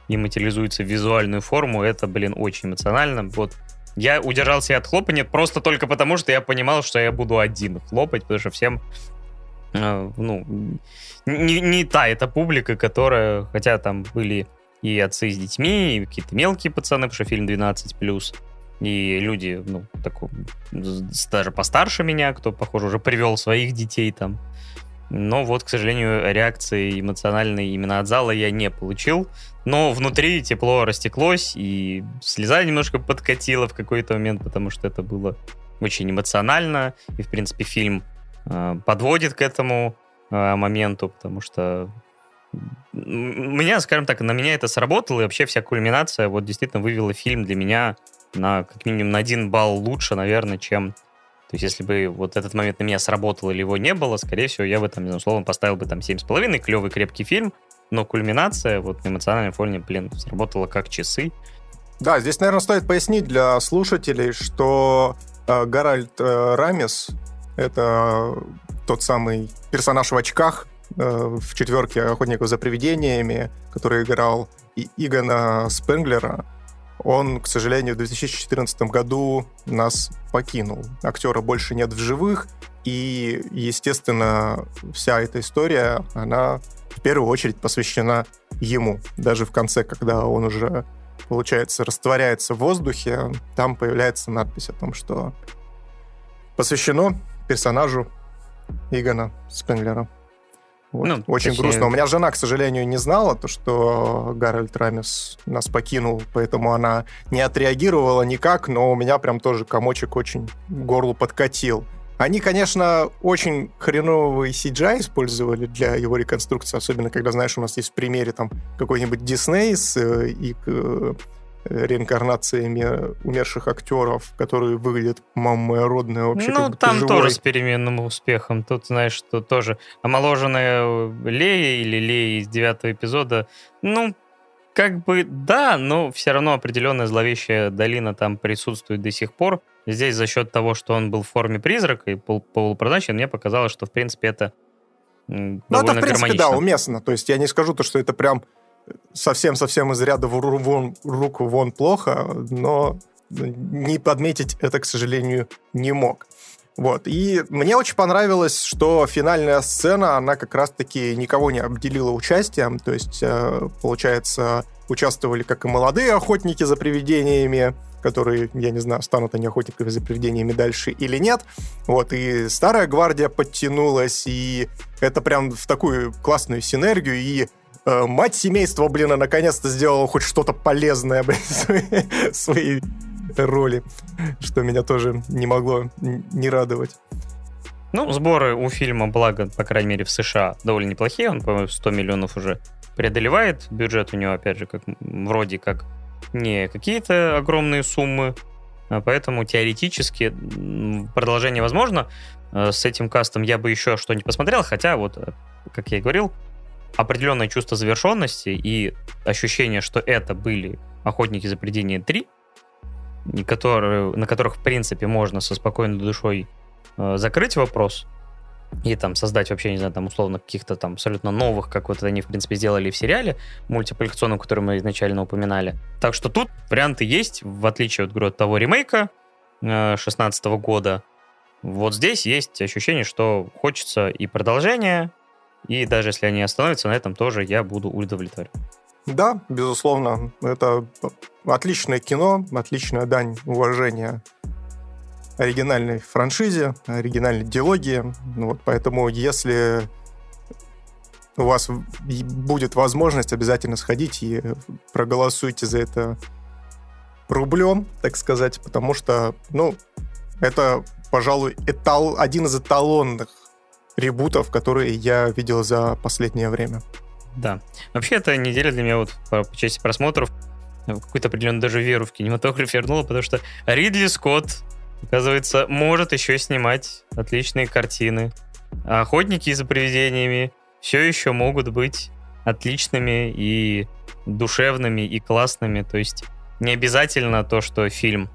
и материализуется в визуальную форму, это, блин, очень эмоционально. Вот я удержался от хлопания просто только потому, что я понимал, что я буду один хлопать, потому что всем ну, не, не та эта публика, которая, хотя там были и отцы с детьми, и какие-то мелкие пацаны, потому что фильм 12+, и люди, ну, такой, даже постарше меня, кто, похоже, уже привел своих детей там. Но вот, к сожалению, реакции эмоциональной именно от зала я не получил. Но внутри тепло растеклось, и слеза немножко подкатила в какой-то момент, потому что это было очень эмоционально. И, в принципе, фильм э, подводит к этому э, моменту, потому что меня, скажем так, на меня это сработало, и вообще вся кульминация вот действительно вывела фильм для меня на как минимум на один балл лучше, наверное, чем... То есть если бы вот этот момент на меня сработал или его не было, скорее всего, я бы там, условно, поставил бы там 7,5, клевый, крепкий фильм, но кульминация вот на эмоциональном фоне, блин, сработала как часы. Да, здесь, наверное, стоит пояснить для слушателей, что э, Гарольд э, Рамис — это тот самый персонаж в очках, Э, в четверке «Охотников за привидениями», который играл и Игона Спенглера, он, к сожалению, в 2014 году нас покинул. Актера больше нет в живых, и, естественно, вся эта история, она в первую очередь посвящена ему. Даже в конце, когда он уже, получается, растворяется в воздухе, там появляется надпись о том, что посвящено персонажу Игона Спенглера. Вот. Ну, Очень точнее... грустно. У меня жена, к сожалению, не знала то, что Гарольд Рамис нас покинул, поэтому она не отреагировала никак, но у меня прям тоже комочек очень горлу подкатил. Они, конечно, очень хреновый CGI использовали для его реконструкции, особенно когда, знаешь, у нас есть в примере там какой-нибудь Дисней с э, их э, реинкарнациями умерших актеров, которые выглядят мама моя родная вообще. Ну, там живой. тоже с переменным успехом. Тут, знаешь, что тоже омоложенная Лея или Лея из девятого эпизода, ну, как бы да, но все равно определенная зловещая долина там присутствует до сих пор. Здесь за счет того, что он был в форме призрака и пол полупрозрачен, мне показалось, что в принципе это ну, это, в принципе, гармонично. да, уместно. То есть я не скажу то, что это прям совсем-совсем из ряда вон, руку вон плохо, но не подметить это, к сожалению, не мог. Вот. И мне очень понравилось, что финальная сцена, она как раз-таки никого не обделила участием. То есть, э, получается, участвовали как и молодые охотники за привидениями, которые, я не знаю, станут они охотниками за привидениями дальше или нет. Вот, и старая гвардия подтянулась, и это прям в такую классную синергию, и мать семейства, блин, а наконец-то сделала хоть что-то полезное, блин, своей, своей роли, что меня тоже не могло не радовать. Ну, сборы у фильма, благо, по крайней мере, в США довольно неплохие. Он, по-моему, 100 миллионов уже преодолевает. Бюджет у него, опять же, как вроде как не какие-то огромные суммы. А поэтому теоретически продолжение возможно. Э, с этим кастом я бы еще что-нибудь посмотрел. Хотя, вот, э, как я и говорил, определенное чувство завершенности и ощущение, что это были «Охотники за привидения 3», которые, на которых, в принципе, можно со спокойной душой э, закрыть вопрос и там создать вообще, не знаю, там условно каких-то там абсолютно новых, как вот они, в принципе, сделали в сериале мультипликационном, который мы изначально упоминали. Так что тут варианты есть, в отличие от, от того ремейка э, 16 года. Вот здесь есть ощущение, что хочется и продолжения, и даже если они остановятся на этом, тоже я буду удовлетворен. Да, безусловно. Это отличное кино, отличная дань уважения оригинальной франшизе, оригинальной диалогии. Ну вот, поэтому если у вас будет возможность, обязательно сходить и проголосуйте за это рублем, так сказать, потому что, ну, это, пожалуй, этал, один из эталонных ребутов, которые я видел за последнее время. Да. Вообще, эта неделя для меня вот по, по части просмотров какую-то определенную даже веру в кинематограф вернула, потому что Ридли Скотт, оказывается, может еще снимать отличные картины. А охотники за привидениями все еще могут быть отличными и душевными и классными. То есть не обязательно то, что фильм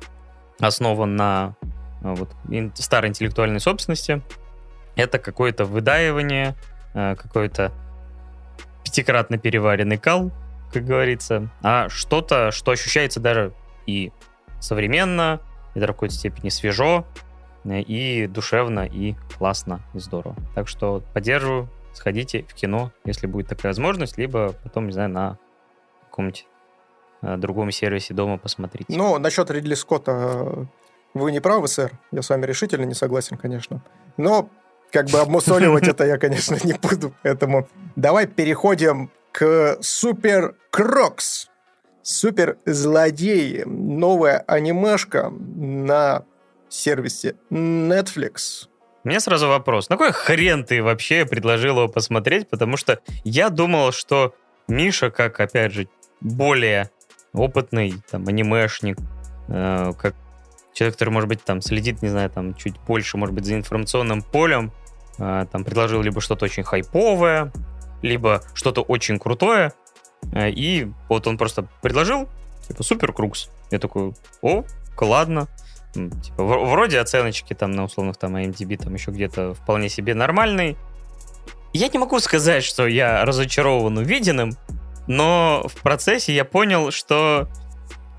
основан на а, вот, старой интеллектуальной собственности, это какое-то выдаивание, э, какой-то пятикратно переваренный кал, как говорится, а что-то, что ощущается даже и современно, и до какой-то степени свежо, э, и душевно, и классно, и здорово. Так что поддерживаю, сходите в кино, если будет такая возможность, либо потом, не знаю, на каком-нибудь э, другом сервисе дома посмотреть. Ну, насчет Ридли Скотта вы не правы, сэр. Я с вами решительно не согласен, конечно. Но как бы обмусоливать это я, конечно, не буду. Поэтому давай переходим к Super Crooks. Супер Злодеи. Новая анимешка на сервисе Netflix. У меня сразу вопрос. На какой хрен ты вообще предложил его посмотреть? Потому что я думал, что Миша, как, опять же, более опытный там анимешник, э, как человек, который, может быть, там следит, не знаю, там чуть больше, может быть, за информационным полем, там предложил либо что-то очень хайповое, либо что-то очень крутое, э, и вот он просто предложил, типа, супер крукс. Я такой, о, ладно. Типа, вроде оценочки там на условных там IMDb там еще где-то вполне себе нормальный. Я не могу сказать, что я разочарован увиденным, но в процессе я понял, что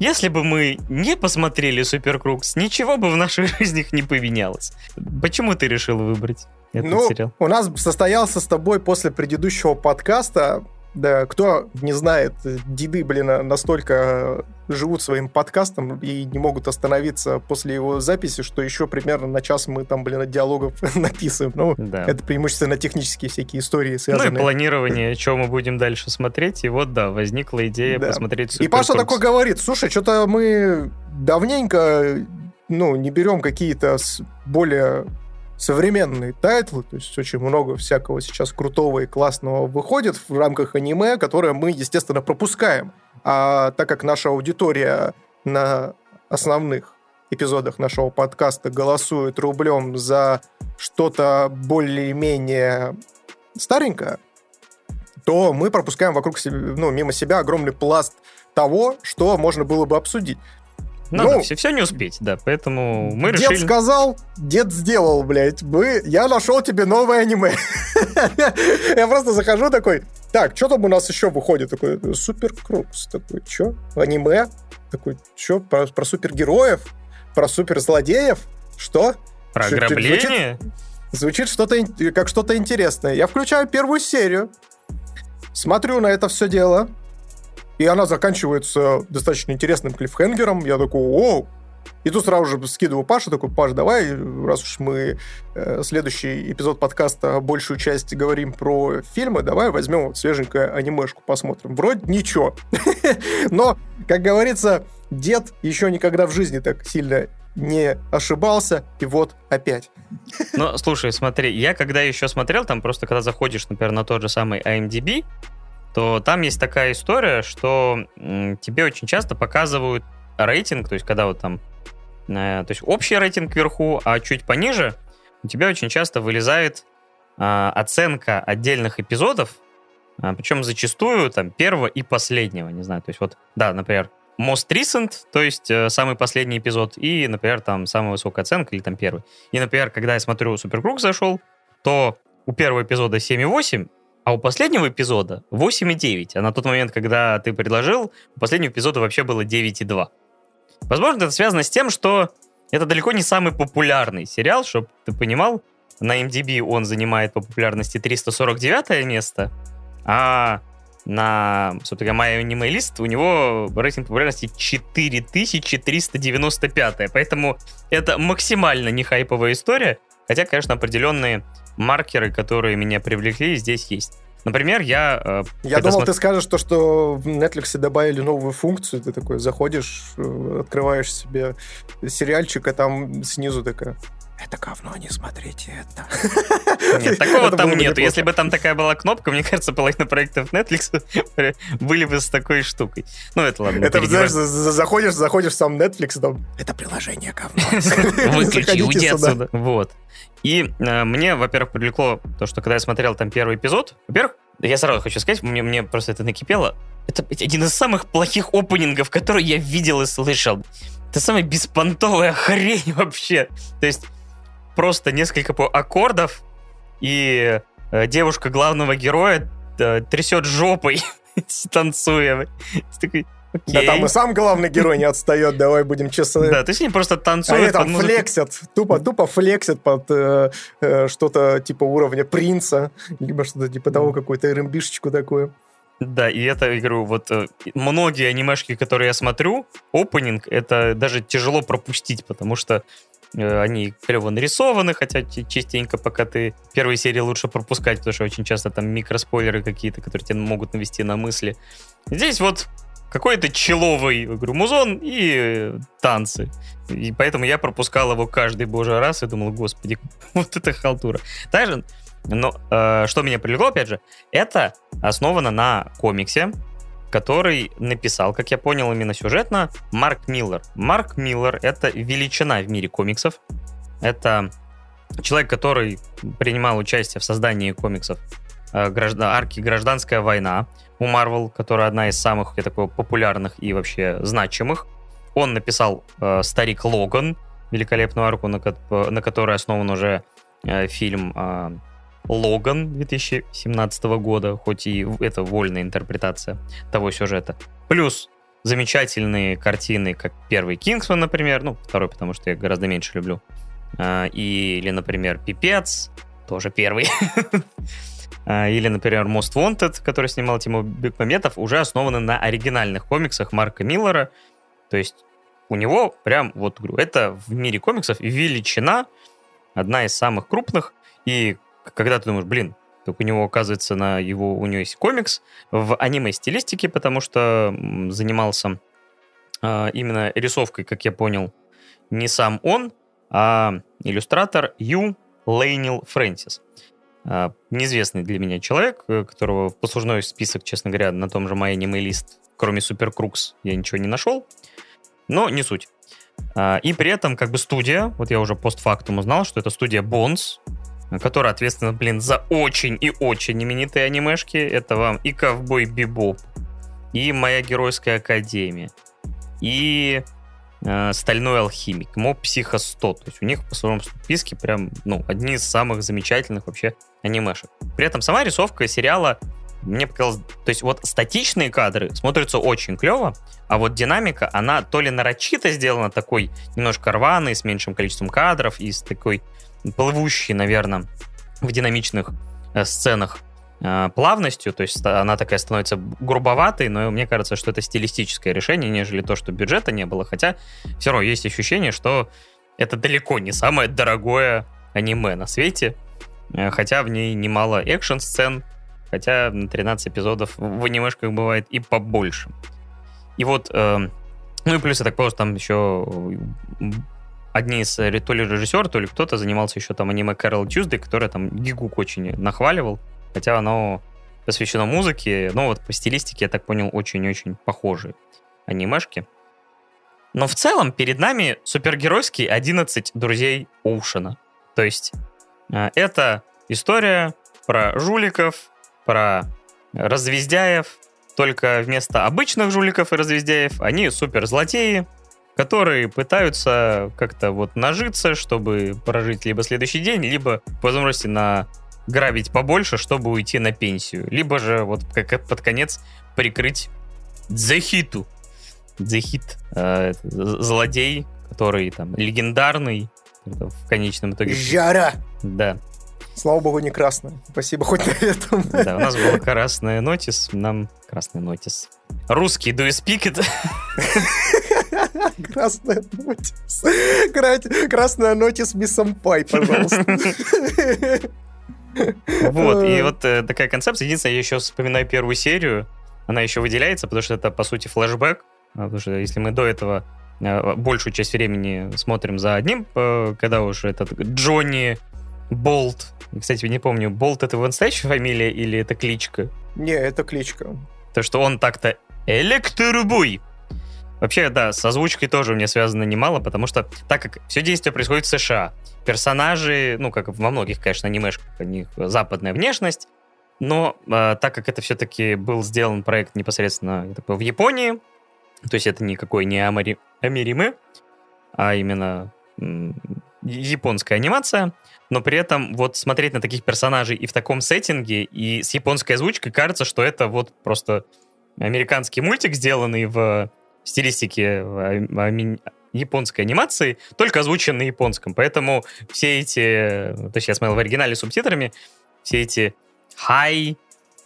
если бы мы не посмотрели Супер Крукс, ничего бы в наших жизнях не поменялось. Почему ты решил выбрать этот ну, сериал? У нас состоялся с тобой после предыдущего подкаста да, кто не знает, деды, блин, настолько живут своим подкастом и не могут остановиться после его записи, что еще примерно на час мы там, блин, диалогов написываем. Ну, да. это преимущественно технические всякие истории связанные. Ну и планирование, что мы будем дальше смотреть. И вот, да, возникла идея да. посмотреть И Паша такой говорит, слушай, что-то мы давненько ну, не берем какие-то более современные тайтлы, то есть очень много всякого сейчас крутого и классного выходит в рамках аниме, которое мы, естественно, пропускаем. А так как наша аудитория на основных эпизодах нашего подкаста голосует рублем за что-то более-менее старенькое, то мы пропускаем вокруг себя, ну, мимо себя огромный пласт того, что можно было бы обсудить. Надо ну, все, все не успеть, да, поэтому мы дед решили... Дед сказал, дед сделал, блядь. Мы, я нашел тебе новое аниме. я просто захожу такой, так, что там у нас еще выходит? Такой, Супер Крукс. Такой, что? Аниме? Такой, что? Про, про супергероев? Про суперзлодеев? Что? Про ограбление? Звучит, звучит что-то как что-то интересное. Я включаю первую серию, смотрю на это все дело, и она заканчивается достаточно интересным клиффхенгером. Я такой, о, и тут сразу же скидываю Пашу, такой, Паш, давай, раз уж мы э, следующий эпизод подкаста большую часть говорим про фильмы, давай возьмем вот свеженькое анимешку, посмотрим. Вроде ничего. Но, как говорится, дед еще никогда в жизни так сильно не ошибался, и вот опять. Ну, слушай, смотри, я когда еще смотрел, там просто когда заходишь, например, на тот же самый IMDb, то там есть такая история, что тебе очень часто показывают рейтинг, то есть когда вот там, э, то есть общий рейтинг вверху, а чуть пониже у тебя очень часто вылезает э, оценка отдельных эпизодов, э, причем зачастую там первого и последнего, не знаю, то есть вот, да, например, Most Recent, то есть э, самый последний эпизод, и, например, там самая высокая оценка, или там первый. И, например, когда я смотрю Суперкруг зашел, то у первого эпизода 7,8, а у последнего эпизода 8,9. А на тот момент, когда ты предложил, у последнего эпизода вообще было 9,2. Возможно, это связано с тем, что это далеко не самый популярный сериал, чтобы ты понимал. На MDB он занимает по популярности 349 место, а на, собственно, My Anime List у него рейтинг популярности 4395. Поэтому это максимально не хайповая история. Хотя, конечно, определенные маркеры, которые меня привлекли, здесь есть. Например, я... Э, я думал, смотр... ты скажешь то, что в Netflix добавили новую функцию. Ты такой заходишь, э, открываешь себе сериальчик, а там снизу такая это говно, не смотрите это. Нет, такого там нету. Если бы там такая была кнопка, мне кажется, половина проектов Netflix были бы с такой штукой. Ну, это ладно. Это, знаешь, заходишь, заходишь в сам Netflix, там, это приложение говно. Выключи, уйди отсюда. Вот. И э, мне, во-первых, привлекло то, что когда я смотрел там первый эпизод, во-первых, я сразу хочу сказать, мне, мне просто это накипело. Это один из самых плохих опенингов, которые я видел и слышал. Это самая беспонтовая хрень вообще. То есть просто несколько аккордов, и э, девушка главного героя э, трясет жопой, танцуя. Такой. Да там и сам главный герой не отстает, давай будем честны. Да, то есть они просто танцуют Они там флексят, тупо, тупо флексят под э, что-то типа уровня принца, либо что-то типа того, какую-то РМБшечку такое. Да, и это, я говорю, вот многие анимешки, которые я смотрю, опенинг, это даже тяжело пропустить, потому что они клево нарисованы, хотя частенько пока ты первые серии лучше пропускать, потому что очень часто там микроспойлеры какие-то, которые тебя могут навести на мысли. Здесь вот какой-то человый, говорю, музон и танцы. И поэтому я пропускал его каждый божий раз и думал, господи, вот это халтура. Также, но э, что меня привлекло, опять же, это основано на комиксе, который написал, как я понял, именно сюжетно, Марк Миллер. Марк Миллер — это величина в мире комиксов. Это человек, который принимал участие в создании комиксов э, граждан, арки «Гражданская война» у Marvel, которая одна из самых я такой, популярных и вообще значимых. Он написал э, «Старик Логан», великолепную арку, на, на которой основан уже э, фильм э, Логан 2017 года, хоть и это вольная интерпретация того сюжета. Плюс замечательные картины, как первый Кингсман, например, ну, второй, потому что я гораздо меньше люблю, а, или, например, Пипец, тоже первый, а, или, например, Most Wanted, который снимал Тимур Бекмаметов, уже основаны на оригинальных комиксах Марка Миллера, то есть у него прям, вот, говорю, это в мире комиксов величина, одна из самых крупных, и когда ты думаешь, блин, так у него, оказывается, на его, у него есть комикс в аниме-стилистике, потому что занимался э, именно рисовкой, как я понял, не сам он, а иллюстратор Ю Лейнил Фрэнсис. Э, неизвестный для меня человек, э, которого в послужной список, честно говоря, на том же My Anime List, кроме Супер Крукс, я ничего не нашел. Но не суть. Э, и при этом как бы студия, вот я уже постфактум узнал, что это студия Bones, которая ответственна, блин, за очень и очень именитые анимешки. Это вам и Ковбой Бибоп, и Моя Геройская Академия, и э, Стальной Алхимик, Моб Психо 100. То есть у них по своему списке прям, ну, одни из самых замечательных вообще анимешек. При этом сама рисовка сериала мне показалось, то есть вот статичные кадры смотрятся очень клево, а вот динамика, она то ли нарочито сделана такой немножко рваной, с меньшим количеством кадров и с такой плывущей, наверное, в динамичных э, сценах э, плавностью, то есть она такая становится грубоватой, но мне кажется, что это стилистическое решение, нежели то, что бюджета не было, хотя все равно есть ощущение, что это далеко не самое дорогое аниме на свете, э, хотя в ней немало экшн-сцен, хотя на 13 эпизодов в анимешках бывает и побольше. И вот, э, ну и плюс, я так понял, там еще одни из э, то ли режиссер, то ли кто-то занимался еще там аниме Carol Tuesday, которое там Гигук очень нахваливал, хотя оно посвящено музыке, но вот по стилистике, я так понял, очень-очень похожие анимешки. Но в целом перед нами супергеройские 11 друзей Оушена. То есть э, это история про жуликов, про развездяев, только вместо обычных жуликов и развездяев они супер злодеи, которые пытаются как-то вот нажиться, чтобы прожить либо следующий день, либо по возможности на грабить побольше, чтобы уйти на пенсию. Либо же вот как под конец прикрыть Дзехиту. Дзехит, э, злодей, который там легендарный в конечном итоге. Жара! Да. Слава богу, не красная. Спасибо хоть на этом. Да, у нас была красная нотис, нам красный нотис. Русский, do you speak it? Красная нотис. Красная нотис мисс Сампай, пожалуйста. Вот, и вот э, такая концепция. Единственное, я еще вспоминаю первую серию. Она еще выделяется, потому что это, по сути, флешбэк. А, потому что если мы до этого э, большую часть времени смотрим за одним, э, когда уже этот Джонни Болт. Кстати, не помню, Болт это его настоящая фамилия или это кличка? Не, это кличка. То, что он так-то Электробуй Вообще, да, с озвучкой тоже у меня связано немало, потому что так как все действие происходит в США, персонажи, ну, как во многих, конечно, анимешках, у них западная внешность, но э, так как это все-таки был сделан проект непосредственно такой, в Японии, то есть это никакой не Амари, Америмы, а именно японская анимация, но при этом вот смотреть на таких персонажей и в таком сеттинге, и с японской озвучкой кажется, что это вот просто американский мультик, сделанный в стилистике японской анимации, только озвучен на японском. Поэтому все эти, то есть я смотрел в оригинале субтитрами, все эти хай,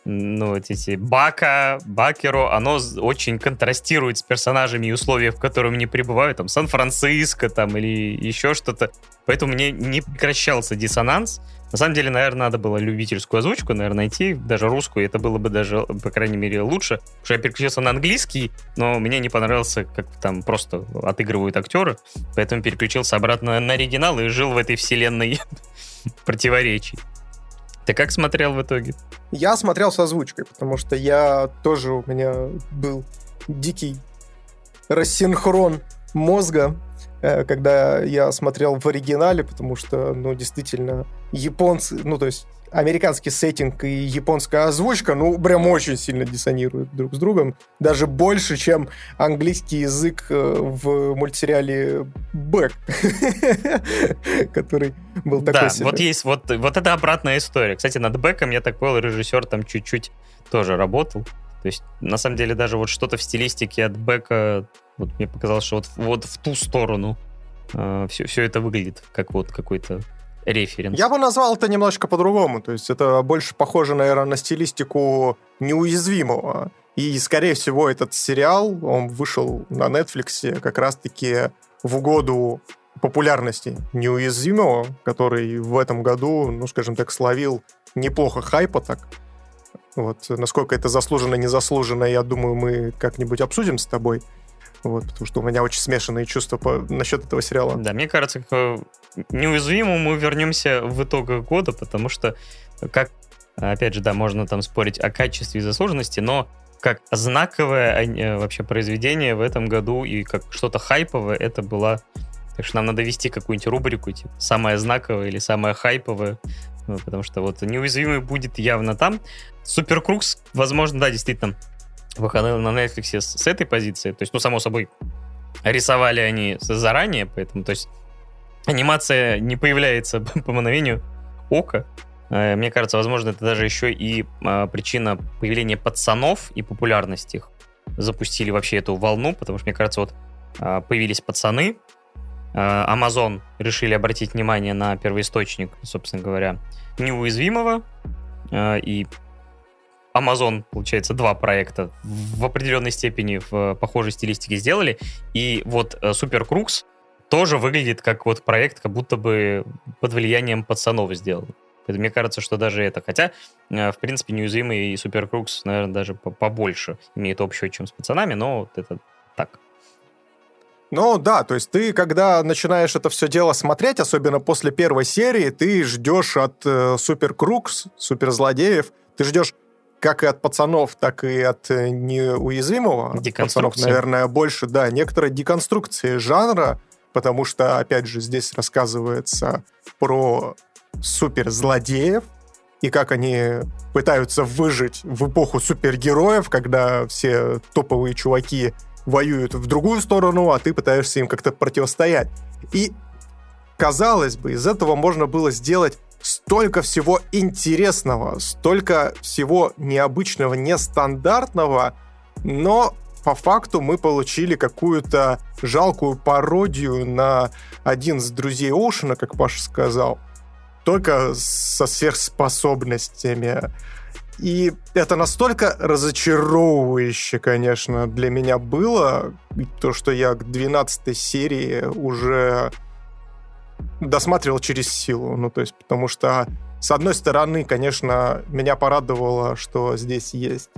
ну, вот эти Бака, Бакеру, оно очень контрастирует с персонажами и условиями, в которых они пребывают, там, Сан-Франциско, там, или еще что-то. Поэтому мне не прекращался диссонанс. На самом деле, наверное, надо было любительскую озвучку, наверное, найти, даже русскую, это было бы даже, по крайней мере, лучше. Потому что я переключился на английский, но мне не понравился, как там просто отыгрывают актеры, поэтому переключился обратно на оригинал и жил в этой вселенной противоречий. Ты как смотрел в итоге? Я смотрел с озвучкой, потому что я тоже у меня был дикий рассинхрон мозга, э, когда я смотрел в оригинале, потому что, ну, действительно, японцы, ну, то есть американский сеттинг и японская озвучка, ну, прям очень сильно диссонируют друг с другом. Даже больше, чем английский язык э, в мультсериале «Бэк», который был такой Да, вот есть, вот, вот это обратная история. Кстати, над «Бэком», я так понял, режиссер там чуть-чуть тоже работал. То есть, на самом деле, даже вот что-то в стилистике от Бека, вот мне показалось, что вот, вот в ту сторону э, все, все это выглядит, как вот какой-то референс. Я бы назвал это немножко по-другому. То есть это больше похоже, наверное, на стилистику неуязвимого. И, скорее всего, этот сериал, он вышел на Netflix как раз-таки в угоду популярности неуязвимого, который в этом году, ну, скажем так, словил неплохо хайпа так. Вот, насколько это заслуженно, незаслуженно, я думаю, мы как-нибудь обсудим с тобой. Вот, потому что у меня очень смешанные чувства по, насчет этого сериала. Да, мне кажется, к неуязвимому мы вернемся в итогах года, потому что, как, опять же, да, можно там спорить о качестве и заслуженности, но как знаковое э, вообще произведение в этом году и как что-то хайповое это было... Так что нам надо вести какую-нибудь рубрику, типа, самое знаковое или самое хайповое, ну, потому что вот неуязвимый будет явно там. Супер Крукс, возможно, да, действительно, выходил на Netflix с, с этой позиции. То есть, ну, само собой, рисовали они заранее, поэтому, то есть, анимация не появляется по мановению ока. Э, мне кажется, возможно, это даже еще и а, причина появления пацанов и популярности их. Запустили вообще эту волну, потому что, мне кажется, вот а, появились пацаны, а, Amazon решили обратить внимание на первоисточник, собственно говоря, неуязвимого, и Amazon, получается, два проекта в определенной степени в похожей стилистике сделали. И вот э, Super Crux тоже выглядит как вот проект, как будто бы под влиянием пацанов сделан. Поэтому мне кажется, что даже это. Хотя, э, в принципе, неуязвимый и Super Crux, наверное, даже побольше имеет общего, чем с пацанами, но вот это так. Ну да, то есть ты, когда начинаешь это все дело смотреть, особенно после первой серии, ты ждешь от э, Супер Крукс, суперзлодеев, ты ждешь как и от пацанов, так и от э, неуязвимого. Пацанов, наверное, больше, да, некоторой деконструкции жанра, потому что, опять же, здесь рассказывается про суперзлодеев и как они пытаются выжить в эпоху супергероев, когда все топовые чуваки воюют в другую сторону, а ты пытаешься им как-то противостоять. И, казалось бы, из этого можно было сделать столько всего интересного, столько всего необычного, нестандартного, но по факту мы получили какую-то жалкую пародию на один из друзей Оушена, как Паша сказал, только со сверхспособностями. И это настолько разочаровывающе, конечно, для меня было, то, что я к 12 серии уже досматривал через силу. Ну, то есть, потому что, с одной стороны, конечно, меня порадовало, что здесь есть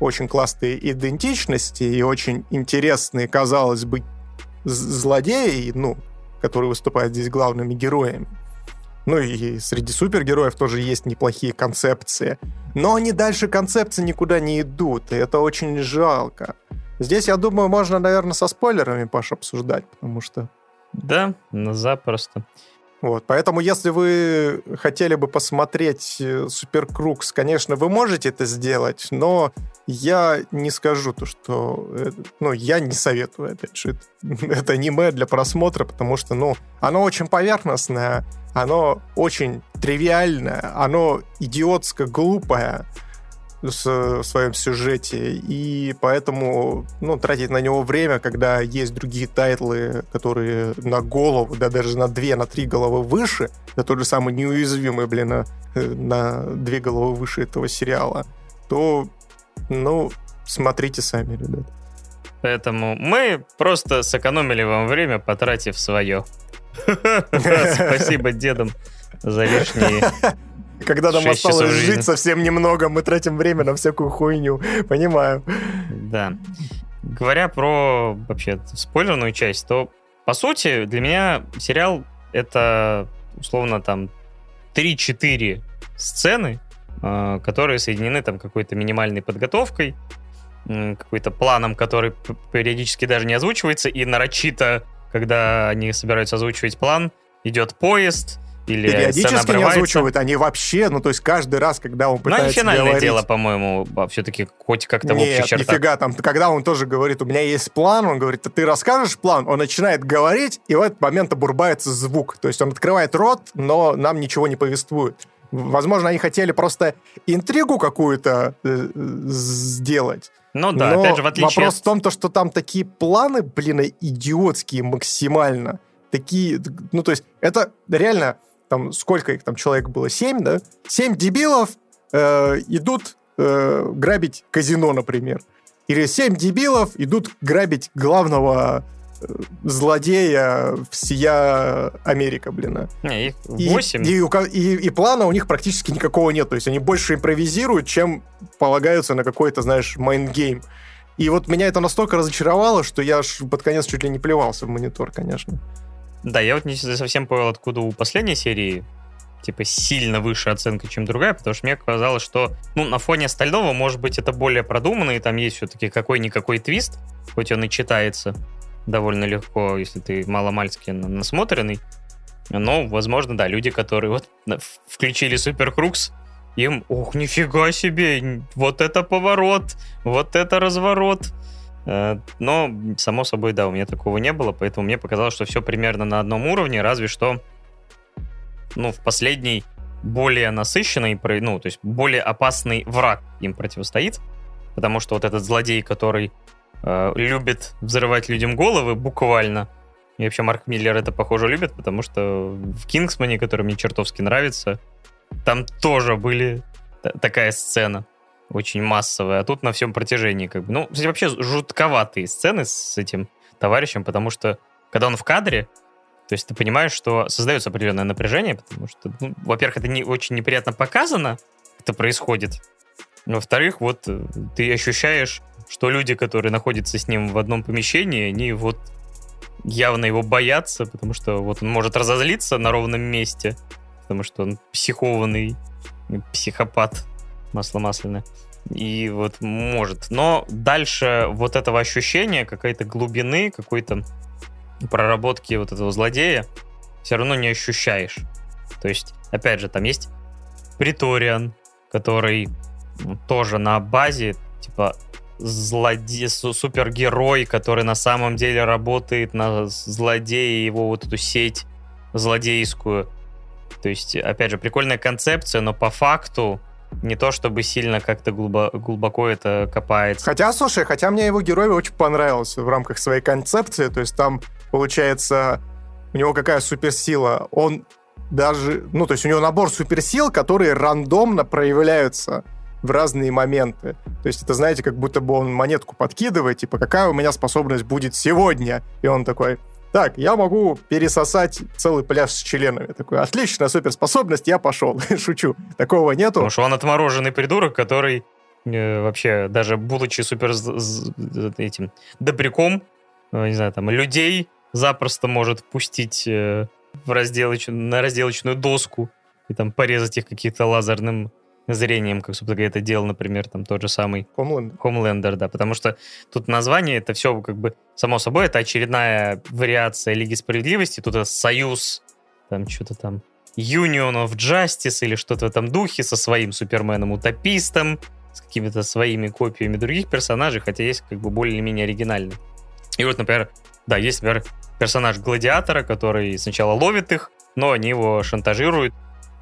очень классные идентичности и очень интересные, казалось бы, злодеи, ну, которые выступают здесь главными героями. Ну и среди супергероев тоже есть неплохие концепции. Но они дальше концепции никуда не идут, и это очень жалко. Здесь, я думаю, можно, наверное, со спойлерами, Паша, обсуждать, потому что да, запросто. Вот, поэтому, если вы хотели бы посмотреть Супер Крукс, конечно, вы можете это сделать, но я не скажу то, что... Э, ну, я не советую, опять же, это аниме для просмотра, потому что, ну, оно очень поверхностное, оно очень тривиальное, оно идиотско глупое, в своем сюжете, и поэтому ну, тратить на него время, когда есть другие тайтлы, которые на голову, да даже на две, на три головы выше, да тот же самый неуязвимый, блин, на, э, на две головы выше этого сериала, то, ну, смотрите сами, ребят. Поэтому мы просто сэкономили вам время, потратив свое. Спасибо дедам за лишние когда нам осталось жить совсем немного, мы тратим время на всякую хуйню. Понимаю. Да. Говоря про вообще спойлерную часть, то по сути для меня сериал это условно там 3-4 сцены, а, которые соединены там какой-то минимальной подготовкой, какой-то планом, который периодически даже не озвучивается, и нарочито, когда они собираются озвучивать план, идет поезд, или Периодически не озвучивают, они вообще, ну, то есть каждый раз, когда он пытается Ну, финальное говорить... дело, по-моему, а все-таки хоть как-то Нет, в общих чертах. нифига, там, когда он тоже говорит, у меня есть план, он говорит, ты расскажешь план? Он начинает говорить, и в этот момент обурбается звук. То есть он открывает рот, но нам ничего не повествует. Возможно, они хотели просто интригу какую-то э, сделать. Ну да, но опять же, в отличие Вопрос в том, то, что там такие планы, блин, идиотские максимально. Такие, ну то есть, это реально там сколько их там человек было, семь, да? Семь дебилов э, идут э, грабить казино, например. Или семь дебилов идут грабить главного э, злодея всея Америка, блин. Не, их 8. И, и, и, и плана у них практически никакого нет. То есть они больше импровизируют, чем полагаются на какой-то, знаешь, mind game. И вот меня это настолько разочаровало, что я аж под конец чуть ли не плевался в монитор, конечно. Да, я вот не совсем понял, откуда у последней серии типа сильно выше оценка, чем другая, потому что мне казалось, что ну, на фоне остального, может быть, это более продуманно, и там есть все-таки какой-никакой твист, хоть он и читается довольно легко, если ты маломальски насмотренный. Но, возможно, да, люди, которые вот включили Супер Крукс, им, ох, нифига себе, вот это поворот, вот это разворот. Э, но, само собой, да, у меня такого не было, поэтому мне показалось, что все примерно на одном уровне, разве что, ну, в последний более насыщенный, ну, то есть более опасный враг им противостоит, потому что вот этот злодей, который э, любит взрывать людям головы, буквально, и вообще Марк Миллер это, похоже, любит, потому что в «Кингсмане», который мне чертовски нравится, там тоже были такая сцена очень массовая, а тут на всем протяжении как бы. Ну, кстати, вообще жутковатые сцены с этим товарищем, потому что когда он в кадре, то есть ты понимаешь, что создается определенное напряжение, потому что, ну, во-первых, это не очень неприятно показано, это происходит. Во-вторых, вот э, ты ощущаешь, что люди, которые находятся с ним в одном помещении, они вот явно его боятся, потому что вот он может разозлиться на ровном месте, потому что он психованный психопат масло масляное. И вот может. Но дальше вот этого ощущения, какой-то глубины, какой-то проработки вот этого злодея все равно не ощущаешь. То есть, опять же, там есть Приториан, который ну, тоже на базе, типа, злодей, супергерой, который на самом деле работает на злодея, его вот эту сеть злодейскую. То есть, опять же, прикольная концепция, но по факту не то чтобы сильно как-то глубоко, глубоко это копается. Хотя, слушай, хотя мне его герой очень понравился в рамках своей концепции, то есть там, получается, у него какая суперсила, он даже, ну, то есть у него набор суперсил, которые рандомно проявляются в разные моменты. То есть это, знаете, как будто бы он монетку подкидывает, типа, какая у меня способность будет сегодня? И он такой, так, я могу пересосать целый пляж с членами. Такой, отличная суперспособность, я пошел. Шучу. Такого нету. Потому что он отмороженный придурок, который э, вообще, даже будучи супер этим добряком, э, не знаю, там, людей запросто может пустить э, в разделоч... на разделочную доску и там порезать их каким-то лазерным зрением, как, собственно говоря, это делал, например, там тот же самый Homelander. Homelander, да, потому что тут название, это все как бы, само собой, это очередная вариация Лиги Справедливости, тут это союз, там что-то там, Union of Justice или что-то в этом духе со своим Суперменом-утопистом, с какими-то своими копиями других персонажей, хотя есть как бы более-менее оригинальные. И вот, например, да, есть, например, персонаж Гладиатора, который сначала ловит их, но они его шантажируют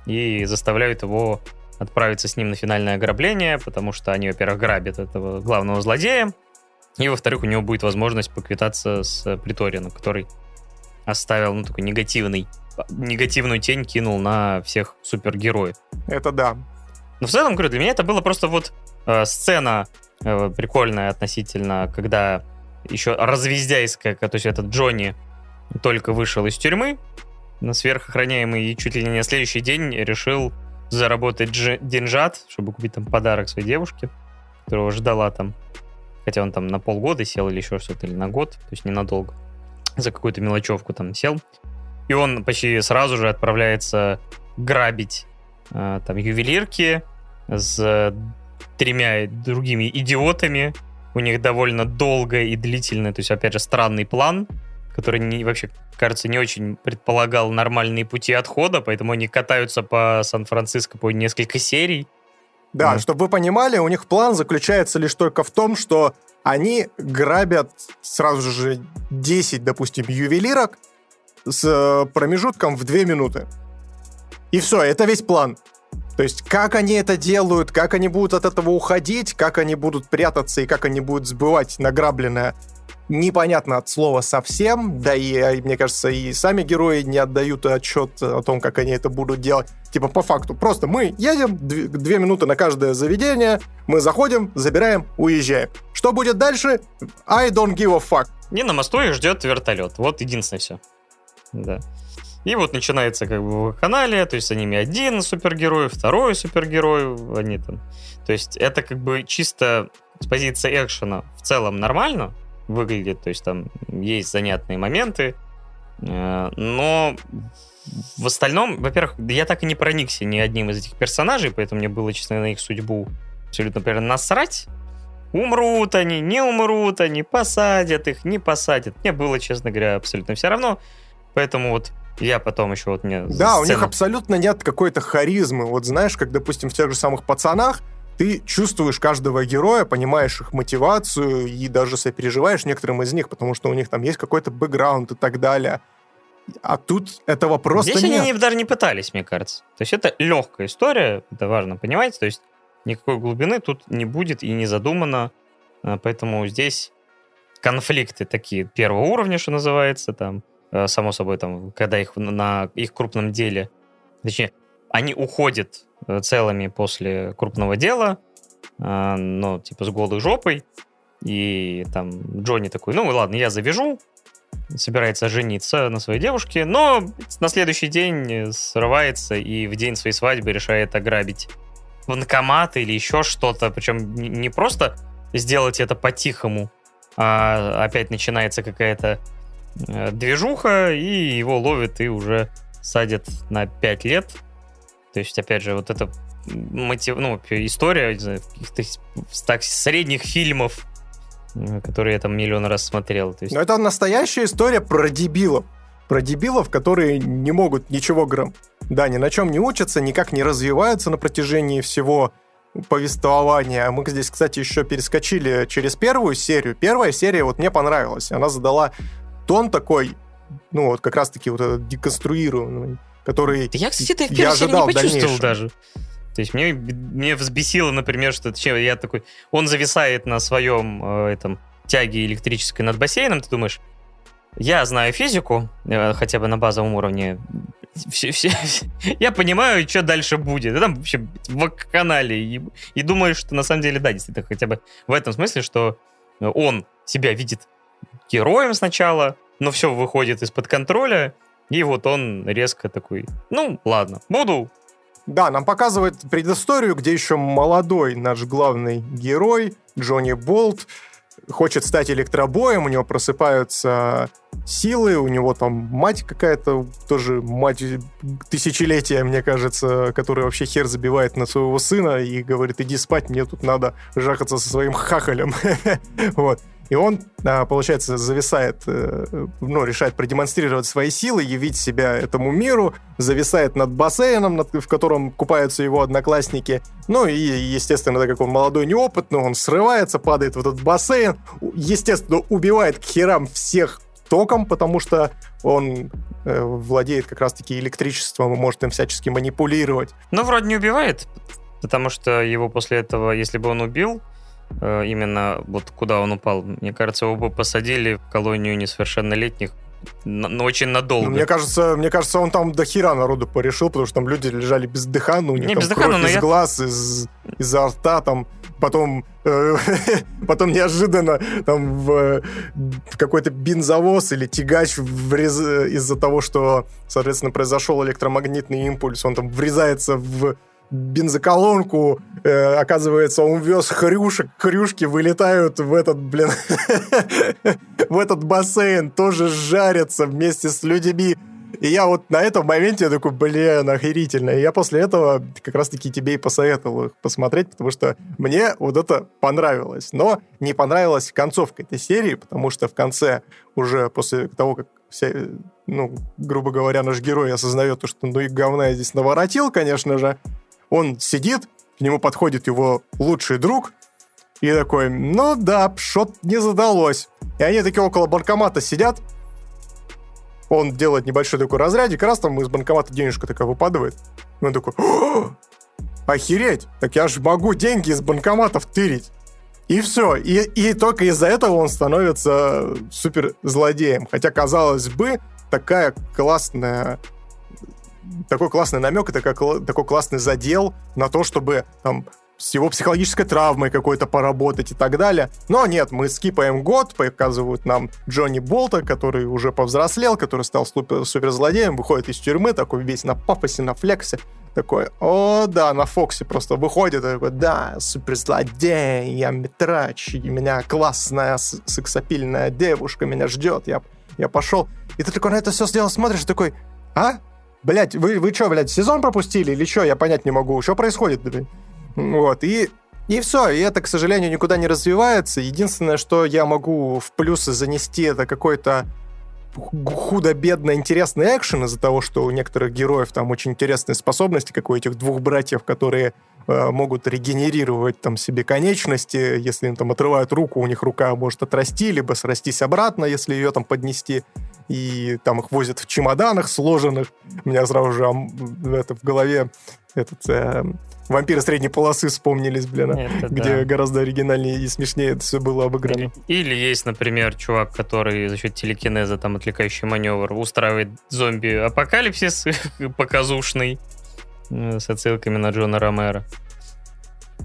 и заставляют его отправиться с ним на финальное ограбление, потому что они, во-первых, грабят этого главного злодея, и, во-вторых, у него будет возможность поквитаться с Приторианом, который оставил, ну, такой негативный, негативную тень кинул на всех супергероев. Это да. Но в целом, говорю, для меня это было просто вот Э, сцена э, прикольная относительно, когда еще развездяйская, то есть этот Джонни только вышел из тюрьмы, на сверхохраняемый, и чуть ли не на следующий день решил заработать деньжат, чтобы купить там подарок своей девушке, которого ждала там. Хотя он там на полгода сел или еще что-то, или на год, то есть ненадолго. За какую-то мелочевку там сел. И он почти сразу же отправляется грабить э, там ювелирки с тремя другими идиотами. У них довольно долгое и длительное, то есть, опять же, странный план, который не, вообще, кажется, не очень предполагал нормальные пути отхода, поэтому они катаются по Сан-Франциско по несколько серий. Да, mm. чтобы вы понимали, у них план заключается лишь только в том, что они грабят сразу же 10, допустим, ювелирок с э, промежутком в 2 минуты. И все, это весь план. То есть, как они это делают, как они будут от этого уходить, как они будут прятаться и как они будут сбывать награбленное, непонятно от слова совсем. Да и, а, мне кажется, и сами герои не отдают отчет о том, как они это будут делать. Типа, по факту, просто мы едем, две минуты на каждое заведение, мы заходим, забираем, уезжаем. Что будет дальше? I don't give a fuck. Не на мосту их ждет вертолет. Вот единственное все. Да. И вот начинается как бы в канале, то есть за ними один супергерой, второй супергерой, они там... То есть это как бы чисто с позиции экшена в целом нормально выглядит, то есть там есть занятные моменты, э, но в остальном, во-первых, я так и не проникся ни одним из этих персонажей, поэтому мне было, честно, на их судьбу абсолютно, например, насрать. Умрут они, не умрут они, посадят их, не посадят. Мне было, честно говоря, абсолютно все равно. Поэтому вот я потом еще вот мне... Да, сцену... у них абсолютно нет какой-то харизмы. Вот знаешь, как, допустим, в тех же самых пацанах ты чувствуешь каждого героя, понимаешь их мотивацию и даже сопереживаешь некоторым из них, потому что у них там есть какой-то бэкграунд и так далее. А тут этого просто Здесь нет. они даже не пытались, мне кажется. То есть это легкая история, это важно понимать. То есть никакой глубины тут не будет и не задумано. А, поэтому здесь конфликты такие первого уровня, что называется, там Э, само собой, там, когда их на их крупном деле, точнее, они уходят целыми после крупного дела, э, ну, типа с голой жопой, и там Джонни такой, ну ладно, я завяжу, собирается жениться на своей девушке, но на следующий день срывается и в день своей свадьбы решает ограбить банкомат или еще что-то, причем не просто сделать это по-тихому, а опять начинается какая-то Э, движуха, и его ловят и уже садят на 5 лет. То есть, опять же, вот эта мотив, ну, история каких-то так, средних фильмов, которые я там миллион раз смотрел. То есть... Но это настоящая история про дебилов. Про дебилов, которые не могут ничего грам... Да, ни на чем не учатся, никак не развиваются на протяжении всего повествования. Мы здесь, кстати, еще перескочили через первую серию. Первая серия вот мне понравилась. Она задала тон такой, ну, вот как раз-таки вот этот деконструированный, который Я, кстати, это в я ожидал не почувствовал даже. То есть мне, мне взбесило, например, что я такой, он зависает на своем э, этом тяге электрической над бассейном, ты думаешь, я знаю физику, э, хотя бы на базовом уровне, все, все, все, я понимаю, что дальше будет. там вообще в канале. И, и думаю, что на самом деле, да, действительно, хотя бы в этом смысле, что он себя видит героем сначала, но все выходит из-под контроля, и вот он резко такой, ну, ладно, буду. Да, нам показывает предысторию, где еще молодой наш главный герой, Джонни Болт, хочет стать электробоем, у него просыпаются силы, у него там мать какая-то, тоже мать тысячелетия, мне кажется, которая вообще хер забивает на своего сына и говорит, иди спать, мне тут надо жахаться со своим хахалем. вот. И он, а, получается, зависает, э, ну, решает продемонстрировать свои силы, явить себя этому миру, зависает над бассейном, в котором купаются его одноклассники. Ну и, естественно, так как он молодой, неопытный, он срывается, падает в этот бассейн, естественно, убивает к херам всех током, потому что он э, владеет как раз-таки электричеством и может им всячески манипулировать. Но вроде не убивает, потому что его после этого, если бы он убил, именно вот куда он упал. Мне кажется, его бы посадили в колонию несовершеннолетних н- очень надолго. Ну, мне кажется, мне кажется, он там до хера народу порешил, потому что там люди лежали бездыханно, у них Не там бездыханно, кровь но из я- глаз, из, изо рта, там потом, э, потом неожиданно там в, э, в какой-то бензовоз или тягач врез- из-за того, что, соответственно, произошел электромагнитный импульс, он там врезается в бензоколонку, э, оказывается, он вез хрюшек, хрюшки вылетают в этот, блин, в этот бассейн, тоже жарятся вместе с людьми. И я вот на этом моменте такой, блин, охерительно. И я после этого как раз-таки тебе и посоветовал их посмотреть, потому что мне вот это понравилось. Но не понравилась концовка этой серии, потому что в конце, уже после того, как вся, ну, грубо говоря, наш герой осознает то, что ну и говна я здесь наворотил, конечно же, он сидит, к нему подходит его лучший друг, и такой, ну да, что-то не задалось. И они такие около банкомата сидят, он делает небольшой такой разрядик, раз там из банкомата денежка такая выпадывает. И он такой, «О, охереть, так я же могу деньги из банкоматов тырить. И все. И, и только из-за этого он становится супер злодеем. Хотя, казалось бы, такая классная такой классный намек такая, кла- такой классный задел на то, чтобы там с его психологической травмой какой-то поработать и так далее. Но нет, мы скипаем год, показывают нам Джонни Болта, который уже повзрослел, который стал супер- суперзлодеем, выходит из тюрьмы, такой весь на пафосе, на флексе, такой, о, да, на Фоксе просто выходит, такой, да, суперзлодей, я метрач, меня классная сексапильная девушка меня ждет, я, я пошел. И ты такой на это все сделал, смотришь, такой, а? Блять, вы, вы что, блядь, сезон пропустили или что? Я понять не могу. Что происходит, блин? Вот, и, и все. И это, к сожалению, никуда не развивается. Единственное, что я могу в плюсы занести, это какой-то худо-бедно интересный экшен из-за того, что у некоторых героев там очень интересные способности, как у этих двух братьев, которые э, могут регенерировать там себе конечности, если им там отрывают руку, у них рука может отрасти, либо срастись обратно, если ее там поднести, и там их возят в чемоданах сложенных. У меня сразу же это в голове этот э, вампиры средней полосы вспомнились, блин, а, Это где да. гораздо оригинальнее и смешнее это все было обыграно. Или, или есть, например, чувак, который за счет телекинеза, там, отвлекающий маневр, устраивает зомби-апокалипсис показушный э, с отсылками на Джона Ромеро.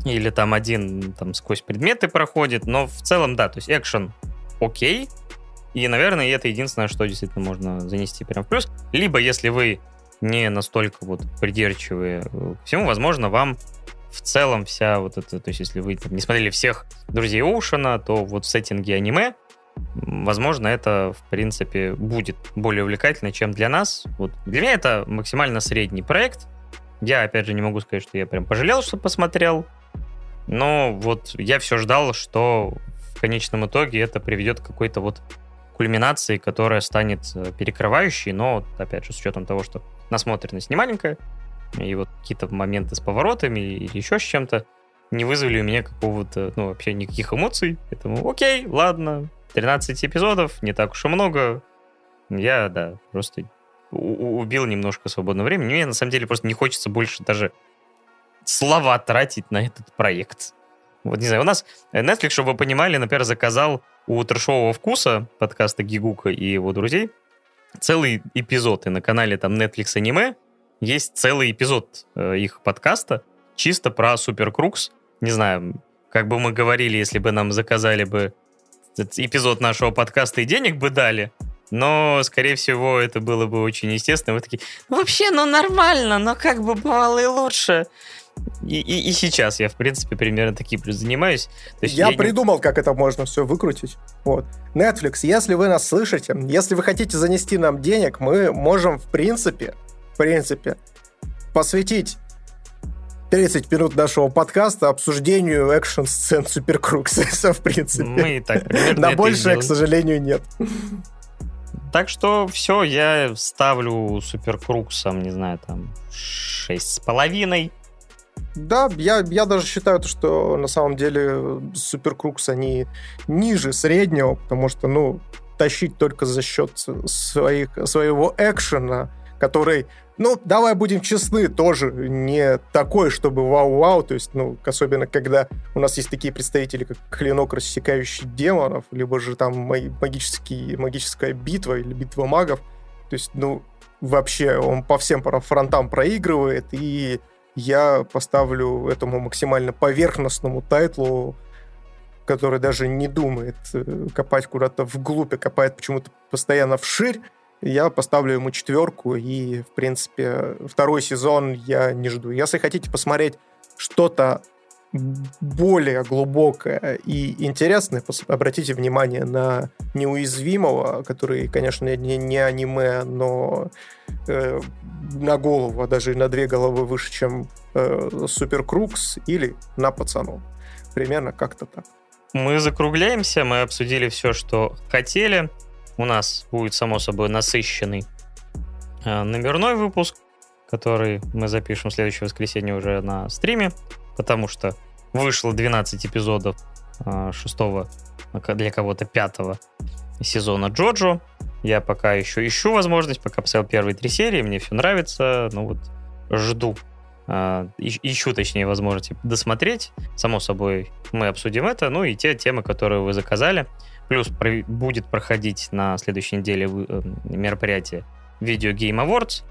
Или там один там сквозь предметы проходит, но в целом, да, то есть экшен окей, и, наверное, это единственное, что действительно можно занести прям в плюс. Либо, если вы не настолько вот придирчивые э, к всему, возможно, вам в целом вся вот эта, то есть если вы там, не смотрели всех друзей Оушена, то вот в сеттинге аниме, возможно, это, в принципе, будет более увлекательно, чем для нас. Вот для меня это максимально средний проект. Я, опять же, не могу сказать, что я прям пожалел, что посмотрел. Но вот я все ждал, что в конечном итоге это приведет к какой-то вот кульминации, которая станет э, перекрывающей, но, опять же, с учетом того, что насмотренность не маленькая, и вот какие-то моменты с поворотами или еще с чем-то не вызвали у меня какого-то, ну, вообще никаких эмоций. Поэтому, окей, ладно, 13 эпизодов, не так уж и много. Я, да, просто убил немножко свободного времени. Мне, на самом деле, просто не хочется больше даже слова тратить на этот проект. Вот, не знаю, у нас Netflix, чтобы вы понимали, например, заказал у трешового вкуса подкаста Гигука и его друзей целый эпизод. И на канале там Netflix аниме есть целый эпизод э, их подкаста чисто про Супер Крукс. Не знаю, как бы мы говорили, если бы нам заказали бы эпизод нашего подкаста и денег бы дали, но, скорее всего, это было бы очень естественно. Вы такие, «Ну, вообще, ну нормально, но как бы бывало и лучше. И, и- и сейчас я, в принципе, примерно таким же занимаюсь. То есть Я не- придумал, как это можно все выкрутить. Вот. Netflix, если вы нас слышите, если вы хотите занести нам денег, мы можем, в принципе, в принципе, посвятить 30 минут нашего подкаста обсуждению экшн-сцен Суперкрукса, в принципе. Мы и так На большее, к сожалению, нет. Так что все, я ставлю Суперкруксом, не знаю, там, шесть с половиной. Да, я, я даже считаю, что на самом деле Суперкрукс, они ниже среднего, потому что, ну, тащить только за счет своих, своего экшена который, ну, давай будем честны, тоже не такой, чтобы вау-вау, то есть, ну, особенно когда у нас есть такие представители, как клинок, рассекающий демонов, либо же там магический, магическая битва или битва магов, то есть, ну, вообще он по всем фронтам проигрывает, и я поставлю этому максимально поверхностному тайтлу, который даже не думает э, копать куда-то вглубь, а копает почему-то постоянно вширь, я поставлю ему четверку, и, в принципе, второй сезон я не жду. Если хотите посмотреть что-то более глубокое и интересное, обратите внимание на неуязвимого, который, конечно, не, не аниме, но э, на голову, а даже на две головы выше, чем э, Супер Крукс или на пацану. Примерно как-то так. Мы закругляемся, мы обсудили все, что хотели. У нас будет, само собой, насыщенный э, номерной выпуск, который мы запишем в следующее воскресенье уже на стриме потому что вышло 12 эпизодов э, шестого, для кого-то пятого сезона Джоджо. Я пока еще ищу возможность, пока посмотрел первые три серии, мне все нравится, ну вот жду Uh, ищу, точнее, возможности досмотреть. Само собой, мы обсудим это. Ну и те темы, которые вы заказали. Плюс будет проходить на следующей неделе э, мероприятие Video Game Awards.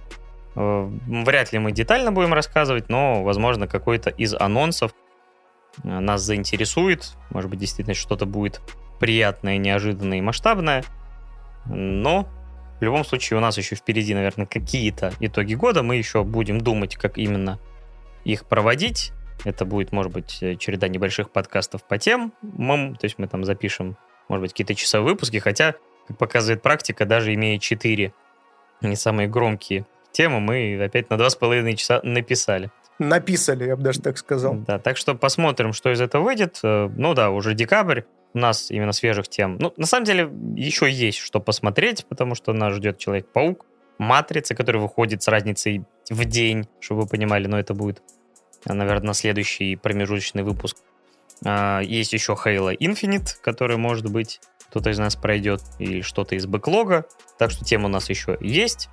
Э, вряд ли мы детально будем рассказывать, но, возможно, какой-то из анонсов э, нас заинтересует. Может быть, действительно что-то будет приятное, неожиданное и масштабное. Но в любом случае у нас еще впереди, наверное, какие-то итоги года. Мы еще будем думать, как именно их проводить. Это будет, может быть, э, череда небольших подкастов по темам. То есть мы там запишем, может быть, какие-то часовые выпуски. Хотя, как показывает практика, даже имея 4 не самые громкие тему мы опять на два с половиной часа написали. Написали, я бы даже так сказал. Да, так что посмотрим, что из этого выйдет. Э, ну да, уже декабрь, у нас именно свежих тем. Ну, на самом деле, еще есть что посмотреть, потому что нас ждет Человек-паук, Матрица, который выходит с разницей в день, чтобы вы понимали, но это будет, наверное, следующий промежуточный выпуск. А, есть еще Halo Infinite, который, может быть, кто-то из нас пройдет, или что-то из бэклога. Так что тем у нас еще есть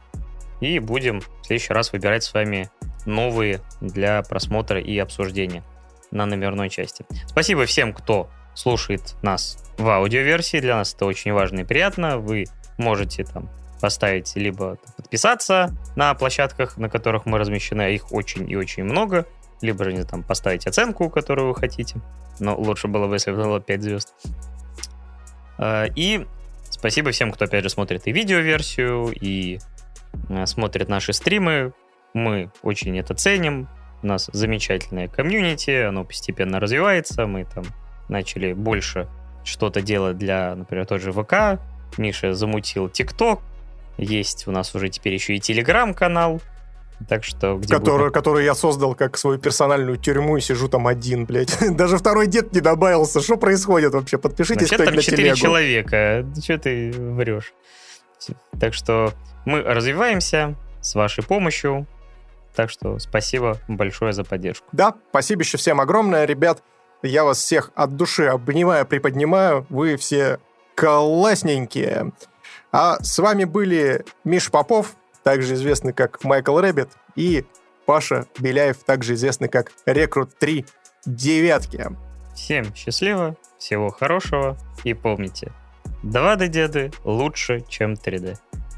и будем в следующий раз выбирать с вами новые для просмотра и обсуждения на номерной части. Спасибо всем, кто слушает нас в аудиоверсии. Для нас это очень важно и приятно. Вы можете там поставить либо подписаться на площадках, на которых мы размещены, а их очень и очень много, либо же там поставить оценку, которую вы хотите. Но лучше было бы, если бы было 5 звезд. А, и спасибо всем, кто опять же смотрит и видеоверсию, и смотрят наши стримы. Мы очень это ценим. У нас замечательное комьюнити, оно постепенно развивается. Мы там начали больше что-то делать для, например, тот же ВК. Миша замутил ТикТок. Есть у нас уже теперь еще и Телеграм-канал. Так что... Где который, будет... который я создал как свою персональную тюрьму и сижу там один, блядь. Даже второй дед не добавился. Что происходит вообще? Подпишитесь Значит, там 4 человека. Что ты врешь? Так что мы развиваемся с вашей помощью. Так что спасибо большое за поддержку. Да, спасибо еще всем огромное, ребят. Я вас всех от души обнимаю, приподнимаю. Вы все классненькие. А с вами были Миш Попов, также известный как Майкл Рэббит, и Паша Беляев, также известный как Рекрут 3 девятки. Всем счастливо, всего хорошего и помните, 2D-деды лучше, чем 3D.